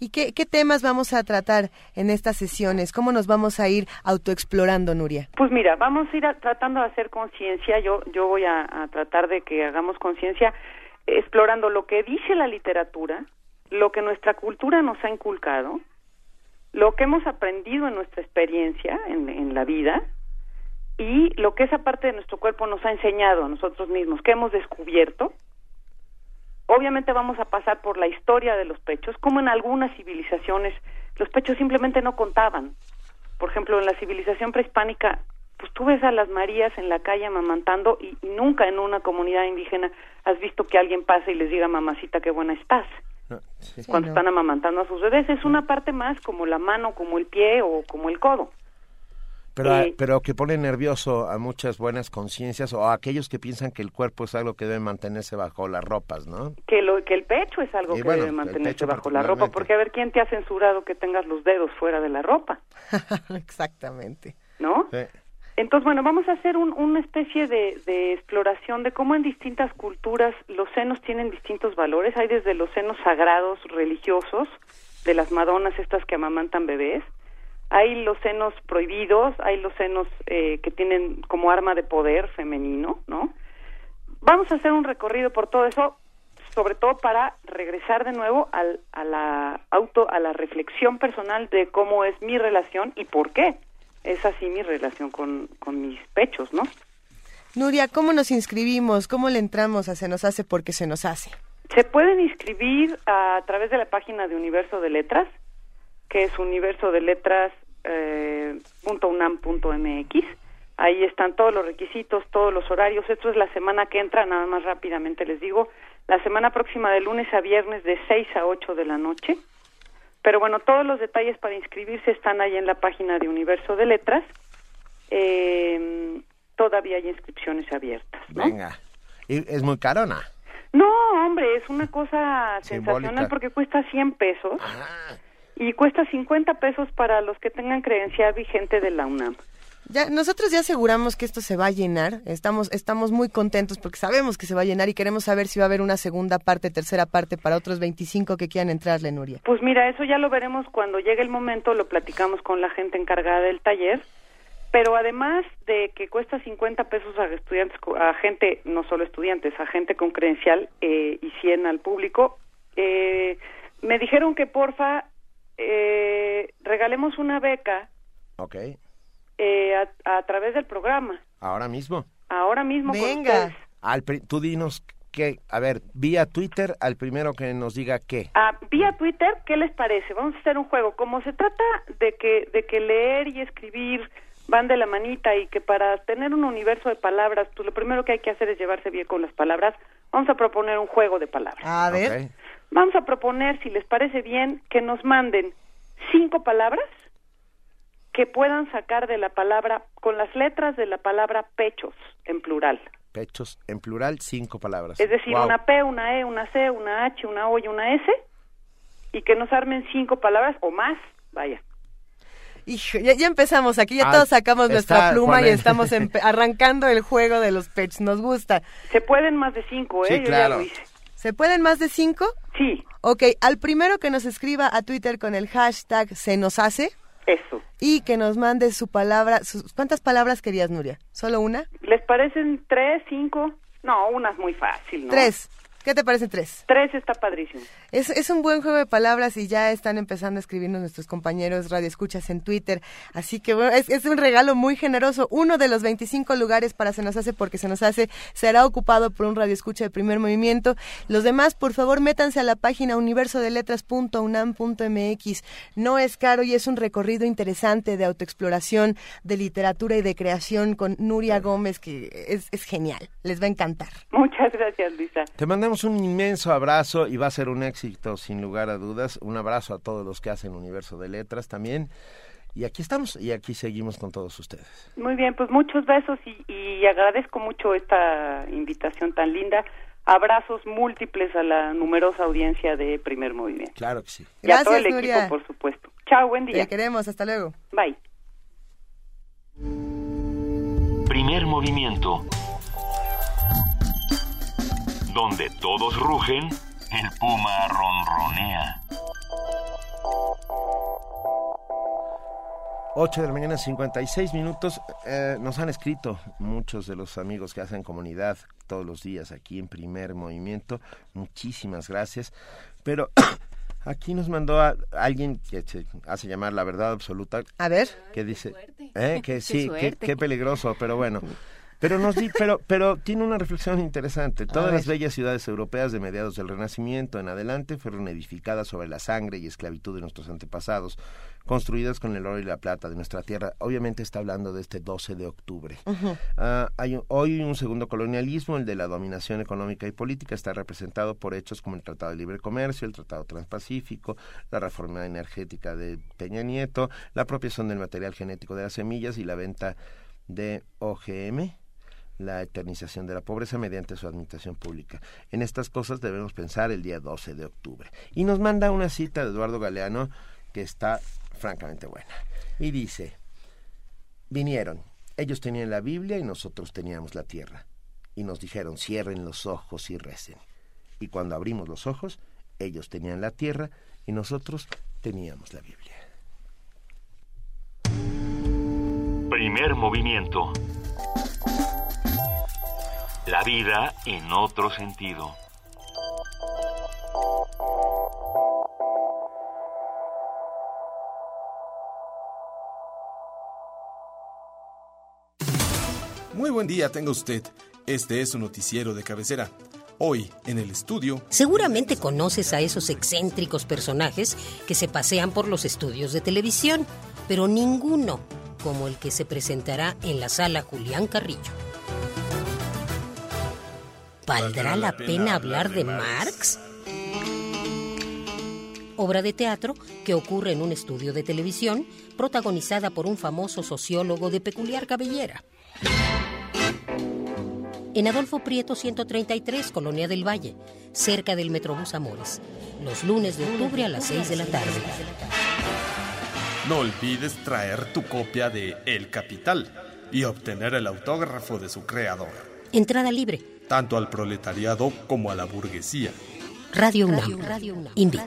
¿Y qué, qué temas vamos a tratar en estas sesiones? ¿Cómo nos vamos a ir autoexplorando, Nuria? Pues mira, vamos a ir tratando de hacer conciencia. Yo yo voy a, a tratar de que hagamos conciencia explorando lo que dice la literatura, lo que nuestra cultura nos ha inculcado, lo que hemos aprendido en nuestra experiencia en, la vida y lo que esa parte de nuestro cuerpo nos ha enseñado a nosotros mismos, que hemos descubierto. Obviamente vamos a pasar por la historia de los pechos, como en algunas civilizaciones los pechos simplemente no contaban. Por ejemplo, en la civilización prehispánica pues tú ves a las Marías en la calle amamantando y, nunca en una comunidad indígena has visto que alguien pase y les diga mamacita qué buena estás. Cuando están amamantando a sus bebés es una parte más como la mano, como el pie o como el codo. Pero, eh, pero que pone nervioso a muchas buenas conciencias o a aquellos que piensan que el cuerpo es algo que debe mantenerse bajo las ropas, ¿no? Que, lo, que el pecho es algo que debe mantenerse bajo la ropa, porque a ver, ¿quién te ha censurado que tengas los dedos fuera de la ropa? Exactamente. ¿No? Sí. Entonces, bueno, vamos a hacer una especie de, exploración de cómo en distintas culturas los senos tienen distintos valores. Hay desde los senos sagrados religiosos, de las madonas estas que amamantan bebés, hay los senos prohibidos, hay los senos eh, que tienen como arma de poder femenino, ¿no? Vamos a hacer un recorrido por todo eso, sobre todo para regresar de nuevo al, a la auto, a la reflexión personal de cómo es mi relación y por qué es así mi relación con, con mis pechos, ¿no? Nuria, ¿cómo nos inscribimos? ¿Cómo le entramos a Se nos hace porque se nos hace? Se pueden inscribir a, través de la página de Universo de Letras, que es universodeletras.unam.mx. Eh, Ahí están todos los requisitos, todos los horarios. Esto es la semana que entra, nada más rápidamente les digo. La semana próxima de lunes a viernes de 6 a 8 de la noche. Pero bueno, todos los detalles para inscribirse están ahí en la página de Universo de Letras. Eh, todavía hay inscripciones abiertas. Venga. ¿Y es muy carona? No, hombre, es una cosa sensacional porque cuesta 100 pesos. Ah. Y cuesta 50 pesos para los que tengan credencial vigente de la UNAM. Ya, nosotros ya aseguramos que esto se va a llenar. Estamos, estamos muy contentos porque sabemos que se va a llenar y queremos saber si va a haber una segunda parte, tercera parte para otros 25 que quieran entrarle, Nuria. Pues mira, eso ya lo veremos cuando llegue el momento, lo platicamos con la gente encargada del taller. Pero además de que cuesta 50 pesos a estudiantes, a gente, no solo estudiantes, a gente con credencial eh, y 100 al público, eh, me dijeron que porfa eh, regalemos una beca Ok. Eh, a, a través del programa. Ahora mismo. Ahora mismo. con Venga. Al tú dinos que, a ver, vía Twitter al primero que nos diga qué. Ah, vía Twitter, ¿qué les parece? Vamos a hacer un juego. Como se trata de que, de que leer y escribir van de la manita y que para tener un universo de palabras, pues lo primero que hay que hacer es llevarse bien con las palabras, vamos a proponer un juego de palabras. A ver. Vamos a proponer, si les parece bien, que nos manden cinco palabras que puedan sacar de la palabra, con las letras de la palabra pechos, en plural. Pechos, en plural, cinco palabras. Es decir, una P, una E, una C, una H, una O y una S, y que nos armen cinco palabras o más, vaya. Hijo, ya, ya empezamos, aquí ya Ah, todos sacamos está nuestra pluma y estamos arrancando el juego de los pets, nos gusta. Se pueden más de cinco, ¿eh? Sí, Yo ya claro. lo hice. ¿Se pueden más de cinco? Sí. Ok, al primero que nos escriba a Twitter con el hashtag se nos hace. Eso. Y que nos mande su palabra, sus, ¿cuántas palabras querías, Nuria? ¿Solo una? ¿Les parecen tres, cinco? No, una es muy fácil, ¿no? Tres. ¿Qué te parecen tres? Tres está padrísimo. Es, es un buen juego de palabras y ya están empezando a escribirnos nuestros compañeros radioescuchas en Twitter. Así que bueno, es, es un regalo muy generoso. Uno de los 25 lugares para Se nos hace porque Se nos hace será ocupado por un radioescucha de primer movimiento. Los demás, por favor, métanse a la página universodeletras.unam.mx. No es caro y es un recorrido interesante de autoexploración, de literatura y de creación con Nuria Gómez que es, es genial. Les va a encantar. Muchas gracias, Luisa. Te mandamos un inmenso abrazo y va a ser un éxito sin lugar a dudas. Un abrazo a todos los que hacen Universo de Letras también. Y aquí estamos y aquí seguimos con todos ustedes. Muy bien, pues muchos besos y, y agradezco mucho esta invitación tan linda. Abrazos múltiples a la numerosa audiencia de Primer Movimiento. Claro que sí. Y a todo Gracias, el Nuria. equipo, por supuesto. Chao, buen día. Te queremos, hasta luego. Bye. Primer movimiento. Donde todos rugen, el puma ronronea. 8 de la mañana, 56 minutos. Eh, nos han escrito muchos de los amigos que hacen comunidad todos los días aquí en Primer Movimiento. Muchísimas gracias. Pero aquí nos mandó a alguien que se hace llamar la verdad absoluta. A ver. Que dice eh, que sí, qué peligroso, pero bueno. Pero nos di, pero, pero tiene una reflexión interesante. Todas las bellas ciudades europeas de mediados del Renacimiento en adelante fueron edificadas sobre la sangre y esclavitud de nuestros antepasados, construidas con el oro y la plata de nuestra tierra. Obviamente está hablando de este 12 de octubre. Ah, hay un- hoy un segundo colonialismo, el de la dominación económica y política, está representado por hechos como el Tratado de Libre Comercio, el Tratado Transpacífico, la reforma energética de Peña Nieto, la apropiación del material genético de las semillas y la venta de OGM la eternización de la pobreza mediante su administración pública. En estas cosas debemos pensar el día 12 de octubre. Y nos manda una cita de Eduardo Galeano que está francamente buena. Y dice, vinieron, ellos tenían la Biblia y nosotros teníamos la tierra. Y nos dijeron, cierren los ojos y recen. Y cuando abrimos los ojos, ellos tenían la tierra y nosotros teníamos la Biblia. Primer movimiento. La vida en otro sentido. Muy buen día tenga usted. Este es su noticiero de cabecera. Hoy, en el estudio, Seguramente conoces a esos excéntricos personajes que se pasean por los estudios de televisión, pero ninguno como el que se presentará en la sala Julián Carrillo. ¿Valdrá la pena hablar de Marx? Obra de teatro que ocurre en un estudio de televisión protagonizada por un famoso sociólogo de peculiar cabellera. En Adolfo Prieto 133, Colonia del Valle, cerca del Metrobús Amores, los lunes de octubre a las 6 de la tarde. no olvides traer tu copia de El Capital y obtener el autógrafo de su creador, Entrada libre. Tanto al proletariado como a la burguesía. Radio UNAM. Invita.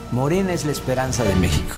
Morena es la esperanza de México.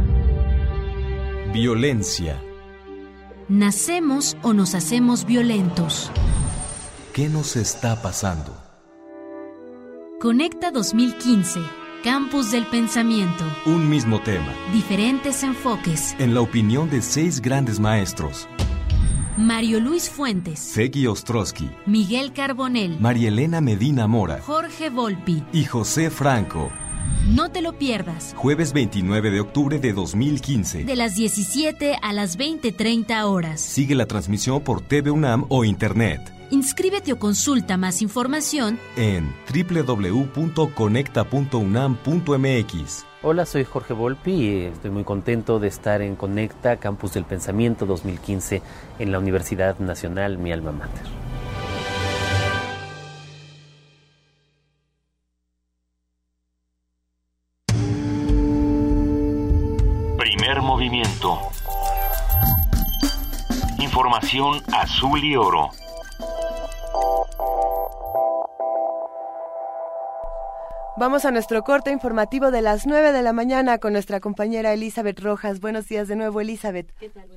Violencia. ¿Nacemos o nos hacemos violentos? ¿Qué nos está pasando? Conecta 2015. Campus del Pensamiento. Un mismo tema. Diferentes enfoques. En la opinión de seis grandes maestros. Mario Luis Fuentes. Segui Ostrowski. Miguel Carbonell. Marielena Medina Mora. Jorge Volpi. Y José Franco. No te lo pierdas. Jueves 29 de octubre de 2015. De las 17 a las 20:30 horas. Sigue la transmisión por TV UNAM o Internet. Inscríbete o consulta más información en www.conecta.unam.mx. Hola, soy Jorge Volpi y estoy muy contento de estar en Conecta Campus del Pensamiento 2015 en la Universidad Nacional Mi Alma Mater. Azul y oro. Vamos a nuestro corte informativo de las 9 de la mañana con nuestra compañera Elizabeth Rojas. Buenos días de nuevo, Elizabeth. ¿Qué tal?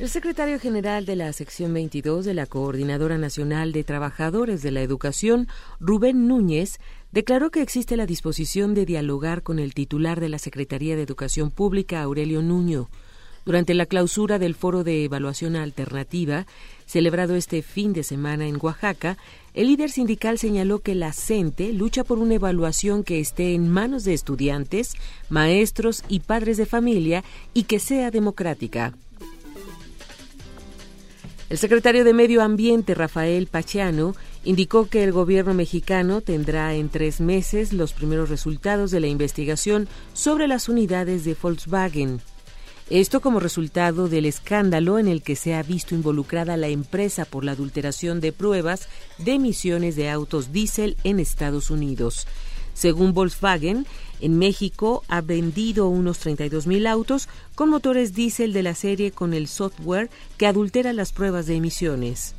El secretario general de la sección 22 de la Coordinadora Nacional de Trabajadores de la Educación, Rubén Núñez, declaró que existe la disposición de dialogar con el titular de la Secretaría de Educación Pública, Aurelio Nuño. Durante la clausura del Foro de Evaluación Alternativa, celebrado este fin de semana en Oaxaca, el líder sindical señaló que la CENTE lucha por una evaluación que esté en manos de estudiantes, maestros y padres de familia y que sea democrática. El secretario de Medio Ambiente, Rafael Pachiano, indicó que el gobierno mexicano tendrá en tres meses los primeros resultados de la investigación sobre las unidades de Volkswagen. Esto como resultado del escándalo en el que se ha visto involucrada la empresa por la adulteración de pruebas de emisiones de autos diésel en Estados Unidos. Según Volkswagen, en México ha vendido unos 32.000 autos con motores diésel de la serie con el software que adultera las pruebas de emisiones.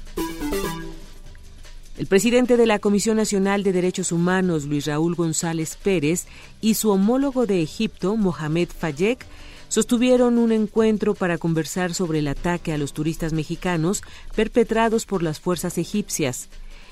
El presidente de la Comisión Nacional de Derechos Humanos, Luis Raúl González Pérez, y su homólogo de Egipto, Mohamed Fayek, sostuvieron un encuentro para conversar sobre el ataque a los turistas mexicanos perpetrados por las fuerzas egipcias.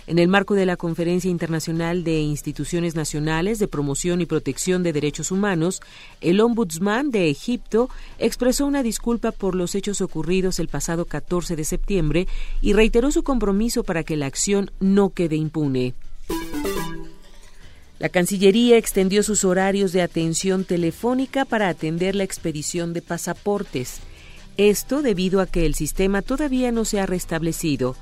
En el marco de la Conferencia Internacional de Instituciones Nacionales de Promoción y Protección de Derechos Humanos, el Ombudsman de Egipto expresó una disculpa por los hechos ocurridos el pasado 14 de septiembre y reiteró su compromiso para que la acción no quede impune. La Cancillería extendió sus horarios de atención telefónica para atender la expedición de pasaportes. Esto debido a que el sistema todavía no se ha restablecido.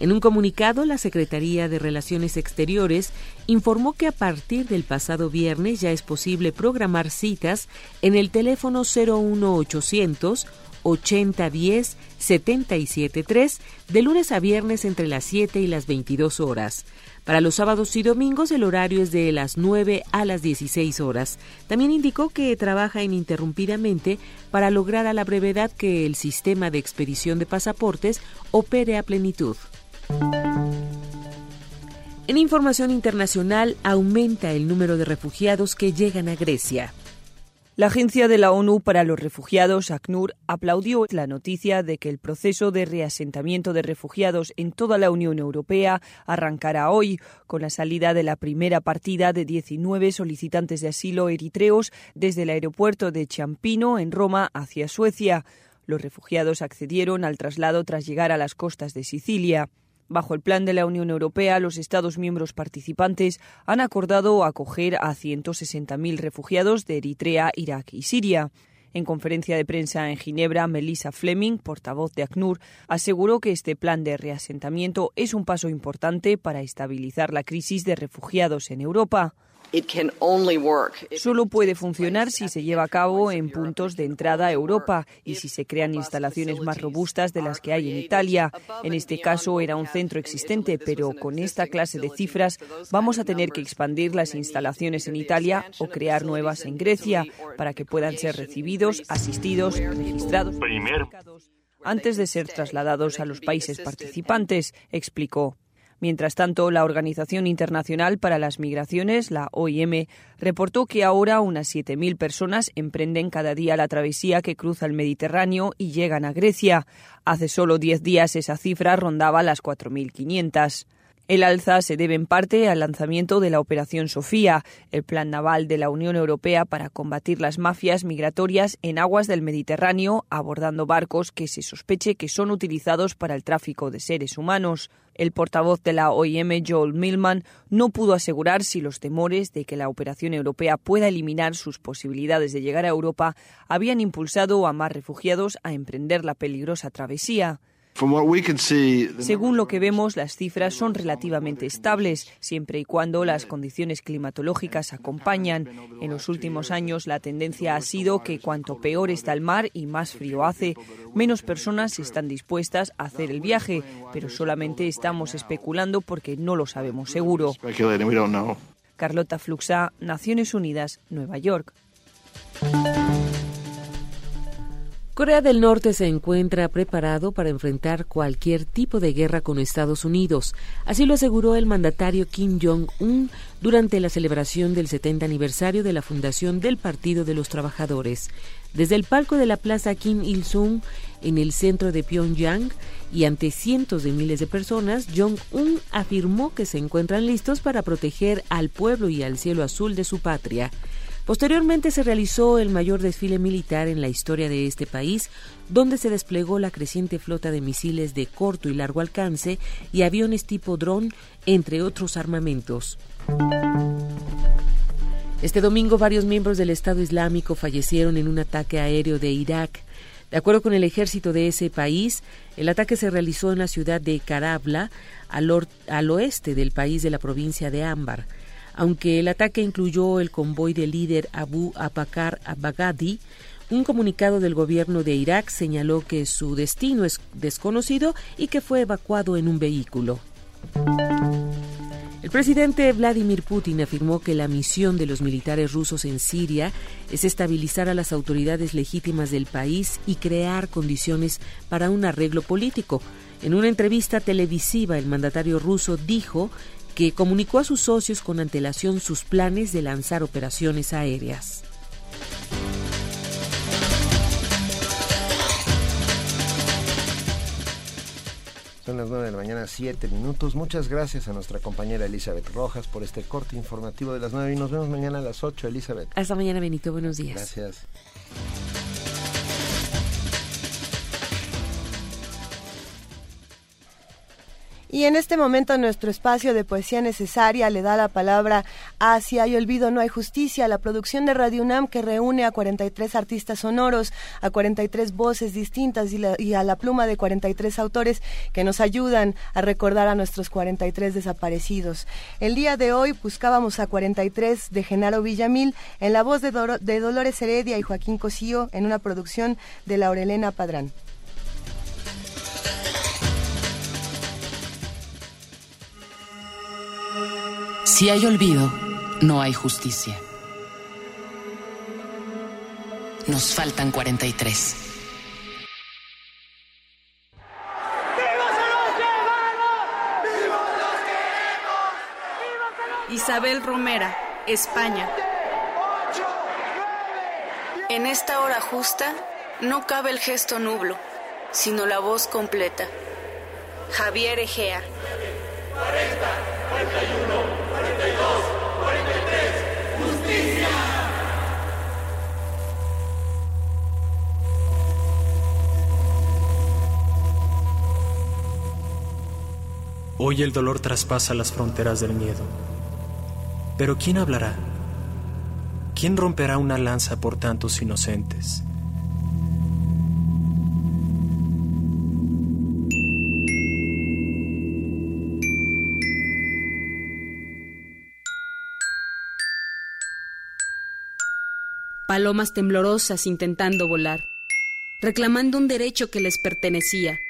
En un comunicado, la Secretaría de Relaciones Exteriores informó que a partir del pasado viernes ya es posible programar citas en el teléfono 01800 8010 773 de lunes a viernes entre las 7 y las 22 horas. Para los sábados y domingos el horario es de las 9 a las 16 horas. También indicó que trabaja ininterrumpidamente para lograr a la brevedad que el sistema de expedición de pasaportes opere a plenitud. En información internacional, aumenta el número de refugiados que llegan a Grecia. La Agencia de la ONU para los Refugiados, ACNUR, aplaudió la noticia de que el proceso de reasentamiento de refugiados en toda la Unión Europea arrancará hoy, con la salida de la primera partida de 19 solicitantes de asilo eritreos desde el aeropuerto de Ciampino, en Roma, hacia Suecia. Los refugiados accedieron al traslado tras llegar a las costas de Sicilia. Bajo el plan de la Unión Europea, los Estados miembros participantes han acordado acoger a 160.000 refugiados de Eritrea, Irak y Siria. En conferencia de prensa en Ginebra, Melissa Fleming, portavoz de ACNUR, aseguró que este plan de reasentamiento es un paso importante para estabilizar la crisis de refugiados en Europa. Solo puede funcionar si se lleva a cabo en puntos de entrada a Europa y si se crean instalaciones más robustas de las que hay en Italia. En este caso era un centro existente, pero con esta clase de cifras vamos a tener que expandir las instalaciones en Italia o crear nuevas en Grecia para que puedan ser recibidos, asistidos, registrados antes de ser trasladados a los países participantes, explicó. Mientras tanto, la Organización Internacional para las Migraciones, la OIM, reportó que ahora unas 7.000 personas emprenden cada día la travesía que cruza el Mediterráneo y llegan a Grecia. Hace solo 10 días esa cifra rondaba las 4.500. El alza se debe en parte al lanzamiento de la Operación Sofía, el plan naval de la Unión Europea para combatir las mafias migratorias en aguas del Mediterráneo, abordando barcos que se sospeche que son utilizados para el tráfico de seres humanos. El portavoz de la OIM, Joel Millman, no pudo asegurar si los temores de que la operación europea pueda eliminar sus posibilidades de llegar a Europa habían impulsado a más refugiados a emprender la peligrosa travesía. Según lo que vemos, las cifras son relativamente estables, siempre y cuando las condiciones climatológicas acompañan. En los últimos años, la tendencia ha sido que cuanto peor está el mar y más frío hace, menos personas están dispuestas a hacer el viaje, pero solamente estamos especulando porque no lo sabemos seguro. Carlota Fluxa, Naciones Unidas, Nueva York. Corea del Norte se encuentra preparado para enfrentar cualquier tipo de guerra con Estados Unidos. Así lo aseguró el mandatario Kim Jong-un durante la celebración del 70 aniversario de la fundación del Partido de los Trabajadores. Desde el palco de la Plaza Kim Il-sung, en el centro de Pyongyang, y ante cientos de miles de personas, Jong-un afirmó que se encuentran listos para proteger al pueblo y al cielo azul de su patria. Posteriormente se realizó el mayor desfile militar en la historia de este país, donde se desplegó la creciente flota de misiles de corto y largo alcance y aviones tipo dron, entre otros armamentos. Este domingo varios miembros del Estado Islámico fallecieron en un ataque aéreo de Irak. De acuerdo con el ejército de ese país, el ataque se realizó en la ciudad de Karabla, al, oeste del país de la provincia de Ámbar. Aunque el ataque incluyó el convoy del líder Abu Abakar Abagadi, un comunicado del gobierno de Irak señaló que su destino es desconocido y que fue evacuado en un vehículo. El presidente Vladimir Putin afirmó que la misión de los militares rusos en Siria es estabilizar a las autoridades legítimas del país y crear condiciones para un arreglo político. En una entrevista televisiva, el mandatario ruso dijo que comunicó a sus socios con antelación sus planes de lanzar operaciones aéreas. Son las 9 de la mañana, 7 minutos. Muchas gracias a nuestra compañera Elizabeth Rojas por este corte informativo de las 9 y nos vemos mañana a las 8, Elizabeth. Hasta mañana, Benito. Buenos días. Gracias. Y en este momento nuestro espacio de poesía necesaria le da la palabra a Si hay olvido no hay justicia, la producción de Radio UNAM que reúne a 43 artistas sonoros, a 43 voces distintas y, a la pluma de 43 autores que nos ayudan a recordar a nuestros 43 desaparecidos. El día de hoy buscábamos a 43 de Genaro Villamil en la voz de, de Dolores Heredia y Joaquín Cosío en una producción de Laurelena Padrán. Si hay olvido, no hay justicia. Nos faltan 43. Isabel Romera, España. En esta hora justa no cabe el gesto nublo, sino la voz completa. Javier Egea. 40, 41, Hoy el dolor traspasa las fronteras del miedo. Pero ¿quién hablará? ¿Quién romperá una lanza por tantos inocentes? Palomas temblorosas intentando volar, reclamando un derecho que les pertenecía,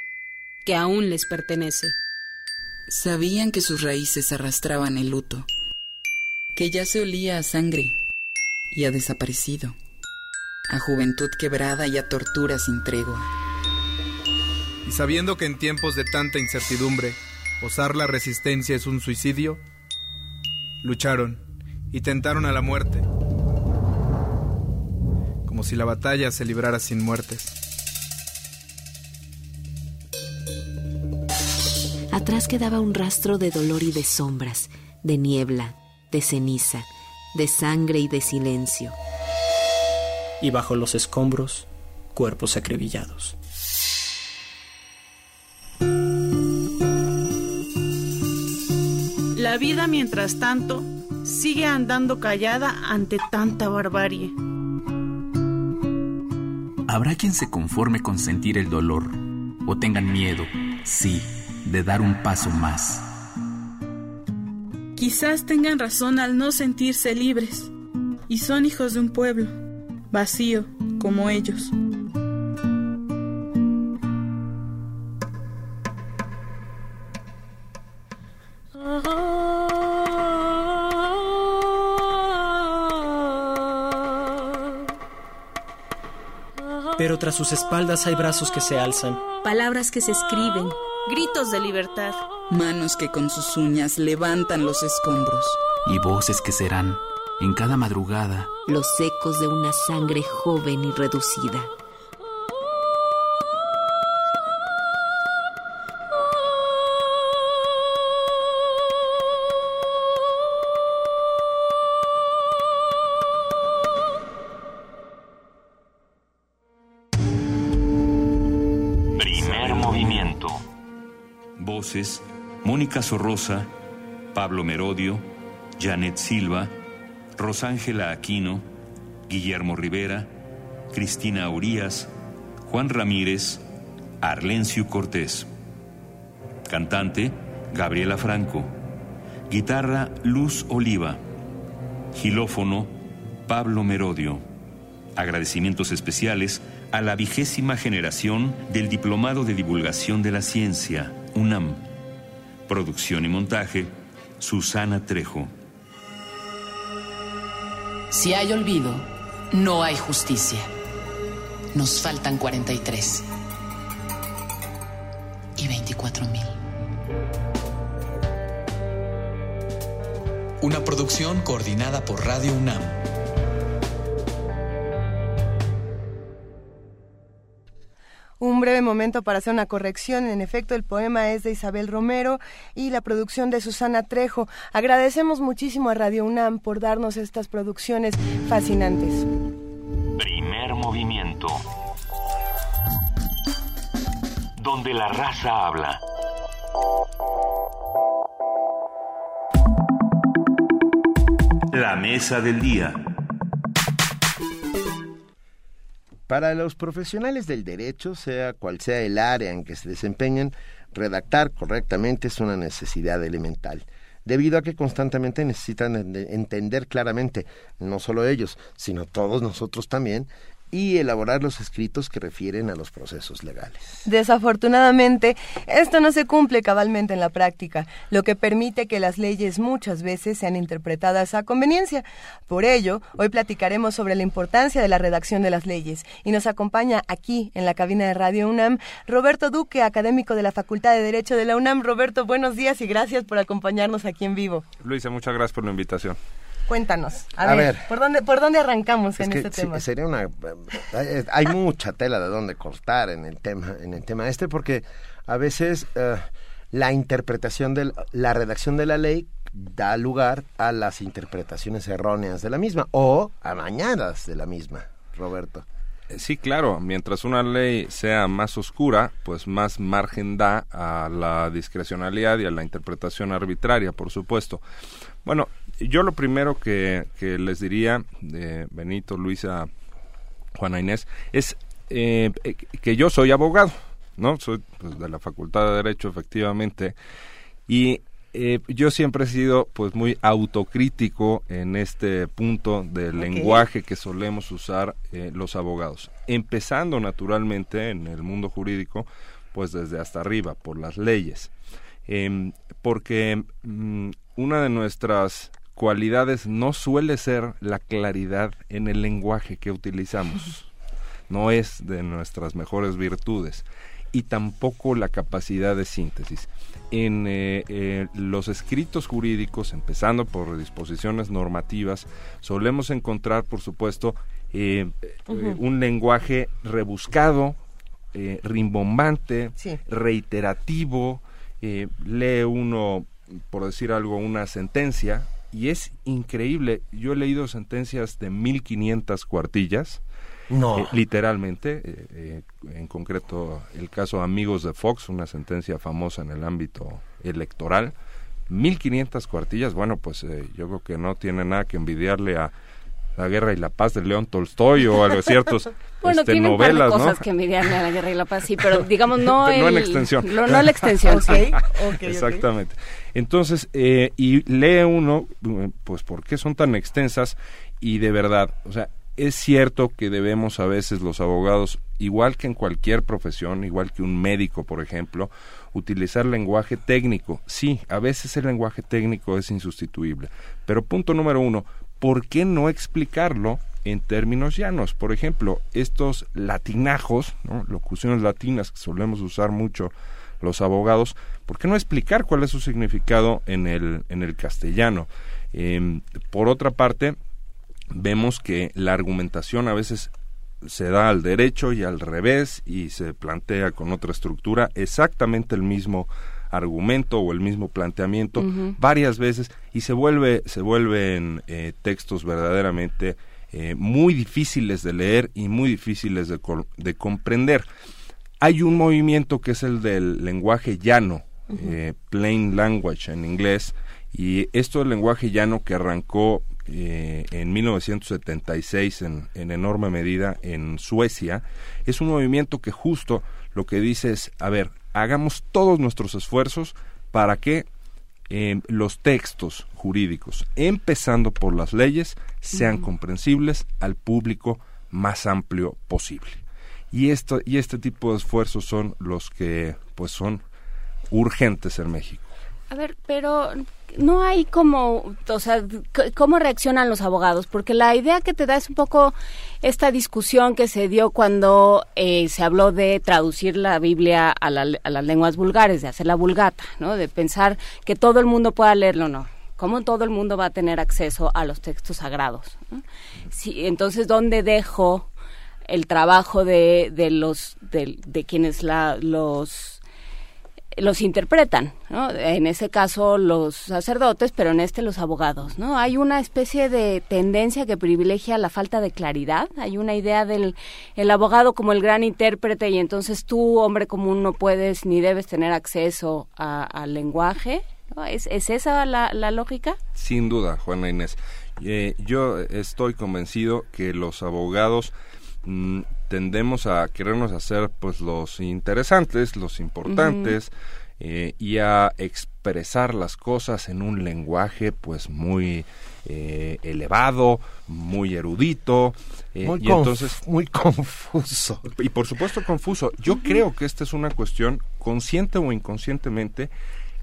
que aún les pertenece. Sabían que sus raíces arrastraban el luto, que ya se olía a sangre y a desaparecido, a juventud quebrada y a tortura sin tregua. Y sabiendo que en tiempos de tanta incertidumbre, osar la resistencia es un suicidio, lucharon y tentaron a la muerte, como si la batalla se librara sin muertes. Atrás quedaba un rastro de dolor y de sombras, de niebla, de ceniza, de sangre y de silencio. Y bajo los escombros, cuerpos acribillados. La vida, mientras tanto, sigue andando callada ante tanta barbarie. Habrá quien se conforme con sentir el dolor o tengan miedo, sí, de dar un paso más. Quizás tengan razón al no sentirse libres y son hijos de un pueblo, vacío como ellos. Pero tras sus espaldas hay brazos que se alzan. Palabras que se escriben. Gritos de libertad. Manos que con sus uñas levantan los escombros. Y voces que serán, en cada madrugada, los ecos de una sangre joven y reducida. Mónica Sorrosa, Pablo Merodio, Janet Silva, Rosángela Aquino, Guillermo Rivera, Cristina Urías, Juan Ramírez, Arlencio Cortés. Cantante, Gabriela Franco. Guitarra, Luz Oliva. Gilófono, Pablo Merodio. Agradecimientos especiales a la vigésima generación del Diplomado de Divulgación de la Ciencia, UNAM. Producción y montaje, Susana Trejo. Si hay olvido, no hay justicia. Nos faltan 43. Y 24 mil. Una producción coordinada por Radio UNAM. Un breve momento para hacer una corrección. En efecto, el poema es de Isabel Romero y la producción de Susana Trejo. Agradecemos muchísimo a Radio UNAM por darnos estas producciones fascinantes. Primer movimiento. Donde la raza habla. La mesa del día. Para los profesionales del derecho, sea cual sea el área en que se desempeñen, redactar correctamente es una necesidad elemental, debido a que constantemente necesitan entender claramente, no solo ellos, sino todos nosotros también, y elaborar los escritos que refieren a los procesos legales. Desafortunadamente, esto no se cumple cabalmente en la práctica, lo que permite que las leyes muchas veces sean interpretadas a conveniencia. Por ello, hoy platicaremos sobre la importancia de la redacción de las leyes y nos acompaña aquí en la cabina de Radio UNAM Roberto Duque, académico de la Facultad de Derecho de la UNAM. Roberto, buenos días y gracias por acompañarnos aquí en vivo. Luisa, muchas gracias por la invitación. Cuéntanos. A, ver, ¿por dónde, ¿por dónde arrancamos en este tema? Sería una, hay, mucha tela de dónde cortar en el tema, en el tema este, porque a veces eh, la interpretación de la redacción de la ley da lugar a las interpretaciones erróneas de la misma o amañadas de la misma, Roberto. Eh, sí, claro, mientras una ley sea más oscura, pues más margen da a la discrecionalidad y a la interpretación arbitraria, por supuesto. Bueno, yo lo primero que, les diría, de Benito, Luisa, Juana Inés, es eh, que yo soy abogado, ¿no? Soy pues, de la Facultad de Derecho, efectivamente, y eh, yo siempre he sido pues muy autocrítico en este punto del lenguaje que solemos usar eh, los abogados, empezando naturalmente en el mundo jurídico pues desde hasta arriba por las leyes, em, porque mm, una de nuestras cualidades no suele ser la claridad en el lenguaje que utilizamos, no es de nuestras mejores virtudes y tampoco la capacidad de síntesis. En eh, eh, los escritos jurídicos, empezando por disposiciones normativas, solemos encontrar, por supuesto, eh, un lenguaje rebuscado, rimbombante, reiterativo, lee uno, por decir algo, una sentencia, y es increíble. Yo he leído sentencias de 1500 cuartillas, no. Eh, literalmente, eh, eh, en concreto el caso Amigos de Fox, una sentencia famosa en el ámbito electoral. 1500 cuartillas, bueno, pues yo creo que no tiene nada que envidiarle a La Guerra y la Paz de León Tolstoy o a ciertos bueno, este, tiene novelas, cosas que envidiarle a La Guerra y la Paz, sí, pero digamos no, no en extensión. no la extensión, sí. Exactamente. Entonces, y lee uno, pues, ¿por qué son tan extensas? Y de verdad, o sea, es cierto que debemos a veces los abogados, igual que en cualquier profesión, igual que un médico, por ejemplo, utilizar lenguaje técnico. Sí, a veces el lenguaje técnico es insustituible. Pero punto número uno, ¿por qué no explicarlo en términos llanos? Por ejemplo, estos latinajos, locuciones latinas que solemos usar mucho los abogados, ¿por qué no explicar cuál es su significado en el, en el castellano? Em, por otra parte, vemos que la argumentación a veces se da al derecho y al revés y se plantea con otra estructura exactamente el mismo argumento o el mismo planteamiento varias veces y se vuelve se vuelven eh, textos verdaderamente eh, muy difíciles de leer y muy difíciles de, de, comprender. Hay un movimiento que es el del lenguaje llano eh, plain language en inglés y esto del lenguaje llano que arrancó eh, en 1976 en, en, enorme medida en Suecia, es un movimiento que justo lo que dice es, a ver, hagamos todos nuestros esfuerzos para que eh, los textos jurídicos, empezando por las leyes, sean comprensibles al público más amplio posible. Y, esto, y este tipo de esfuerzos son los que pues son urgentes en México. A ver, pero no hay como, o sea, cómo reaccionan los abogados, porque la idea que te da es un poco esta discusión que se dio cuando eh, se habló de traducir la Biblia a, las lenguas vulgares, de hacer la vulgata, ¿no? De pensar que todo el mundo pueda leerlo, no. ¿Cómo todo el mundo va a tener acceso a los textos sagrados? entonces, ¿dónde dejo el trabajo de, de los de, de quienes la, los los interpretan, ¿no? En ese caso los sacerdotes, pero en este los abogados, ¿no? Hay una especie de tendencia que privilegia la falta de claridad, hay una idea del el abogado como el gran intérprete y entonces tú, hombre común, no puedes ni debes tener acceso al lenguaje, ¿Es, ¿Es, esa la, la, lógica? Sin duda, Juana Inés. Eh, yo estoy convencido que los abogados mm, tendemos a querernos hacer pues los interesantes, los importantes eh, y a expresar las cosas en un lenguaje pues muy eh, elevado, muy erudito eh, muy y entonces muy confuso. Y por supuesto confuso. Yo creo que esta es una cuestión consciente o inconscientemente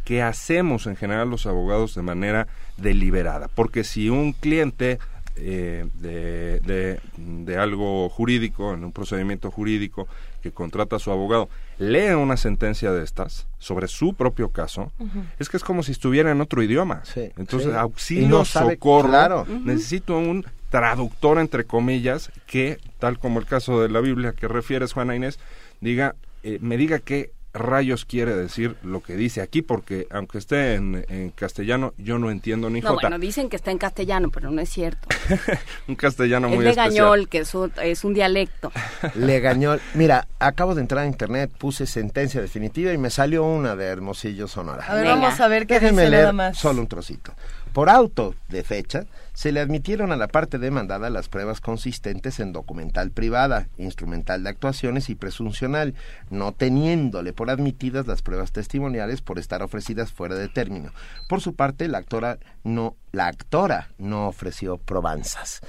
que hacemos en general los abogados de manera deliberada, porque si un cliente eh, de, de, algo jurídico, en un procedimiento jurídico, que contrata a su abogado, lee una sentencia de estas sobre su propio caso, es que es como si estuviera en otro idioma. Entonces, auxilio, socorro, necesito un traductor, entre comillas, que, tal como el caso de la Biblia que refieres, Juana Inés, diga, eh, me diga que rayos quiere decir lo que dice aquí, porque aunque esté en, castellano, yo no entiendo ni no, bueno, dicen que está en castellano, pero no es cierto. un castellano muy es legañol, que es un, es un dialecto. legañol. Mira, acabo de entrar a internet, puse sentencia definitiva y me salió una de Hermosillo, Sonora. A ver, vamos a ver qué dice nada más. Solo un trocito. Por auto de fecha, se le admitieron a la parte demandada las pruebas consistentes en documental privada, instrumental de actuaciones y presuncional, no teniéndole por admitidas las pruebas testimoniales por estar ofrecidas fuera de término. Por su parte, la actora no, la actora no ofreció probanzas.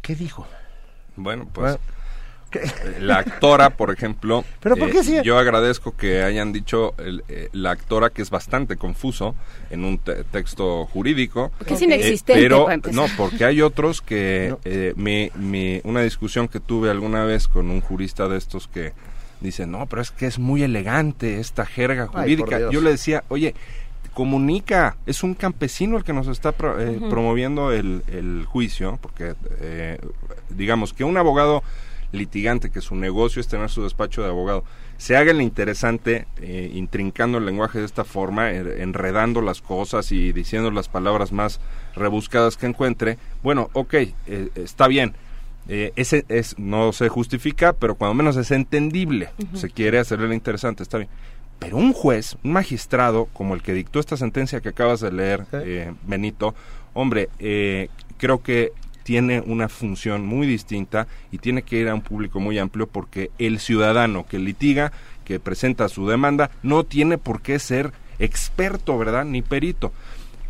¿Qué dijo? Bueno, pues la actora, por ejemplo. ¿Pero por qué eh, Yo agradezco que hayan dicho eh, la actora que es bastante confuso en un texto jurídico. Porque es inexistente. pero no, porque hay otros que eh, una discusión que tuve alguna vez con un jurista de estos que dice no, pero es que es muy elegante esta jerga jurídica. Yo le decía, oye comunica, es un campesino el que nos está promoviendo el, el, juicio, porque digamos que un abogado litigante, que su negocio es tener su despacho de abogado, se haga el interesante eh, intrincando el lenguaje de esta forma, er, enredando las cosas y diciendo las palabras más rebuscadas que encuentre, bueno, ok, eh, está bien. Eh, ese es, no se justifica, pero cuando menos es entendible. Se quiere hacerle el interesante, está bien. Pero un juez, un magistrado, como el que dictó esta sentencia que acabas de leer, Benito, hombre, creo que tiene una función muy distinta y tiene que ir a un público muy amplio porque el ciudadano que litiga, que presenta su demanda, no tiene por qué ser experto, ¿verdad? Ni perito.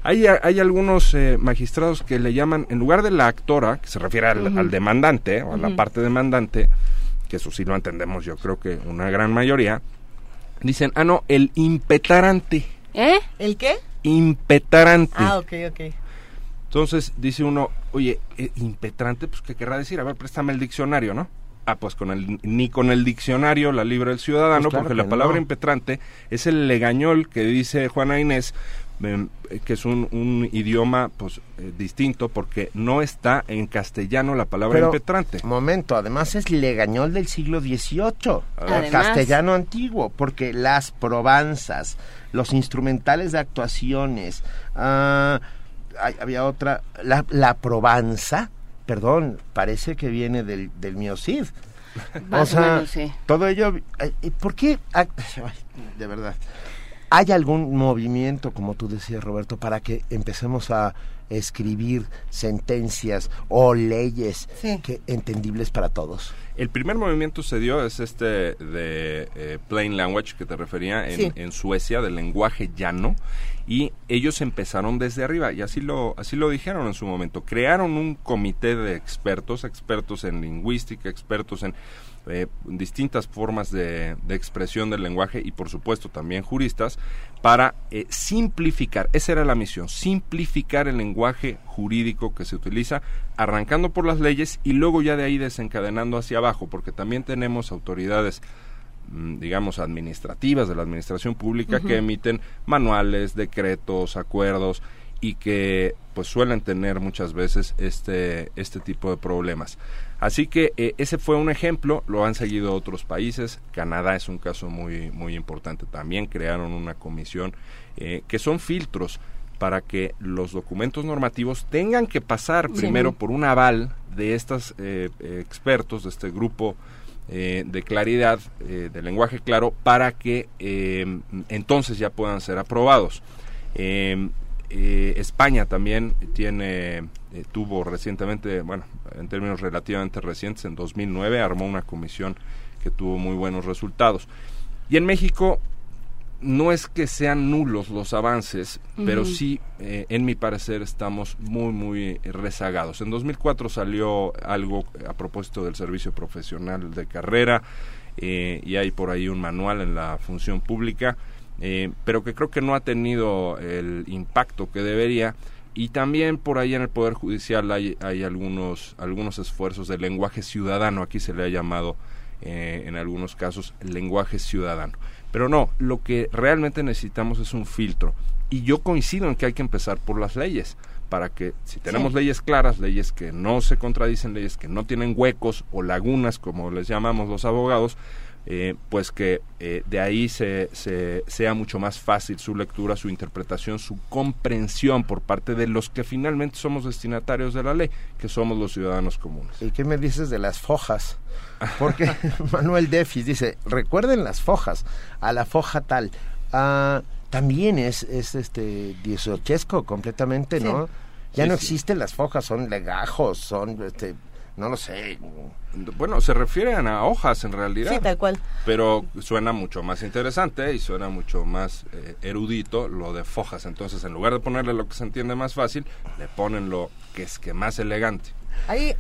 Hay, hay algunos eh, magistrados que le llaman, en lugar de la actora, que se refiere al, demandante o a la parte demandante, que eso sí lo entendemos yo creo que una gran mayoría, dicen, ah, no, el impetarante. ¿Eh? ¿El qué? Impetarante. Ah, ok, ok. Entonces dice uno, oye, eh, impetrante, pues ¿qué querrá decir? A ver, préstame el diccionario, ¿no? Ah, pues con el, ni con el diccionario la libra el ciudadano, pues porque la palabra impetrante es el legañol que dice Juana Inés, em, que es un, idioma pues eh, distinto porque no está en castellano la palabra impetrante. Momento, además es legañol del siglo XVIII, castellano antiguo, porque las probanzas, los instrumentales de actuaciones, había otra, la, la Provanza, perdón, parece que viene del, del miocid. o sea, todo ello, eh, ¿por qué? De verdad. ¿Hay algún movimiento, como tú decías, Roberto, para que empecemos a escribir sentencias o leyes que entendibles para todos? El primer movimiento se dio es este de eh, plain language que te refería en, en, Suecia, del lenguaje llano, y ellos empezaron desde arriba y así lo así lo dijeron en su momento. Crearon un comité de expertos, expertos en lingüística, expertos en eh, distintas formas de, expresión del lenguaje y por supuesto también juristas para eh, simplificar, esa era la misión, simplificar el lenguaje jurídico que se utiliza, arrancando por las leyes y luego ya de ahí desencadenando hacia abajo, porque también tenemos autoridades mm, digamos administrativas de la administración pública que emiten manuales, decretos, acuerdos y que pues suelen tener muchas veces este este tipo de problemas. Así que eh, ese fue un ejemplo, lo han seguido otros países, Canadá es un caso muy, muy importante también, crearon una comisión eh, que son filtros para que los documentos normativos tengan que pasar primero por un aval de estos eh, expertos, de este grupo de claridad, de lenguaje claro, para que entonces ya puedan ser aprobados. España también tiene tuvo recientemente, bueno, en términos relativamente recientes, en 2009 armó una comisión que tuvo muy buenos resultados. Y en México no es que sean nulos los avances, pero sí, eh, en mi parecer, estamos muy, muy rezagados. En 2004 salió algo a propósito del servicio profesional de carrera eh, y hay por ahí un manual en la función pública, eh, pero que creo que no ha tenido el impacto que debería y también por ahí en el Poder Judicial hay, hay algunos, algunos esfuerzos de lenguaje ciudadano, aquí se le ha llamado eh, en algunos casos lenguaje ciudadano. Pero no, lo que realmente necesitamos es un filtro. Y yo coincido en que hay que empezar por las leyes, para que si tenemos leyes claras, leyes que no se contradicen, leyes que no tienen huecos o lagunas, como les llamamos los abogados, eh, pues que eh, de ahí se, sea mucho más fácil su lectura, su interpretación, su comprensión por parte de los que finalmente somos destinatarios de la ley, que somos los ciudadanos comunes. ¿Y qué me dices de las fojas? Porque Manuel Defis dice, recuerden las fojas, a la foja tal. Ah, también es, es este dieciochesco completamente, ¿no? Ya no existen las fojas, son legajos, son este, no lo sé. Bueno, se refieren a hojas en realidad. Sí, tal cual. Pero suena mucho más interesante y suena mucho más eh, erudito lo de fojas. Entonces, en lugar de ponerle lo que se entiende más fácil, le ponen lo que es que más elegante. Ahí,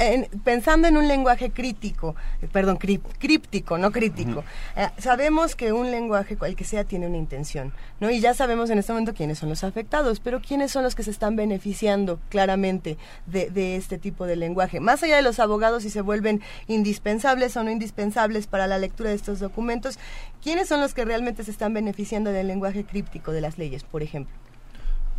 pensando en un lenguaje crítico, eh, perdón, críptico, no crítico, eh, sabemos que un lenguaje, cual que sea, tiene una intención, ¿no? Y ya sabemos en este momento quiénes son los afectados, pero quiénes son los que se están beneficiando claramente de, de este tipo de lenguaje. Más allá de los abogados, si se vuelven indispensables o no indispensables para la lectura de estos documentos, ¿quiénes son los que realmente se están beneficiando del lenguaje críptico de las leyes, por ejemplo?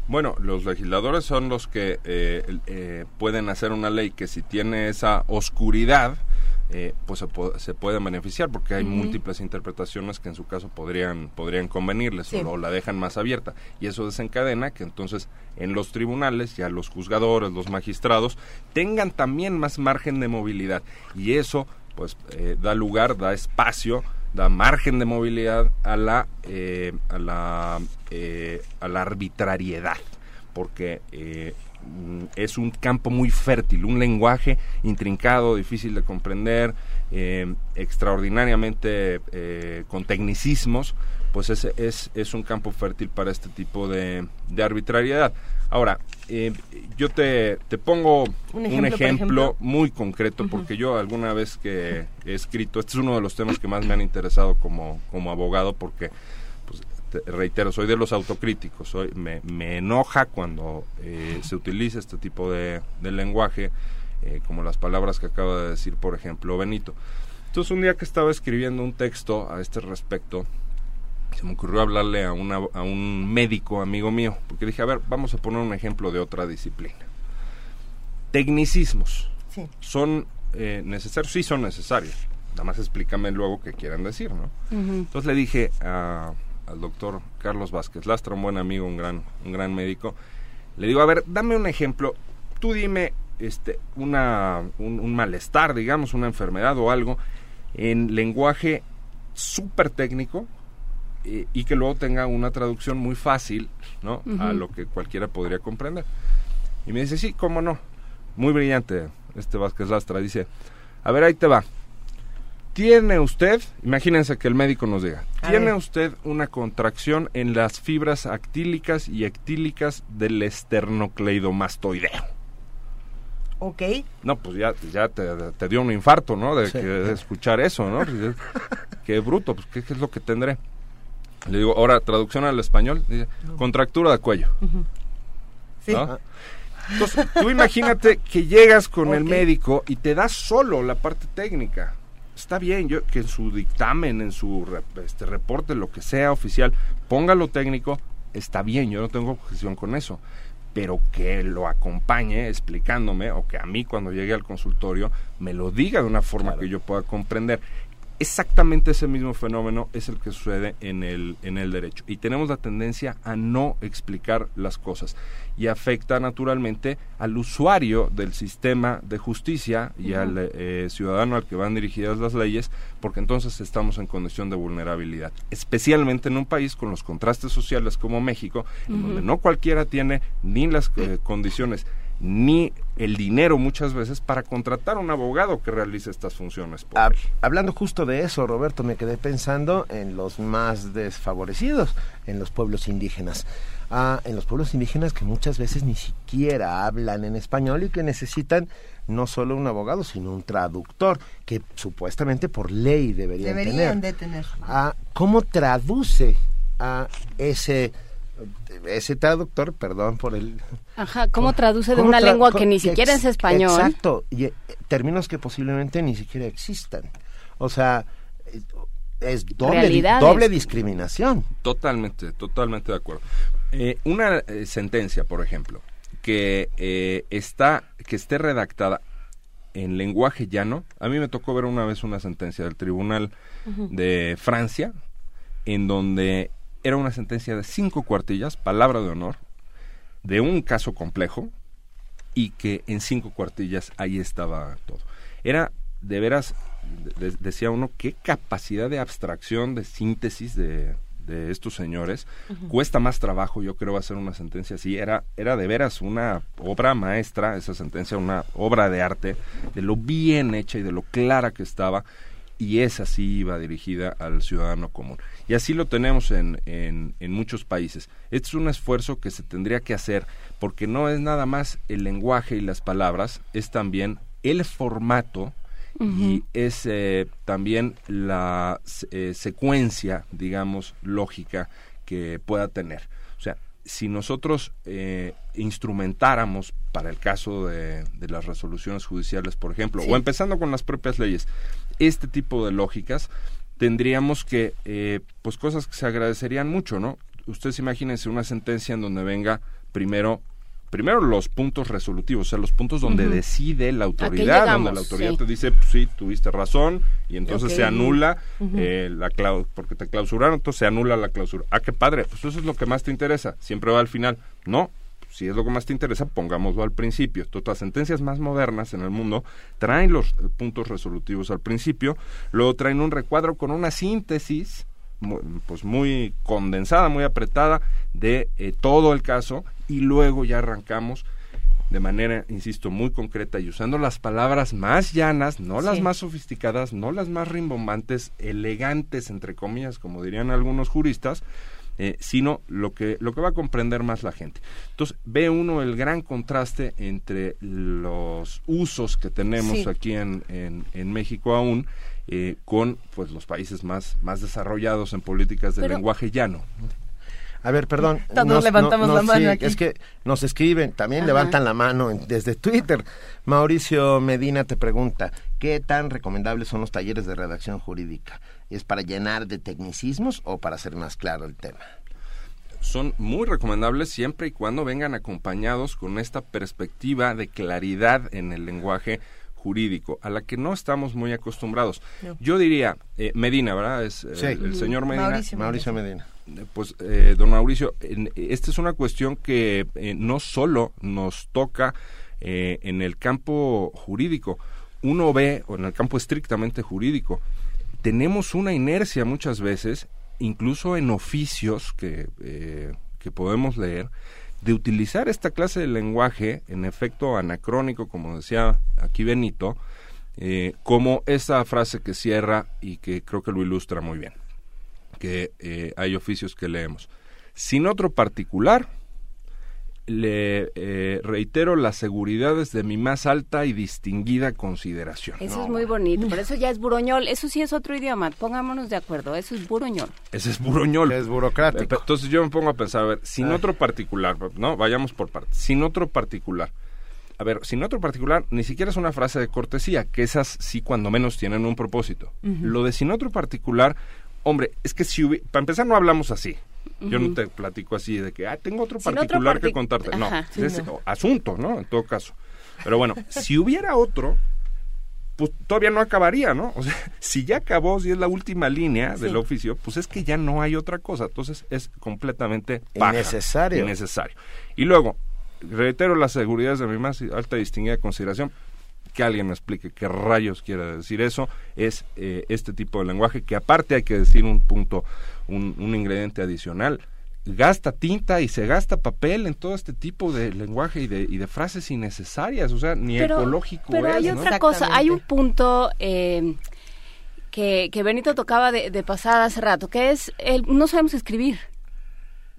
Bueno, los legisladores son los que eh, eh, pueden hacer una ley que si tiene esa oscuridad, eh, pues se, pueden beneficiar porque hay múltiples interpretaciones que en su caso podrían podrían convenirles o, la dejan más abierta. Y eso desencadena que entonces en los tribunales ya los juzgadores los magistrados tengan también más margen de movilidad. Y eso pues da lugar da espacio da margen de movilidad a la, eh, a la, eh, a la arbitrariedad, porque eh, es un campo muy fértil, un lenguaje intrincado, difícil de comprender, extraordinariamente con tecnicismos, pues es, es, es, un campo fértil para este tipo de, de arbitrariedad. Ahora, eh, yo te, te pongo un ejemplo, muy concreto, porque yo alguna vez que he escrito, este es uno de los temas que más me han interesado como, como abogado, porque, pues, reitero, soy de los autocríticos, soy, me, me enoja cuando eh, se utiliza este tipo de, de lenguaje, eh, como las palabras que acaba de decir, por ejemplo, Benito. Entonces, un día que estaba escribiendo un texto a este respecto, se me ocurrió hablarle a, una, a un médico amigo mío, porque dije, a ver, vamos a poner un ejemplo de otra disciplina. Tecnicismos. ¿Son eh, necesarios? Sí, son necesarios. Nada más explícame luego qué quieren decir, ¿no? Entonces le dije al doctor Carlos Vázquez Lastra, un buen amigo, un gran, un gran médico, le digo, a ver, dame un ejemplo. Tú dime este, una, un malestar, digamos, una enfermedad o algo, en lenguaje súper técnico, y, que luego tenga una traducción muy fácil, ¿no? A lo que cualquiera podría comprender. Y me dice, sí, cómo no. Muy brillante este Vázquez Lastra. Dice, a ver, ahí te va. Tiene usted, imagínense que el médico nos diga, tiene usted una contracción en las fibras actílicas y ectílicas del esternocleidomastoideo. Ok. No, pues ya, ya te, dio un infarto, ¿no? De, escuchar eso, ¿no? qué bruto, pues ¿qué, ¿qué, es lo que tendré? Le digo, ahora, traducción al español, dice, contractura de cuello. Sí. Entonces, tú imagínate que llegas con el médico y te da solo la parte técnica. Está bien, yo que en su dictamen, en su este, reporte, lo que sea oficial, ponga lo técnico, está bien, yo no tengo objeción con eso. Pero que lo acompañe explicándome, o que a mí cuando llegue al consultorio me lo diga de una forma que yo pueda comprender exactamente ese mismo fenómeno es el que sucede en el, en el derecho. Y tenemos la tendencia a no explicar las cosas. Y afecta naturalmente al usuario del sistema de justicia y al eh, ciudadano al que van dirigidas las leyes, porque entonces estamos en condición de vulnerabilidad. Especialmente en un país con los contrastes sociales como México, en donde no cualquiera tiene ni las eh, condiciones ni el dinero muchas veces para contratar a un abogado que realice estas funciones. hablando justo de eso, Roberto, me quedé pensando en los más desfavorecidos, en los pueblos indígenas. Ah, en los pueblos indígenas que muchas veces ni siquiera hablan en español y que necesitan no solo un abogado, sino un traductor, que supuestamente por ley deberían, deberían tener. de tener. Ah, ¿Cómo traduce a ese ese traductor, perdón por el... Ajá, ¿cómo traduce de una lengua que ni siquiera es español? Exacto, y eh, términos que posiblemente ni siquiera existan. O sea, es doble, doble discriminación. Totalmente, totalmente de acuerdo. Eh, una eh, sentencia, por ejemplo, que está, que esté redactada en lenguaje llano. A mí me tocó ver una vez una sentencia del Tribunal de Francia, en donde era una sentencia de cinco cuartillas, palabra de honor, de un caso complejo, y que en cinco cuartillas ahí estaba todo. Era de veras, decía uno, qué capacidad de abstracción, de síntesis de, de estos señores. Cuesta más trabajo, yo creo, hacer una sentencia así. Era, era de veras una obra maestra, esa sentencia, una obra de arte, de lo bien hecha y de lo clara que estaba y esa sí iba dirigida al ciudadano común. Y así lo tenemos en, en, en, muchos países. Este es un esfuerzo que se tendría que hacer porque no es nada más el lenguaje y las palabras, es también el formato y es eh, también la eh, secuencia, digamos, lógica que pueda tener. O sea, si nosotros eh, instrumentáramos para el caso de, las resoluciones judiciales, por ejemplo, o empezando con las propias leyes, este tipo de lógicas, tendríamos que, eh, pues cosas que se agradecerían mucho, ¿no? Ustedes imagínense una sentencia en donde venga primero primero los puntos resolutivos, o sea, los puntos donde decide la autoridad, donde la autoridad te dice, pues, sí, tuviste razón, y entonces se anula eh, la clau porque te clausuraron, entonces se anula la clausura. Ah, qué padre, pues eso es lo que más te interesa, siempre va al final. No, si es lo que más te interesa, pongámoslo al principio. Todas las sentencias más modernas en el mundo traen los puntos resolutivos al principio, luego traen un recuadro con una síntesis pues muy condensada, muy apretada de eh, todo el caso y luego ya arrancamos de manera, insisto, muy concreta y usando las palabras más llanas, no las más sofisticadas, no las más rimbombantes, elegantes, entre comillas, como dirían algunos juristas, eh, sino lo que, lo que va a comprender más la gente. Entonces, ve uno el gran contraste entre los usos que tenemos aquí en, en, México aún eh, con pues los países más, más desarrollados en políticas de lenguaje llano. A ver, perdón. Todos levantamos la mano aquí. Es que nos escriben, también levantan la mano desde Twitter. Mauricio Medina te pregunta, ¿qué tan recomendables son los talleres de redacción jurídica? ¿Es para llenar de tecnicismos o para hacer más claro el tema? Son muy recomendables siempre y cuando vengan acompañados con esta perspectiva de claridad en el lenguaje jurídico, a la que no estamos muy acostumbrados. Yo diría, eh, Medina, ¿verdad? Es eh, el señor Medina. Mauricio Medina pues, eh, don Mauricio, esta es una cuestión que eh, no solo nos toca eh, en el campo jurídico, uno ve, o en el campo estrictamente jurídico, tenemos una inercia muchas veces, incluso en oficios que, que podemos leer, de utilizar esta clase de lenguaje, en efecto anacrónico, como decía aquí Benito, como esa frase que cierra y que creo que lo ilustra muy bien que eh, hay oficios que leemos. Sin otro particular, le eh, reitero las seguridades de mi más alta y distinguida consideración. Eso es muy bonito, por eso ya es buroñol, eso sí es otro idioma, pongámonos de acuerdo, eso es buroñol. Ese es buroñol. Es burocrático. Entonces yo me pongo a pensar, a ver, sin otro particular, ¿no? Vayamos por partes, sin otro particular. A ver, sin otro particular, ni siquiera es una frase de cortesía, que esas sí cuando menos tienen un propósito. Lo de sin otro particular hombre, es que si para empezar no hablamos así. Yo no te platico así de que, ah, tengo otro particular que contarte. no, es asunto, ¿no? En todo caso. Pero bueno, si hubiera otro, pues todavía no acabaría, ¿no? O sea, si ya acabó, si es la última línea del oficio, pues es que ya no hay otra cosa. Entonces es completamente paja, innecesario. innecesario. Y luego, reitero las seguridades de mi más alta y distinguida consideración, que alguien me explique qué rayos quiere decir eso, es eh, este tipo de lenguaje que aparte hay que decir un punto, un, ingrediente adicional, gasta tinta y se gasta papel en todo este tipo de lenguaje y de, y de frases innecesarias, o sea, ni ecológico pero hay otra cosa, hay un punto eh, que, que Benito tocaba de, de pasada hace rato, que es, el, no sabemos escribir.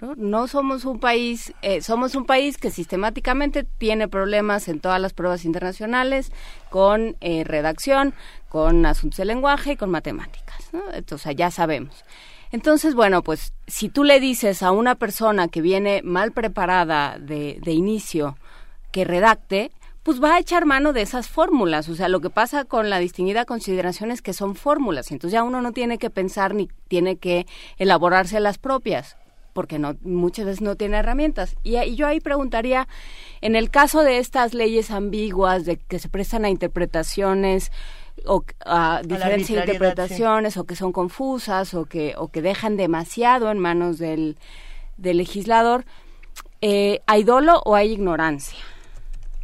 ¿No? somos un país, eh, somos un país que sistemáticamente tiene problemas en todas las pruebas internacionales con eh, redacción, con asuntos de lenguaje y con matemáticas, ¿no? Entonces, ya sabemos. Entonces, bueno, pues si tú le dices a una persona que viene mal preparada de, de inicio que redacte, pues va a echar mano de esas fórmulas. O sea, lo que pasa con la distinguida consideración es que son fórmulas. Entonces ya uno no tiene que pensar ni tiene que elaborarse las propias porque no muchas veces no tiene herramientas. Y, y, yo ahí preguntaría, en el caso de estas leyes ambiguas, de que se prestan a interpretaciones o a diferentes interpretaciones, o que son confusas, o que, o que dejan demasiado en manos del, del legislador, eh, ¿hay dolo o hay ignorancia?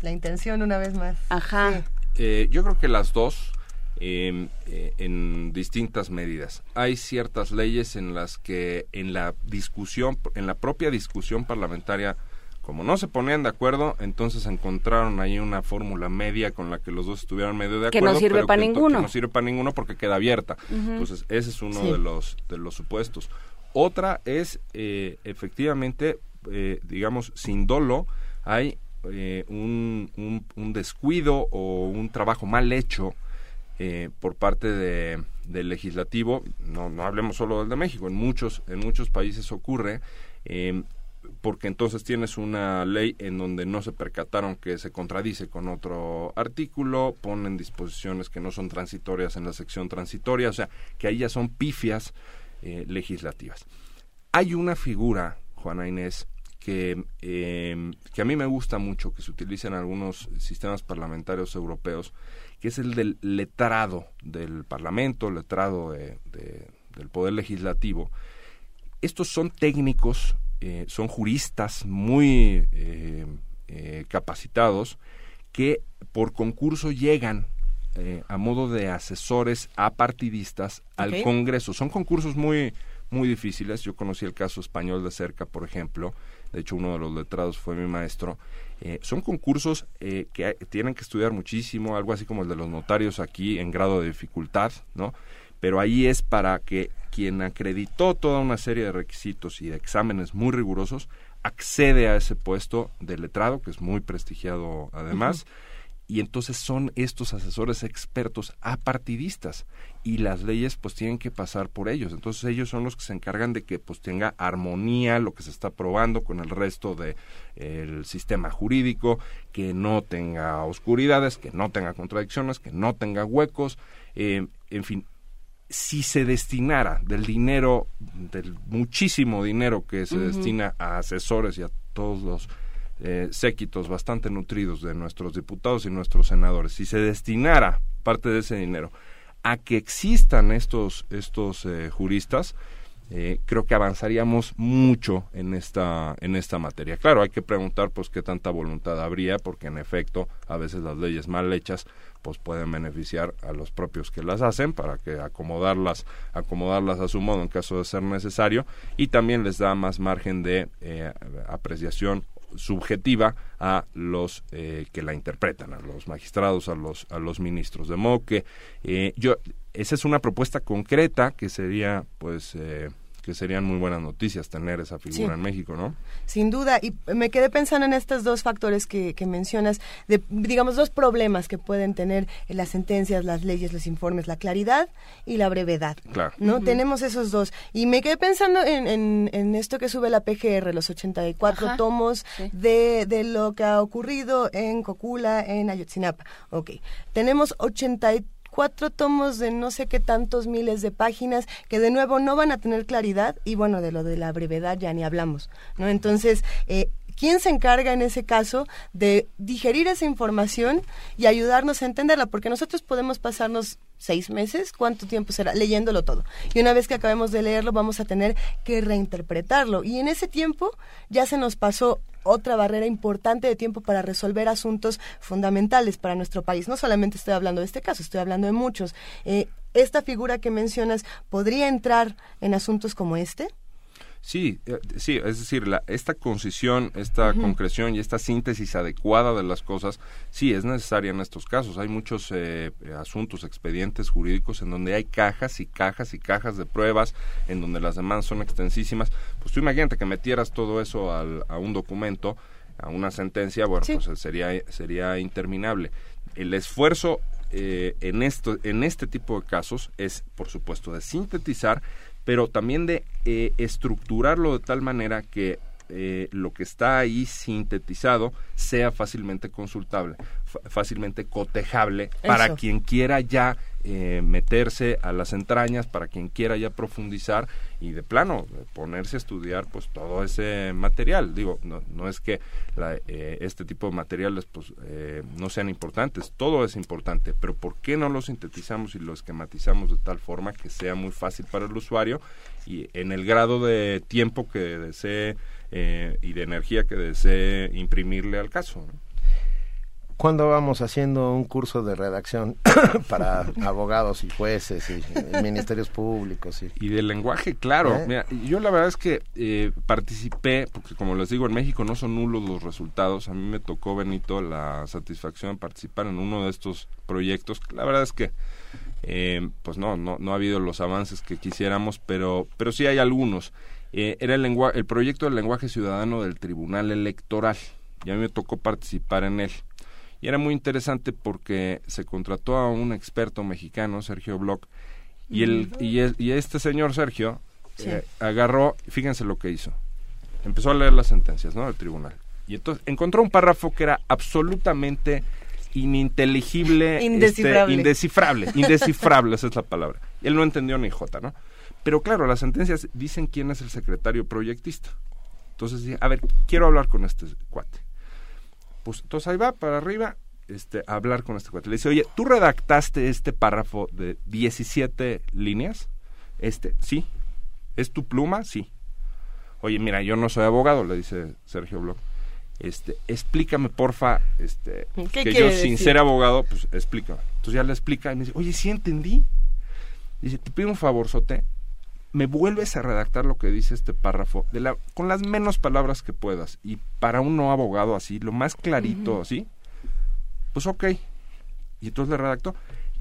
La intención, una vez más. Ajá. Eh, yo creo que las dos, eh, eh, en distintas medidas. Hay ciertas leyes en las que en la discusión, en la propia discusión parlamentaria, como no se ponían de acuerdo, entonces encontraron ahí una fórmula media con la que los dos estuvieran medio de acuerdo. Que no sirve para ninguno. Que no sirve para ninguno porque queda abierta. Entonces, ese es uno Sí. de los de los supuestos. Otra es, eh, efectivamente, eh, digamos, sin dolo, hay eh, un, un- un descuido o un trabajo mal hecho eh, por parte de, del legislativo. No, no hablemos solo del de México, en muchos, en muchos países ocurre. eh, porque entonces tienes una ley en donde no se percataron que se contradice con otro artículo, ponen disposiciones que no son transitorias en la sección transitoria, o sea, que ahí ya son pifias eh, legislativas. Hay una figura, Juana Inés, que, eh, que a mí me gusta mucho, que se utiliza en algunos sistemas parlamentarios europeos, que es el del letrado del Parlamento, letrado de- de- del Poder Legislativo. Estos son técnicos, eh, son juristas muy eh, eh, capacitados que por concurso llegan eh, a modo de asesores apartidistas al. Congreso. Son concursos muy, muy difíciles. Yo conocí el caso español de cerca, por ejemplo. De hecho, uno de los letrados fue mi maestro. Eh, son concursos eh, que tienen que estudiar muchísimo, algo así como el de los notarios aquí en grado de dificultad, ¿no? Pero ahí es para que quien acreditó toda una serie de requisitos y de exámenes muy rigurosos accede a ese puesto de letrado, que es muy prestigiado además, y entonces son estos asesores expertos apartidistas y las leyes pues tienen que pasar por ellos. Entonces ellos son los que se encargan de que pues tenga armonía lo que se está aprobando con el resto de el sistema jurídico, que no tenga oscuridades, que no tenga contradicciones, que no tenga huecos, eh, en fin, si se destinara del dinero, del muchísimo dinero que se destina a asesores y a todos los eh, séquitos bastante nutridos de nuestros diputados y nuestros senadores, si se destinara parte de ese dinero a que existan estos, estos eh, juristas, eh, creo que avanzaríamos mucho en esta en esta materia. Claro, hay que preguntar pues qué tanta voluntad habría, porque en efecto a veces las leyes mal hechas pues pueden beneficiar a los propios que las hacen para que acomodarlas acomodarlas a su modo en caso de ser necesario y también les da más margen de eh, apreciación subjetiva a los eh, que la interpretan, a los magistrados, a los a los ministros. De modo que eh, yo esa es una propuesta concreta que sería pues eh, que serían muy buenas noticias tener esa figura Sí. en México, ¿no? Sin duda, y me quedé pensando en estos dos factores que, que mencionas, de, digamos, dos problemas que pueden tener en las sentencias, las leyes, los informes, la claridad y la brevedad. Claro. ¿no? Tenemos esos dos. Y me quedé pensando en, en, en esto que sube la PGR, los 84 Ajá, tomos sí. de, de lo que ha ocurrido en Cocula, en Ayotzinapa. Ok. Tenemos 84 tomos de no sé qué tantos miles de páginas que de nuevo no van a tener claridad y bueno, de lo de la brevedad ya ni hablamos, ¿no? Entonces, eh, ¿Quién se encarga en ese caso de digerir esa información y ayudarnos a entenderla? Porque nosotros podemos pasarnos seis meses, ¿cuánto tiempo será? Leyéndolo todo. Y una vez que acabemos de leerlo, vamos a tener que reinterpretarlo. Y en ese tiempo ya se nos pasó otra barrera importante de tiempo para resolver asuntos fundamentales para nuestro país. No solamente estoy hablando de este caso, estoy hablando de muchos. Eh, ¿Esta figura que mencionas podría entrar en asuntos como este? Sí, eh, sí, es decir, la, esta concisión, esta concreción y esta síntesis adecuada de las cosas, sí es necesaria en estos casos. Hay muchos eh, eh, asuntos, expedientes jurídicos en donde hay cajas y cajas y cajas de pruebas, en donde las demandas son extensísimas. Pues tú imagínate que metieras todo eso al- a un documento, a una sentencia, bueno, Sí. pues sería, sería interminable. El esfuerzo eh, en, esto, en este tipo de casos es, por supuesto, de sintetizar, pero también de eh, estructurarlo de tal manera que eh, lo que está ahí sintetizado sea fácilmente consultable, fácilmente cotejable para quien quiera ya eh, meterse a las entrañas, para quien quiera ya profundizar y de plano ponerse a estudiar pues todo ese material. Digo, no, no es que eh, este tipo de materiales pues no sean importantes, todo es importante, pero ¿por qué no lo sintetizamos y lo esquematizamos de tal forma que sea muy fácil para el usuario y en el grado de tiempo que desee eh, y de energía que desee imprimirle al caso. ¿Cuándo vamos haciendo un curso de redacción para abogados y jueces y, ministerios públicos? Y, de lenguaje, claro. ¿Eh? yo la verdad es que eh, participé, porque como les digo, en México no son nulos los resultados. A mí me tocó, Benito, la satisfacción de participar en uno de estos proyectos. La verdad es que pues no, no, no ha habido los avances que quisiéramos, pero, pero sí hay algunos. Eh, era el, el proyecto del lenguaje ciudadano del Tribunal Electoral y a mí me tocó participar en él. Y era muy interesante porque se contrató a un experto mexicano, Sergio Bloch, y, el, y, este señor Sergio eh, agarró, fíjense lo que hizo, empezó a leer las sentencias ¿no? del tribunal. Y entonces encontró un párrafo que era absolutamente ininteligible, este, indescifrable, indescifrable, indescifrable, esa es la palabra. Él no entendió ni jota, ¿no? Pero claro, las sentencias dicen quién es el secretario proyectista. Entonces, a ver, quiero hablar con este cuate. Pues entonces ahí va para arriba este, a hablar con este cuate. Le dice, oye, ¿tú redactaste este párrafo de 17 líneas? Este, sí. ¿Es tu pluma? Sí. Oye, mira, yo no soy abogado, le dice Sergio Bloch. Este, explícame, porfa, este, que yo sin ser abogado, pues explícame. Entonces ya le explica y me dice, oye, sí entendí. Dice, te pido un favor, Sote, me vuelves a redactar lo que dice este párrafo de la, con las menos palabras que puedas y para un no abogado así, lo más clarito así, pues ok. Y entonces le redactó.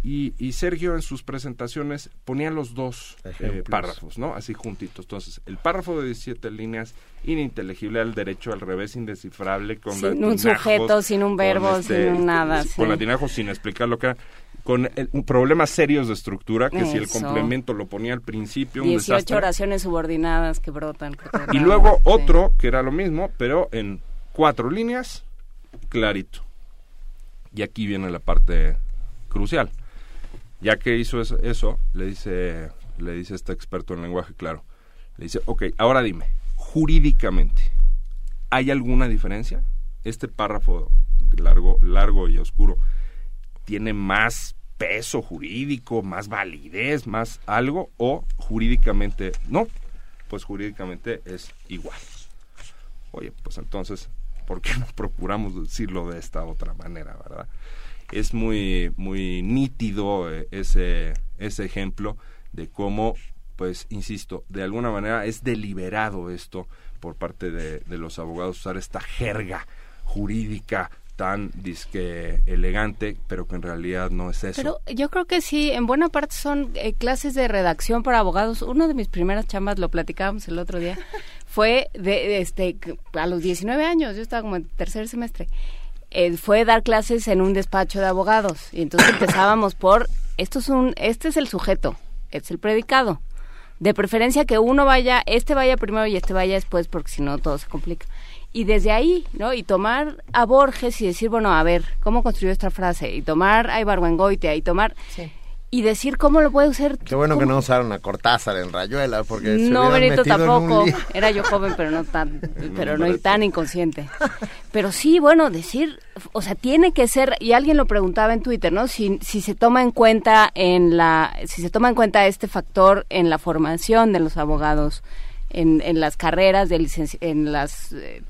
Y, y Sergio en sus presentaciones ponía los dos eh, párrafos, ¿no? Así juntitos. Entonces, el párrafo de 17 líneas, ininteligible al derecho, al revés, indescifrable, con Sin un sujeto, sin un verbo, este, sin nada. Con latinajos, sin explicar lo que era con problemas serios de estructura, que si el complemento lo ponía al principio, 18 oraciones subordinadas que brotan. y luego otro, que era lo mismo, pero en cuatro líneas, clarito. Y aquí viene la parte crucial. Ya que hizo eso, le dice le dice este experto en lenguaje claro, le dice, ok, ahora dime, jurídicamente, ¿hay alguna diferencia? Este párrafo largo, largo y oscuro, tiene más peso jurídico, más validez, más algo, o jurídicamente no, pues jurídicamente es igual. Oye, pues entonces, ¿por qué no procuramos decirlo de esta otra manera, verdad? Es muy, muy nítido eh, ese, ese ejemplo de cómo, pues, insisto, de alguna manera es deliberado esto por parte de, de los abogados usar esta jerga jurídica tan disque elegante, pero que en realidad no es eso. Pero yo creo que sí, en buena parte son eh, clases de redacción para abogados. Una de mis primeras chambas, lo platicábamos el otro día, fue de, este a los 19 años, yo estaba como en tercer semestre. Eh, fue dar clases en un despacho de abogados y entonces empezábamos por esto es un este es el sujeto, este es el predicado. De preferencia que uno vaya, este vaya primero y este vaya después porque si no todo se complica y desde ahí, ¿no? Y tomar a Borges y decir, bueno, a ver, ¿cómo construyó esta frase? Y tomar a Ibargüengoitia y tomar... Y decir cómo lo puede usar. Qué bueno que no usaron a Cortázar en Rayuela, porque No, Benito tampoco. Era yo joven, pero no tan, pero no tan inconsciente. Pero sí, bueno, decir, o sea, tiene que ser, y alguien lo preguntaba en Twitter, ¿no? Si, si se toma en cuenta en la, si se toma en cuenta este factor en la formación de los abogados, en, en las carreras de licencia, en las eh,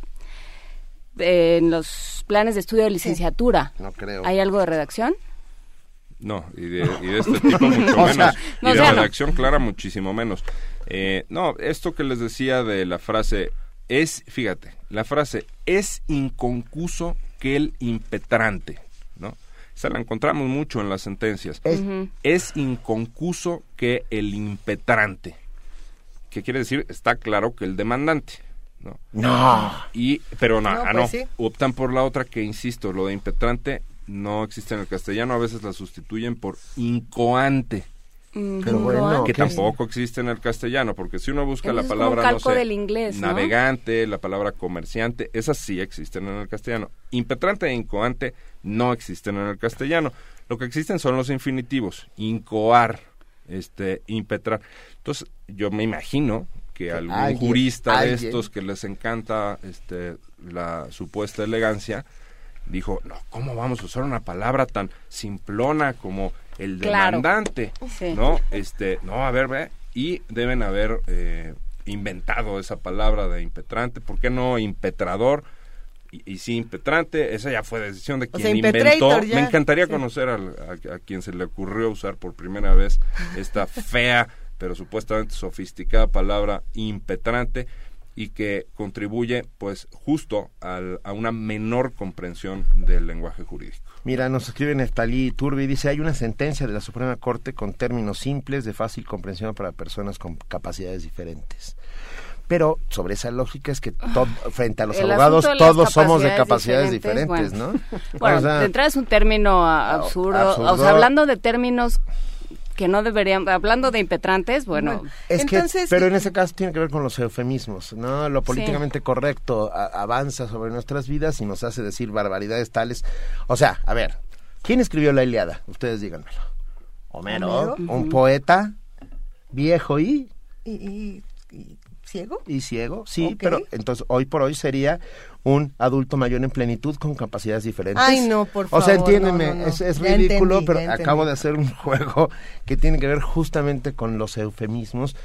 en los planes de estudio de licenciatura. No creo. ¿Hay algo de redacción? No, y de, este tipo mucho menos. y de redacción clara muchísimo menos. Eh, no, esto que les decía de la frase es, fíjate, la frase es inconcuso que el impetrante, ¿no? Esa la encontramos mucho en las sentencias. Es, es inconcuso que el impetrante. ¿Qué quiere decir? Está claro que el demandante. ¿no? No. Y, pero no, no, ah, pues optan por la otra que, insisto, lo de impetrante no existe en el castellano, a veces la sustituyen por incoante. Pero bueno, que tampoco existe en el castellano, porque si uno busca la palabra, no sé, del inglés, navegante, la palabra comerciante, esas sí existen en el castellano. Impetrante e incoante no existen en el castellano. Lo que existen son los infinitivos, incoar, este, impetrar. Entonces, yo me imagino que algún jurista de estos que les encanta este, la supuesta elegancia, dijo, no, ¿cómo vamos a usar una palabra tan simplona como el demandante, ¿no? Este, no, a ver, ve, y deben haber eh, inventado esa palabra de impetrante, ¿por qué no impetrador? Y, sí, impetrante, esa ya fue decisión de quien inventó. Me encantaría conocer a, a, quien se le ocurrió usar por primera vez esta fea, pero supuestamente sofisticada palabra impetrante y que contribuye pues justo al, a una menor comprensión del lenguaje jurídico. Mira, nos escribe Neftalí Turbi, dice, hay una sentencia de la Suprema Corte con términos simples de fácil comprensión para personas con capacidades diferentes. Pero sobre esa lógica es que frente a los abogados todos somos de capacidades diferentes, ¿no? Bueno, de entrada es un término absurdo. O sea, hablando de términos que no deberían, hablando de impetrantes, bueno. es que, pero en ese caso tiene que ver con los eufemismos, ¿no? Lo políticamente correcto avanza sobre nuestras vidas y nos hace decir barbaridades tales. O sea, a ver, ¿quién escribió la Iliada? Ustedes díganmelo. Homero, un poeta viejo y... y, ciego. Y ciego, sí, pero entonces hoy por hoy sería un adulto mayor en plenitud con capacidades diferentes. Ay, no, por favor. O sea, entiéndeme, es, ridículo, pero acabo de hacer un juego que tiene que ver justamente con los eufemismos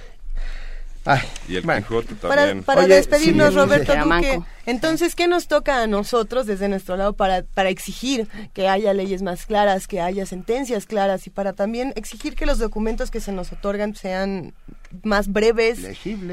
y el Quijote también. Para, despedirnos, Roberto Duque, entonces, ¿qué nos toca a nosotros desde nuestro lado para, para exigir que haya leyes más claras, que haya sentencias claras y para también exigir que los documentos que se nos otorgan sean más breves,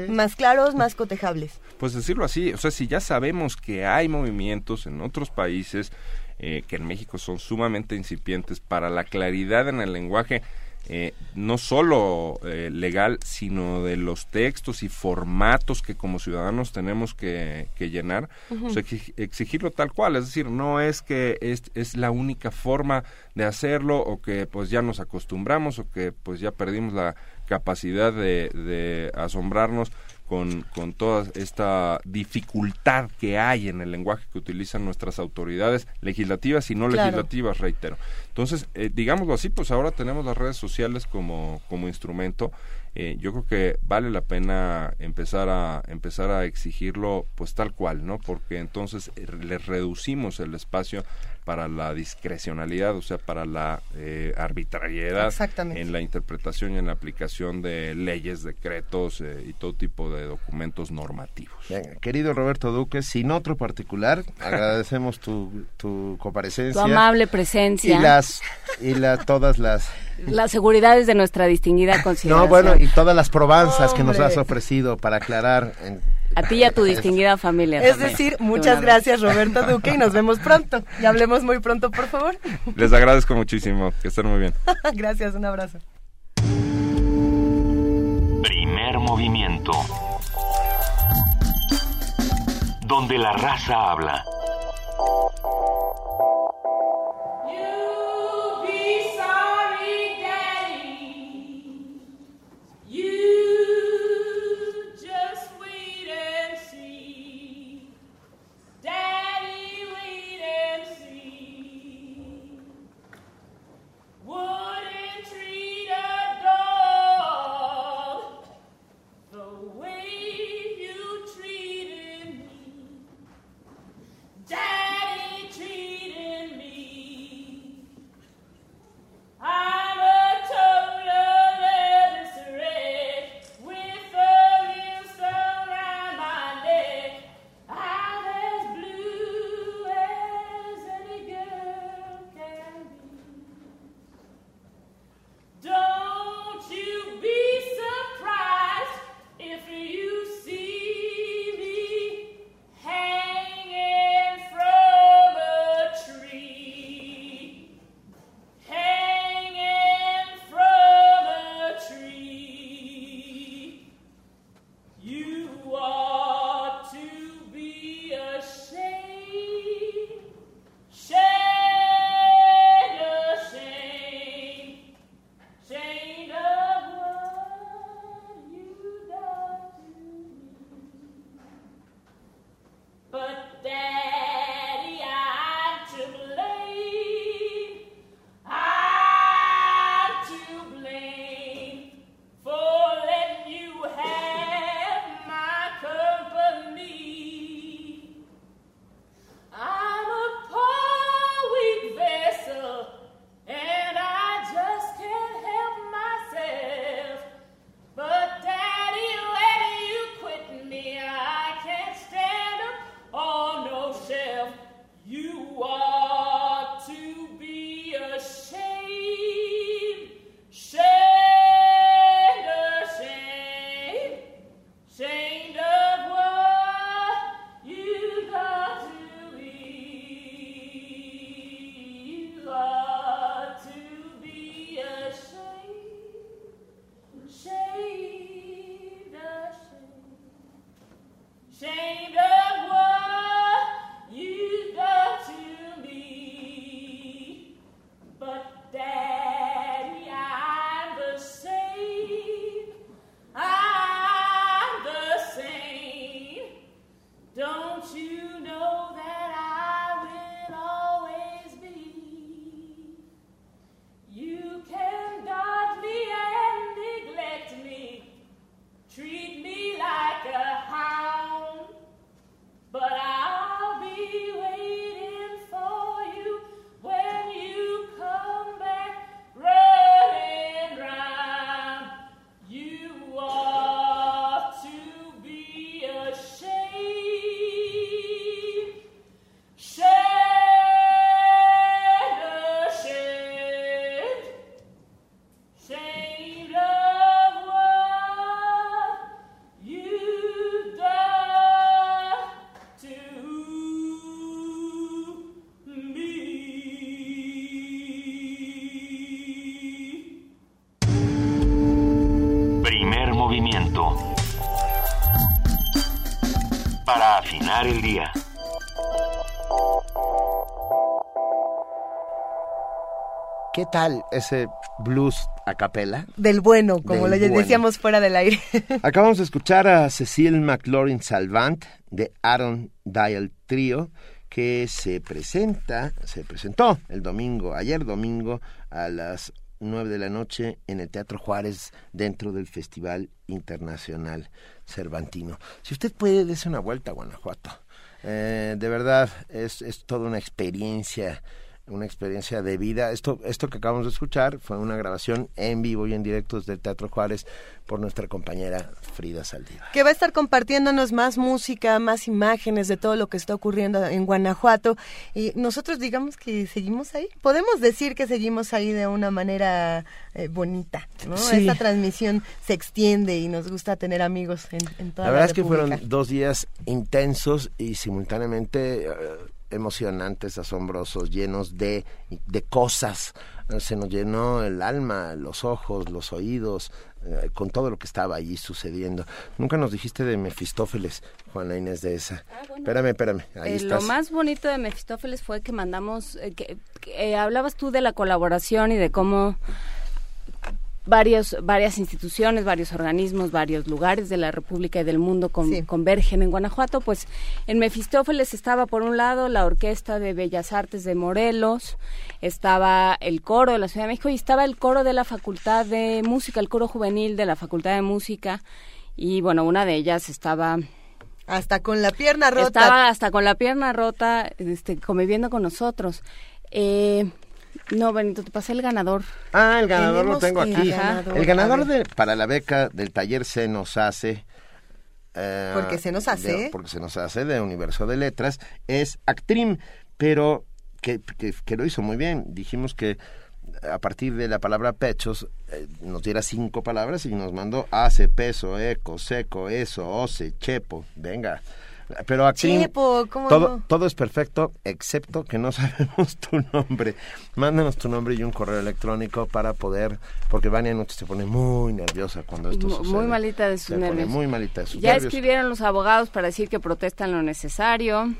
más claros, más cotejables? Pues decirlo así, o sea, si ya sabemos que hay movimientos en otros países eh, que en México son sumamente incipientes para la claridad en el lenguaje, eh, no solo eh, legal, sino de los textos y formatos que como ciudadanos tenemos que, llenar, exigirlo tal cual, es decir, no es que es, es, la única forma de hacerlo o que pues ya nos acostumbramos o que pues ya perdimos la capacidad de, de asombrarnos con, con toda esta dificultad que hay en el lenguaje que utilizan nuestras autoridades legislativas y no legislativas, reitero. Entonces, eh, digámoslo así, pues ahora tenemos las redes sociales como, como instrumento. Eh, yo creo que vale la pena empezar a empezar a exigirlo pues tal cual, ¿no? Porque entonces eh, le reducimos el espacio para la discrecionalidad, o sea, para la eh, arbitrariedad en la interpretación y en la aplicación de leyes, decretos eh, y todo tipo de documentos normativos. querido Roberto Duque, sin otro particular, agradecemos tu, tu comparecencia. Tu amable presencia. Y las, y la, todas las... Las seguridades de nuestra distinguida consideración. No, bueno, y todas las probanzas que nos has ofrecido para aclarar en a ti y a tu distinguida familia. Es decir, muchas gracias Roberto Duque y nos vemos pronto. Y hablemos muy pronto, por favor. Les agradezco muchísimo. Que estén muy bien. gracias, un abrazo. Primer movimiento. Donde la raza habla. ¿Qué tal ese blues a capela? Del bueno, como le decíamos fuera del aire. Acabamos de escuchar a Cecil McLaurin Salvant de Aaron Dial Trio que se presenta, se presentó el domingo, ayer domingo a las 9 de la noche en el Teatro Juárez dentro del Festival Internacional Cervantino. Si usted puede, dése una vuelta a Guanajuato. Eh, de verdad, es, es toda una experiencia una experiencia de vida. Esto, esto que acabamos de escuchar fue una grabación en vivo y en directo desde el Teatro Juárez por nuestra compañera Frida Saldívar. Que va a estar compartiéndonos más música, más imágenes de todo lo que está ocurriendo en Guanajuato. Y nosotros digamos que seguimos ahí. Podemos decir que seguimos ahí de una manera eh, bonita, ¿no? Esta transmisión se extiende y nos gusta tener amigos en, en toda la La verdad es que fueron dos días intensos y simultáneamente... Eh, emocionantes, asombrosos, llenos de, de cosas. Se nos llenó el alma, los ojos, los oídos, eh, con todo lo que estaba allí sucediendo. Nunca nos dijiste de Mefistófeles, Juana Inés de esa. Ah, espérame, espérame. Ahí eh, estás. Lo más bonito de Mefistófeles fue que mandamos, eh, que, hablabas tú de la colaboración y de cómo varios, varias instituciones, varios organismos, varios lugares de la República y del mundo convergen en Guanajuato, pues en Mefistófeles estaba por un lado la Orquesta de Bellas Artes de Morelos, estaba el coro de la Ciudad de México y estaba el coro de la Facultad de Música, el coro juvenil de la Facultad de Música y bueno, una de ellas estaba hasta con la pierna rota. Estaba hasta con la pierna rota, este, conviviendo con nosotros. Eh, no, Benito, te pasé el ganador. Ah, el ganador lo tengo aquí. El ganador de, para la beca del taller Se nos hace. Eh, porque se nos hace. porque se nos hace de Universo de Letras. Es Actrim, pero que, que, lo hizo muy bien. Dijimos que a partir de la palabra pechos eh, nos diera cinco palabras y nos mandó hace, peso, eco, seco, eso, ose, chepo. Venga. Pero aquí todo, todo es perfecto, excepto que no sabemos tu nombre. Mándanos tu nombre y un correo electrónico para poder, porque Vania Noche se pone muy nerviosa cuando esto muy, sucede. Muy malita de sus nervios. muy malita de sus ya escribieron los abogados para decir que protestan lo necesario.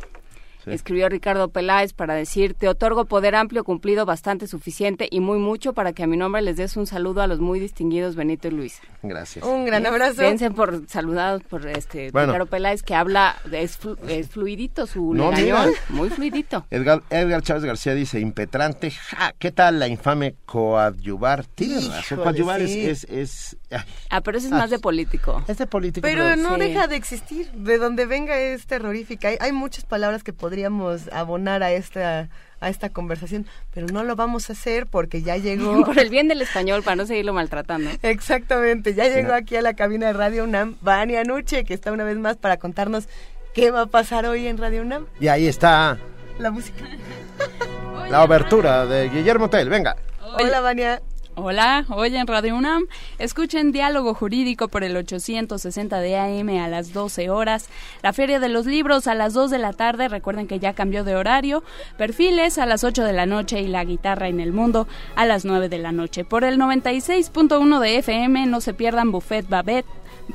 Escribió Ricardo Peláez para decir, te otorgo poder amplio, cumplido, bastante, suficiente y muy mucho para que a mi nombre les des un saludo a los muy distinguidos Benito y Luisa. Gracias. Un gran abrazo. Piensen por saludados por este Ricardo Peláez que habla, es, fluidito su no, muy fluidito. Edgar, Edgar, Chávez García dice, impetrante, ja, ¿qué tal la infame coadyuvar? Tiene razón, coadyuvar es... es, ah, pero eso es más de político. Es de político. Pero, no deja de existir, de donde venga es terrorífica. Hay, hay muchas palabras que podrían podríamos abonar a esta a esta conversación, pero no lo vamos a hacer porque ya llegó... Por el bien del español, para no seguirlo maltratando. Exactamente, ya llegó aquí a la cabina de Radio UNAM Vania Nuche, que está una vez más para contarnos qué va a pasar hoy en Radio UNAM. Y ahí está... La música. La obertura de Guillermo Tell, venga. Hola, Vania. Hola, hoy en Radio UNAM. Escuchen Diálogo Jurídico por el 860 de AM a las 12 horas, la Feria de los Libros a las 2 de la tarde, recuerden que ya cambió de horario, Perfiles a las 8 de la noche y La Guitarra en el Mundo a las 9 de la noche. Por el 96.1 de FM no se pierdan Buffet Babette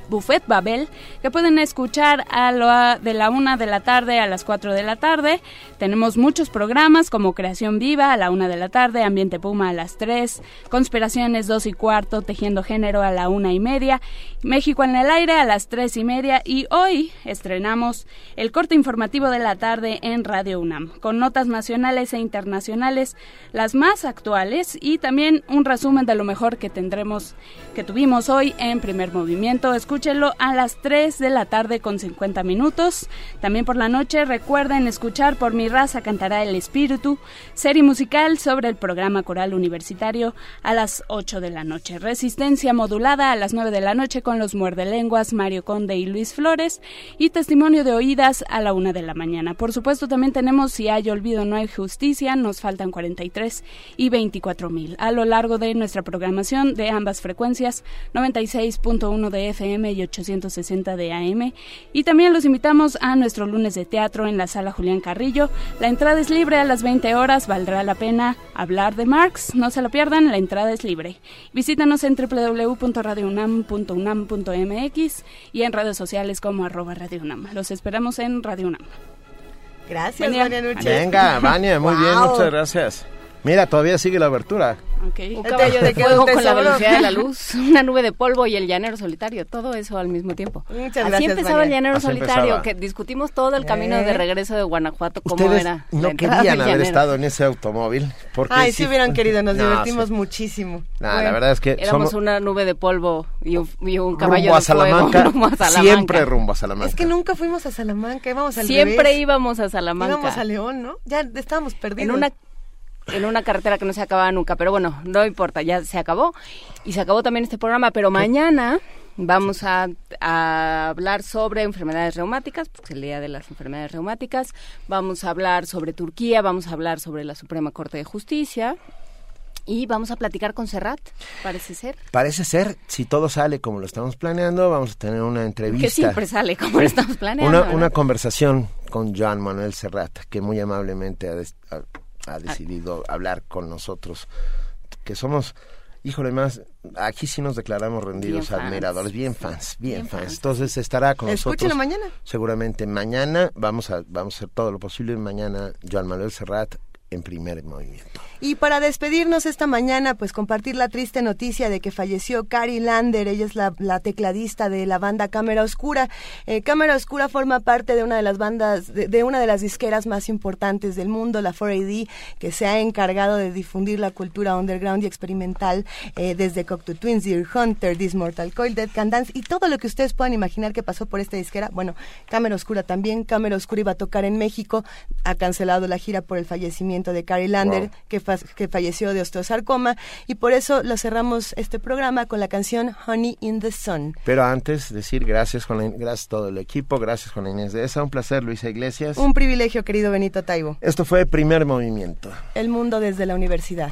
Buffet Babel, que pueden escuchar a lo de la una de la tarde a las 4 de la tarde. Tenemos muchos programas como Creación Viva a la una de la tarde, Ambiente Puma a las 3, Conspiraciones 2 y cuarto, Tejiendo Género a la una y media, México en el aire a las 3 y media y hoy estrenamos el corte informativo de la tarde en Radio UNAM, con notas nacionales e internacionales, las más actuales y también un resumen de lo mejor que tendremos, que tuvimos hoy en primer movimiento escúchenlo a las 3 de la tarde con 50 minutos. También por la noche recuerden escuchar Por mi raza cantará el espíritu, serie musical sobre el programa coral universitario a las 8 de la noche. Resistencia modulada a las 9 de la noche con los muerdelenguas Mario Conde y Luis Flores y testimonio de oídas a la 1 de la mañana. Por supuesto también tenemos Si hay olvido no hay justicia, nos faltan 43 y 24 mil. A lo largo de nuestra programación de ambas frecuencias, 96.1 de FM FM y 860 de AM. Y también los invitamos a nuestro lunes de teatro en la sala Julián Carrillo. La entrada es libre a las 20 horas, valdrá la pena hablar de Marx. No se lo pierdan, la entrada es libre. Visítanos en www.radiounam.unam.mx y en redes sociales como arroba Radio UNAM. Los esperamos en Radio UNAM. Gracias, Vania Venga, Vania, muy bien, muchas gracias. Mira, todavía sigue la abertura. Un caballo de fuego con la velocidad de la luz, una nube de polvo y el llanero solitario, todo eso al mismo tiempo. Muchas Así empezaba el llanero solitario, que discutimos todo el camino de regreso de Guanajuato, cómo Ustedes era. no querían haber estado en ese automóvil. Porque Ay, sí si hubieran querido, nos No, divertimos sí. muchísimo. No, la verdad es que Éramos somos una nube de polvo y un, y un caballo rumbo a de fuego Salamanca, rumbo a Salamanca. siempre rumbo a Salamanca. Es que nunca fuimos a Salamanca, íbamos al Siempre revés. íbamos a Salamanca. Íbamos a León, ¿no? Ya estábamos perdidos. en una en una carretera que no se acababa nunca, pero bueno, no importa, ya se acabó y se acabó también este programa, pero mañana vamos a, a hablar sobre enfermedades reumáticas, porque es el día de las enfermedades reumáticas, vamos a hablar sobre Turquía, vamos a hablar sobre la Suprema Corte de Justicia y vamos a platicar con Serrat, parece ser. Parece ser, si todo sale como lo estamos planeando, vamos a tener una entrevista. Que siempre sale como lo estamos planeando. Una, una conversación con Joan Manuel Serrat, que muy amablemente ha, ha- ha decidido hablar con nosotros, que somos, híjole más, aquí sí nos declaramos rendidos, Bien fans. admiradores, bien fans, bien, fans. Entonces estará con Escúchenlo nosotros. mañana. Seguramente mañana vamos a, vamos a hacer todo lo posible. Mañana Joan Manuel Serrat en primer movimiento. Y para despedirnos esta mañana, pues compartir la triste noticia de que falleció Cari Lander. Ella es la, la tecladista de la banda Cámara Oscura. Eh, Cámara Oscura forma parte de una de las bandas, de, de una de las disqueras más importantes del mundo, la 4AD, que se ha encargado de difundir la cultura underground y experimental eh, desde Cocteau Twins, Deer Hunter, This Mortal Coil, Dead Can Dance y todo lo que ustedes puedan imaginar que pasó por esta disquera. Bueno, Cámara Oscura también. Cámara Oscura iba a tocar en México. Ha cancelado la gira por el fallecimiento de Cari Lander, Wow. que, fa- que falleció de osteosarcoma. Y por eso lo cerramos este programa con la canción Honey in the Sun. Pero antes decir gracias con la- gracias a todo el equipo, gracias con la Inés de esa, un placer Luisa Iglesias. Un privilegio, querido Benito Taibo. Esto fue primer movimiento. El mundo desde la universidad.